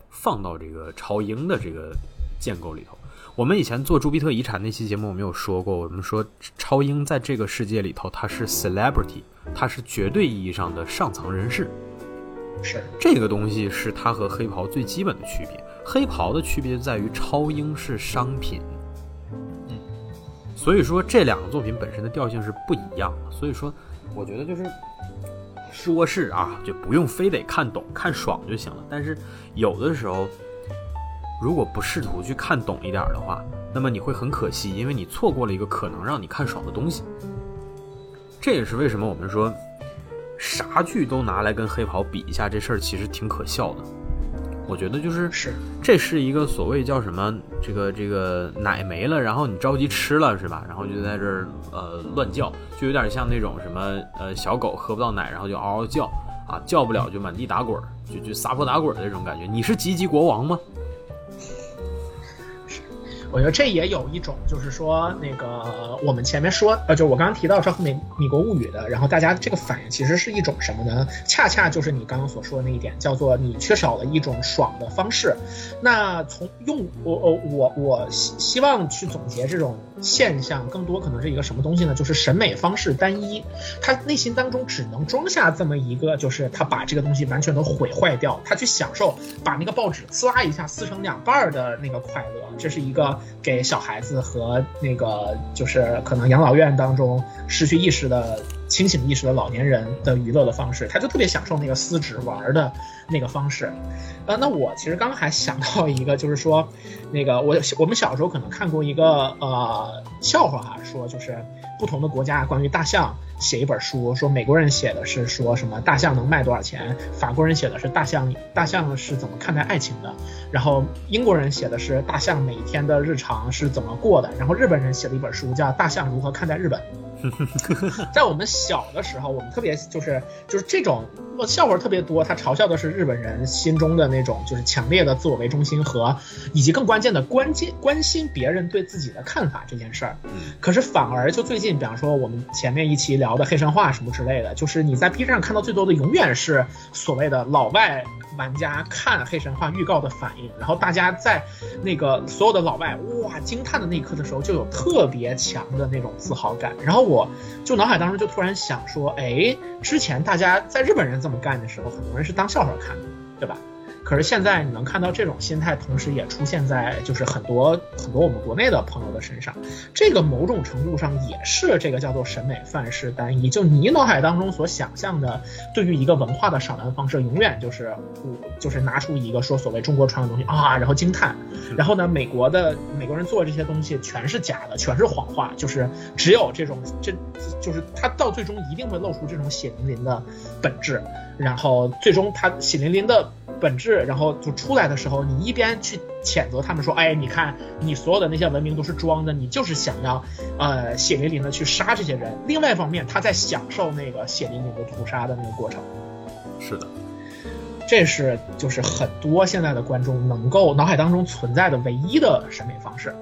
放到这个超英的这个建构里头。我们以前做朱庇特遗产那期节目，我们有说过，我们说超英在这个世界里头，他是 celebrity，他是绝对意义上的上层人士。是这个东西是它和黑袍最基本的区别。黑袍的区别在于超英是商品，嗯，所以说这两个作品本身的调性是不一样的。所以说，我觉得就是说是啊，就不用非得看懂看爽就行了。但是有的时候。如果不试图去看懂一点的话，那么你会很可惜，因为你错过了一个可能让你看爽的东西。这也是为什么我们说啥剧都拿来跟黑袍比一下，这事儿其实挺可笑的。我觉得就是是，这是一个所谓叫什么，这个这个奶没了，然后你着急吃了是吧？然后就在这儿呃乱叫，就有点像那种什么呃小狗喝不到奶，然后就嗷嗷叫啊，叫不了就满地打滚，就就撒泼打滚的那种感觉。你是吉吉国王吗？我觉得这也有一种，就是说那个我们前面说，呃，就我刚刚提到《昭和美米国物语》的，然后大家这个反应其实是一种什么呢？恰恰就是你刚刚所说的那一点，叫做你缺少了一种爽的方式。那从用我我我我希希望去总结这种现象，更多可能是一个什么东西呢？就是审美方式单一，他内心当中只能装下这么一个，就是他把这个东西完全都毁坏掉，他去享受把那个报纸呲啦一下撕成两半的那个快乐，这是一个。给小孩子和那个就是可能养老院当中失去意识的清醒意识的老年人的娱乐的方式，他就特别享受那个撕纸玩的那个方式。呃，那我其实刚刚还想到一个，就是说，那个我我们小时候可能看过一个呃笑话哈，说就是不同的国家关于大象写一本书，说美国人写的是说什么大象能卖多少钱，法国人写的是大象大象是怎么看待爱情的，然后英国人写的是大象每天的日常是怎么过的，然后日本人写了一本书叫《大象如何看待日本》。在我们小的时候，我们特别就是就是这种笑话特别多，他嘲笑的是日本人心中的那种就是强烈的自我为中心和以及更关键的关键关心别人对自己的看法这件事儿。可是反而就最近，比方说我们前面一期聊的黑神话什么之类的，就是你在 B 站上看到最多的永远是所谓的老外。玩家看黑神话预告的反应，然后大家在那个所有的老外哇惊叹的那一刻的时候，就有特别强的那种自豪感。然后我就脑海当中就突然想说，哎，之前大家在日本人这么干的时候，很多人是当笑话看的，对吧？可是现在你能看到这种心态，同时也出现在就是很多很多我们国内的朋友的身上。这个某种程度上也是这个叫做审美范式单一。就你脑海当中所想象的，对于一个文化的赏玩方式，永远就是我就是拿出一个说所谓中国传统东西啊，然后惊叹。然后呢，美国的美国人做这些东西全是假的，全是谎话，就是只有这种这就是他到最终一定会露出这种血淋淋的本质。然后最终他血淋淋的。本质，然后就出来的时候，你一边去谴责他们说，哎，你看你所有的那些文明都是装的，你就是想要，呃，血淋淋的去杀这些人。另外一方面，他在享受那个血淋淋的屠杀的那个过程。是的，这是就是很多现在的观众能够脑海当中存在的唯一的审美方式。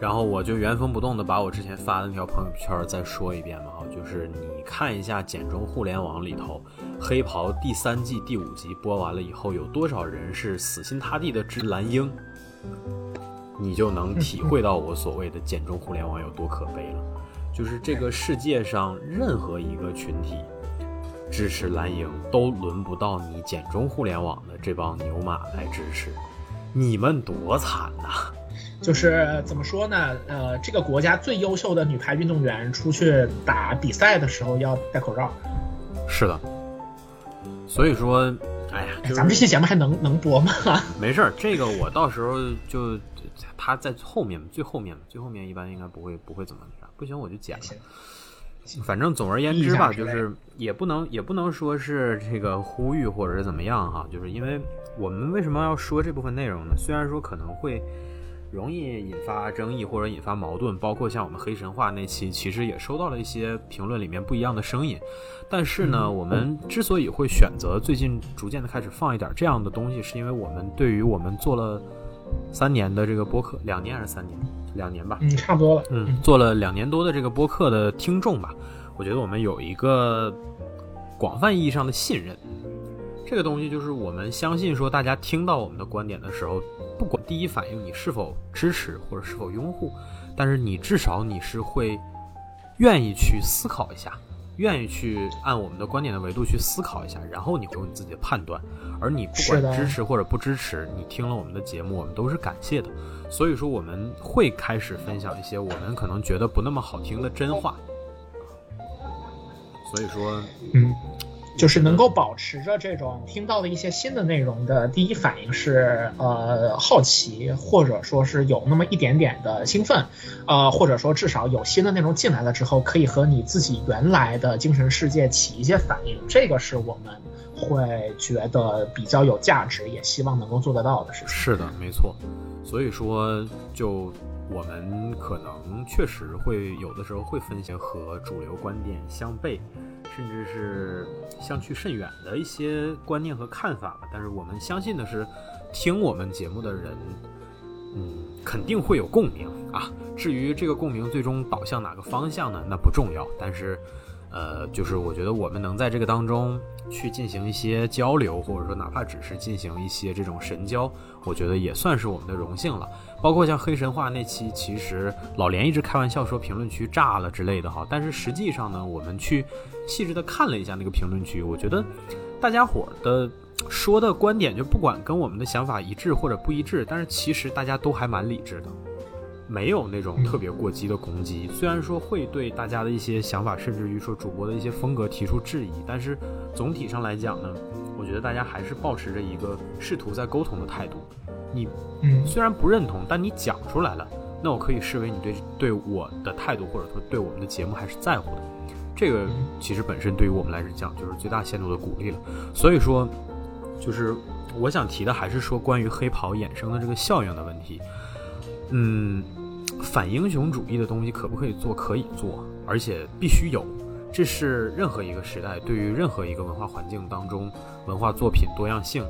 然后我就原封不动的把我之前发的那条朋友圈再说一遍嘛，就是你看一下《简中互联网》里头。黑袍第三季第五集播完了以后，有多少人是死心塌地的支蓝鹰？你就能体会到我所谓的简中互联网有多可悲了。就是这个世界上任何一个群体支持蓝鹰，都轮不到你简中互联网的这帮牛马来支持。你们多惨呐！就是怎么说呢？呃，这个国家最优秀的女排运动员出去打比赛的时候要戴口罩。是的。所以说，哎呀，咱们这期节目还能能播吗？没事儿，这个我到时候就他在后面最后面最后面一般应该不会不会怎么不行我就剪了。反正总而言之吧，就是也不能也不能说是这个呼吁或者是怎么样哈，就是因为我们为什么要说这部分内容呢？虽然说可能会。容易引发争议或者引发矛盾，包括像我们黑神话那期，其实也收到了一些评论里面不一样的声音。但是呢，我们之所以会选择最近逐渐的开始放一点这样的东西，是因为我们对于我们做了三年的这个播客，两年还是三年？两年吧，嗯，差不多了。嗯，做了两年多的这个播客的听众吧，我觉得我们有一个广泛意义上的信任。这个东西就是我们相信说，大家听到我们的观点的时候。不管第一反应你是否支持或者是否拥护，但是你至少你是会愿意去思考一下，愿意去按我们的观点的维度去思考一下，然后你会有你自己的判断。而你不管支持或者不支持，你听了我们的节目，我们都是感谢的。所以说我们会开始分享一些我们可能觉得不那么好听的真话。所以说，嗯。就是能够保持着这种听到的一些新的内容的第一反应是呃好奇，或者说是有那么一点点的兴奋，呃或者说至少有新的内容进来了之后，可以和你自己原来的精神世界起一些反应，这个是我们会觉得比较有价值，也希望能够做得到的事情。是的，没错。所以说，就我们可能确实会有的时候会分析和主流观点相悖。甚至是相去甚远的一些观念和看法吧，但是我们相信的是，听我们节目的人，嗯，肯定会有共鸣啊。至于这个共鸣最终导向哪个方向呢？那不重要。但是，呃，就是我觉得我们能在这个当中去进行一些交流，或者说哪怕只是进行一些这种神交，我觉得也算是我们的荣幸了。包括像黑神话那期，其实老连一直开玩笑说评论区炸了之类的哈，但是实际上呢，我们去。细致的看了一下那个评论区，我觉得大家伙的说的观点，就不管跟我们的想法一致或者不一致，但是其实大家都还蛮理智的。没有那种特别过激的攻击。虽然说会对大家的一些想法，甚至于说主播的一些风格提出质疑，但是总体上来讲呢，我觉得大家还是保持着一个试图在沟通的态度。你嗯虽然不认同，但你讲出来了，那我可以视为你对对我的态度，或者说对我们的节目还是在乎的。这个其实本身对于我们来讲就是最大限度的鼓励了。所以说，就是我想提的还是说关于黑袍衍生的这个效应的问题。嗯，反英雄主义的东西可不可以做？可以做，而且必须有。这是任何一个时代对于任何一个文化环境当中文化作品多样性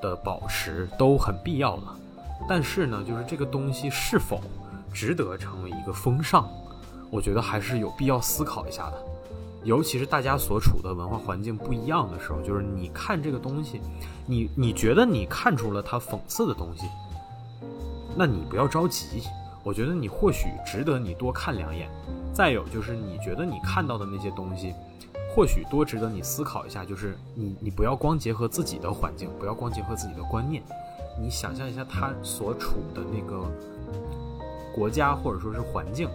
的保持都很必要的。但是呢，就是这个东西是否值得成为一个风尚，我觉得还是有必要思考一下的。尤其是大家所处的文化环境不一样的时候，就是你看这个东西，你你觉得你看出了它讽刺的东西，那你不要着急。我觉得你或许值得你多看两眼。再有就是你觉得你看到的那些东西，或许多值得你思考一下。就是你你不要光结合自己的环境，不要光结合自己的观念，你想象一下他所处的那个国家或者说是环境。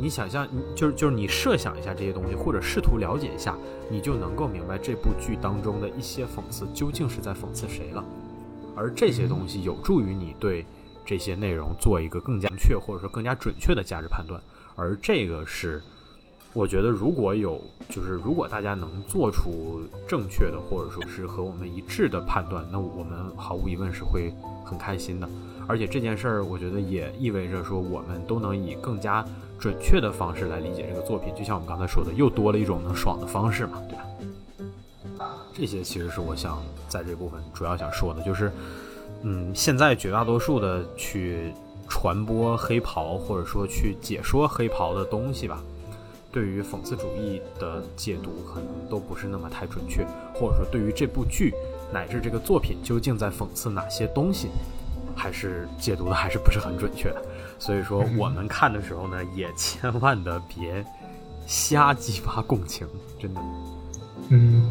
你想象，就是就是你设想一下这些东西，或者试图了解一下，你就能够明白这部剧当中的一些讽刺究竟是在讽刺谁了。而这些东西有助于你对这些内容做一个更加确或者说更加准确的价值判断。而这个是，我觉得如果有就是如果大家能做出正确的或者说是和我们一致的判断，那我们毫无疑问是会很开心的。而且这件事儿，我觉得也意味着说我们都能以更加。准确的方式来理解这个作品，就像我们刚才说的，又多了一种能爽的方式嘛，对吧？这些其实是我想在这部分主要想说的，就是，嗯，现在绝大多数的去传播黑袍或者说去解说黑袍的东西吧，对于讽刺主义的解读可能都不是那么太准确，或者说对于这部剧乃至这个作品究竟在讽刺哪些东西，还是解读的还是不是很准确的。所以说，我们看的时候呢，也千万的别瞎激发共情，真的。嗯，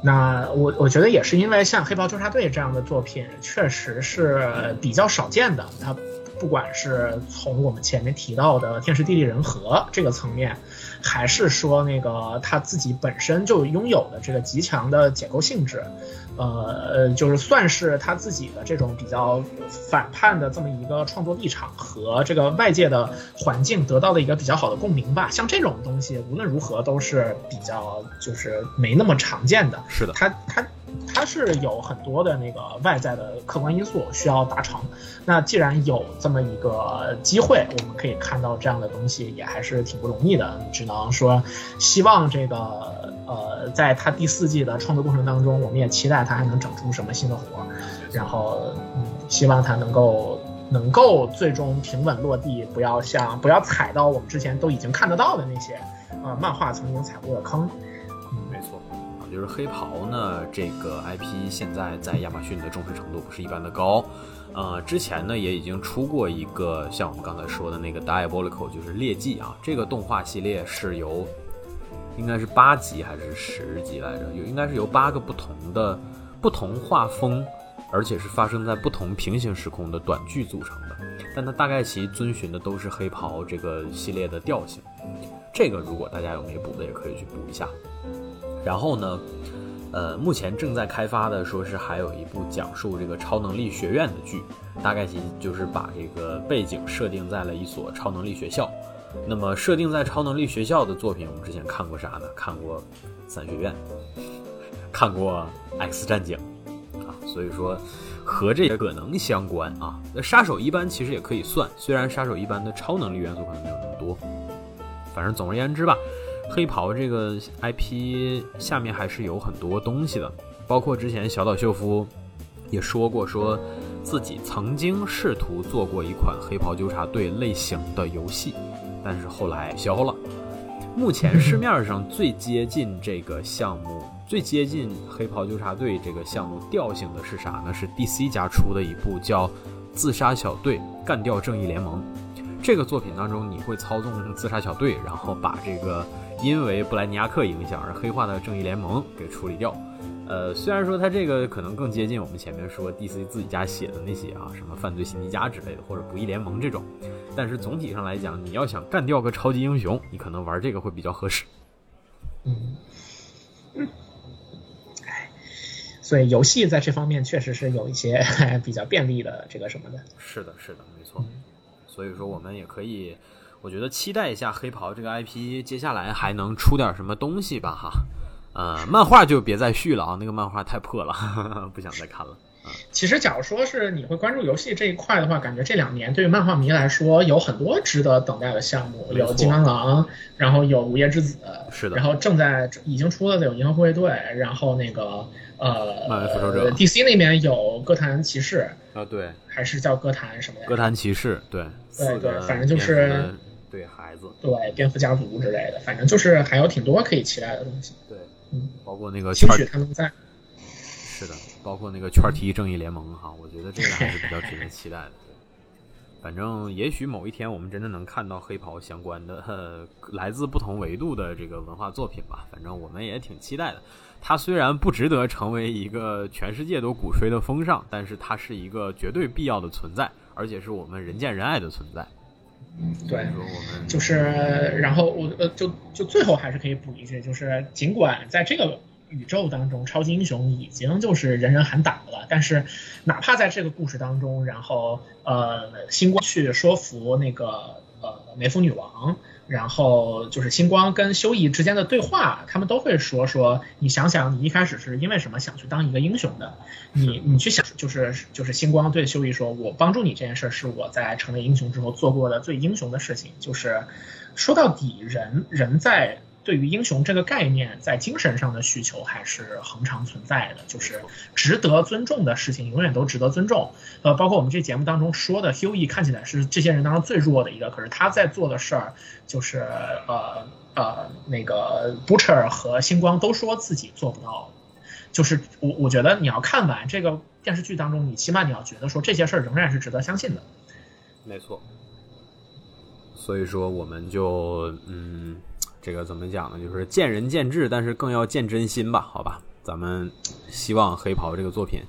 那我我觉得也是因为像《黑袍纠察队》这样的作品，确实是比较少见的。它不管是从我们前面提到的天时地利人和这个层面，还是说那个他自己本身就拥有的这个极强的解构性质。呃，就是算是他自己的这种比较反叛的这么一个创作立场和这个外界的环境得到了一个比较好的共鸣吧。像这种东西，无论如何都是比较就是没那么常见的。是的，他他他是有很多的那个外在的客观因素需要达成。那既然有这么一个机会，我们可以看到这样的东西，也还是挺不容易的。只能说，希望这个。呃，在他第四季的创作过程当中，我们也期待他还能整出什么新的活儿，然后嗯，希望他能够能够最终平稳落地，不要像不要踩到我们之前都已经看得到的那些呃漫画曾经踩过的坑。嗯，没错，就是黑袍呢这个 IP 现在在亚马逊的重视程度不是一般的高，呃，之前呢也已经出过一个像我们刚才说的那个 Diabolical，就是劣迹啊，这个动画系列是由。应该是八集还是十集来着？有应该是由八个不同的、不同画风，而且是发生在不同平行时空的短剧组成的。但它大概其遵循的都是黑袍这个系列的调性。这个如果大家有没补的，也可以去补一下。然后呢，呃，目前正在开发的，说是还有一部讲述这个超能力学院的剧，大概其就是把这个背景设定在了一所超能力学校。那么设定在超能力学校的作品，我们之前看过啥呢？看过《三学院》，看过《X 战警》啊，所以说和这可能相关啊。那杀手一般其实也可以算，虽然杀手一般的超能力元素可能没有那么多。反正总而言之吧，黑袍这个 IP 下面还是有很多东西的，包括之前小岛秀夫也说过，说自己曾经试图做过一款黑袍纠察队类型的游戏。但是后来消了。目前市面上最接近这个项目、最接近黑袍纠察队这个项目调性的是啥呢？是 DC 家出的一部叫《自杀小队：干掉正义联盟》。这个作品当中，你会操纵自杀小队，然后把这个因为布莱尼亚克影响而黑化的正义联盟给处理掉。呃，虽然说它这个可能更接近我们前面说 DC 自己家写的那些啊，什么犯罪心理家之类的，或者不义联盟这种，但是总体上来讲，你要想干掉个超级英雄，你可能玩这个会比较合适。嗯，哎，所以游戏在这方面确实是有一些 比较便利的这个什么的。是的，是的，没错。所以说我们也可以，我觉得期待一下黑袍这个 IP 接下来还能出点什么东西吧，哈。呃，漫画就别再续了啊，那个漫画太破了，不想再看了。其实，假如说是你会关注游戏这一块的话，感觉这两年对于漫画迷来说有很多值得等待的项目，有金刚狼，然后有午夜之子，是的，然后正在已经出了的有银河护卫队，然后那个呃，漫威复仇者，DC 那边有歌坛骑士啊，对，还是叫歌坛什么歌坛骑士，对，对对，反正就是对孩子，对蝙蝠家族之类的，反正就是还有挺多可以期待的东西。对，嗯，包括那个兴许他们在。是的，包括那个圈踢正义联盟哈，我觉得这个还是比较值得期待的。反正也许某一天我们真的能看到黑袍相关的来自不同维度的这个文化作品吧。反正我们也挺期待的。它虽然不值得成为一个全世界都鼓吹的风尚，但是它是一个绝对必要的存在，而且是我们人见人爱的存在。对，就是，然后我呃，就就最后还是可以补一句，就是尽管在这个。宇宙当中，超级英雄已经就是人人喊打了。但是，哪怕在这个故事当中，然后呃，星光去说服那个呃梅芙女王，然后就是星光跟修义之间的对话，他们都会说说，你想想，你一开始是因为什么想去当一个英雄的？你你去想，就是就是星光对修义说，我帮助你这件事是我在成为英雄之后做过的最英雄的事情。就是说到底，人人在。对于英雄这个概念，在精神上的需求还是恒常存在的，就是值得尊重的事情，永远都值得尊重。呃，包括我们这节目当中说的 Hughie，看起来是这些人当中最弱的一个，可是他在做的事儿，就是呃呃那个 Butcher 和星光都说自己做不到。就是我我觉得你要看完这个电视剧当中，你起码你要觉得说这些事儿仍然是值得相信的。没错。所以说，我们就嗯。这个怎么讲呢？就是见仁见智，但是更要见真心吧？好吧，咱们希望黑袍这个作品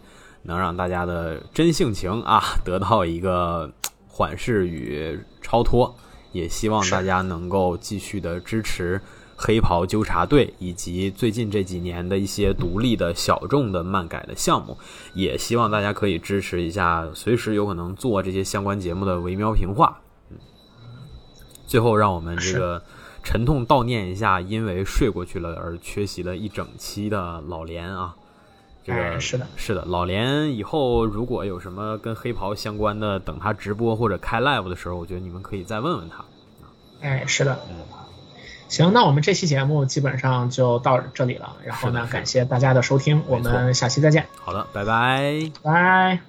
能让大家的真性情啊得到一个缓释与超脱，也希望大家能够继续的支持黑袍纠察队以及最近这几年的一些独立的小众的漫改的项目，也希望大家可以支持一下随时有可能做这些相关节目的维喵评话。嗯，最后让我们这个。沉痛悼念一下，因为睡过去了而缺席了一整期的老连啊，这个是的，是的，老连以后如果有什么跟黑袍相关的，等他直播或者开 live 的时候，我觉得你们可以再问问他。哎，是的，嗯，行，那我们这期节目基本上就到这里了，然后呢，感谢大家的收听，我们下期再见。好的，拜拜，拜。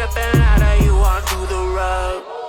Dripping out of you onto the rug.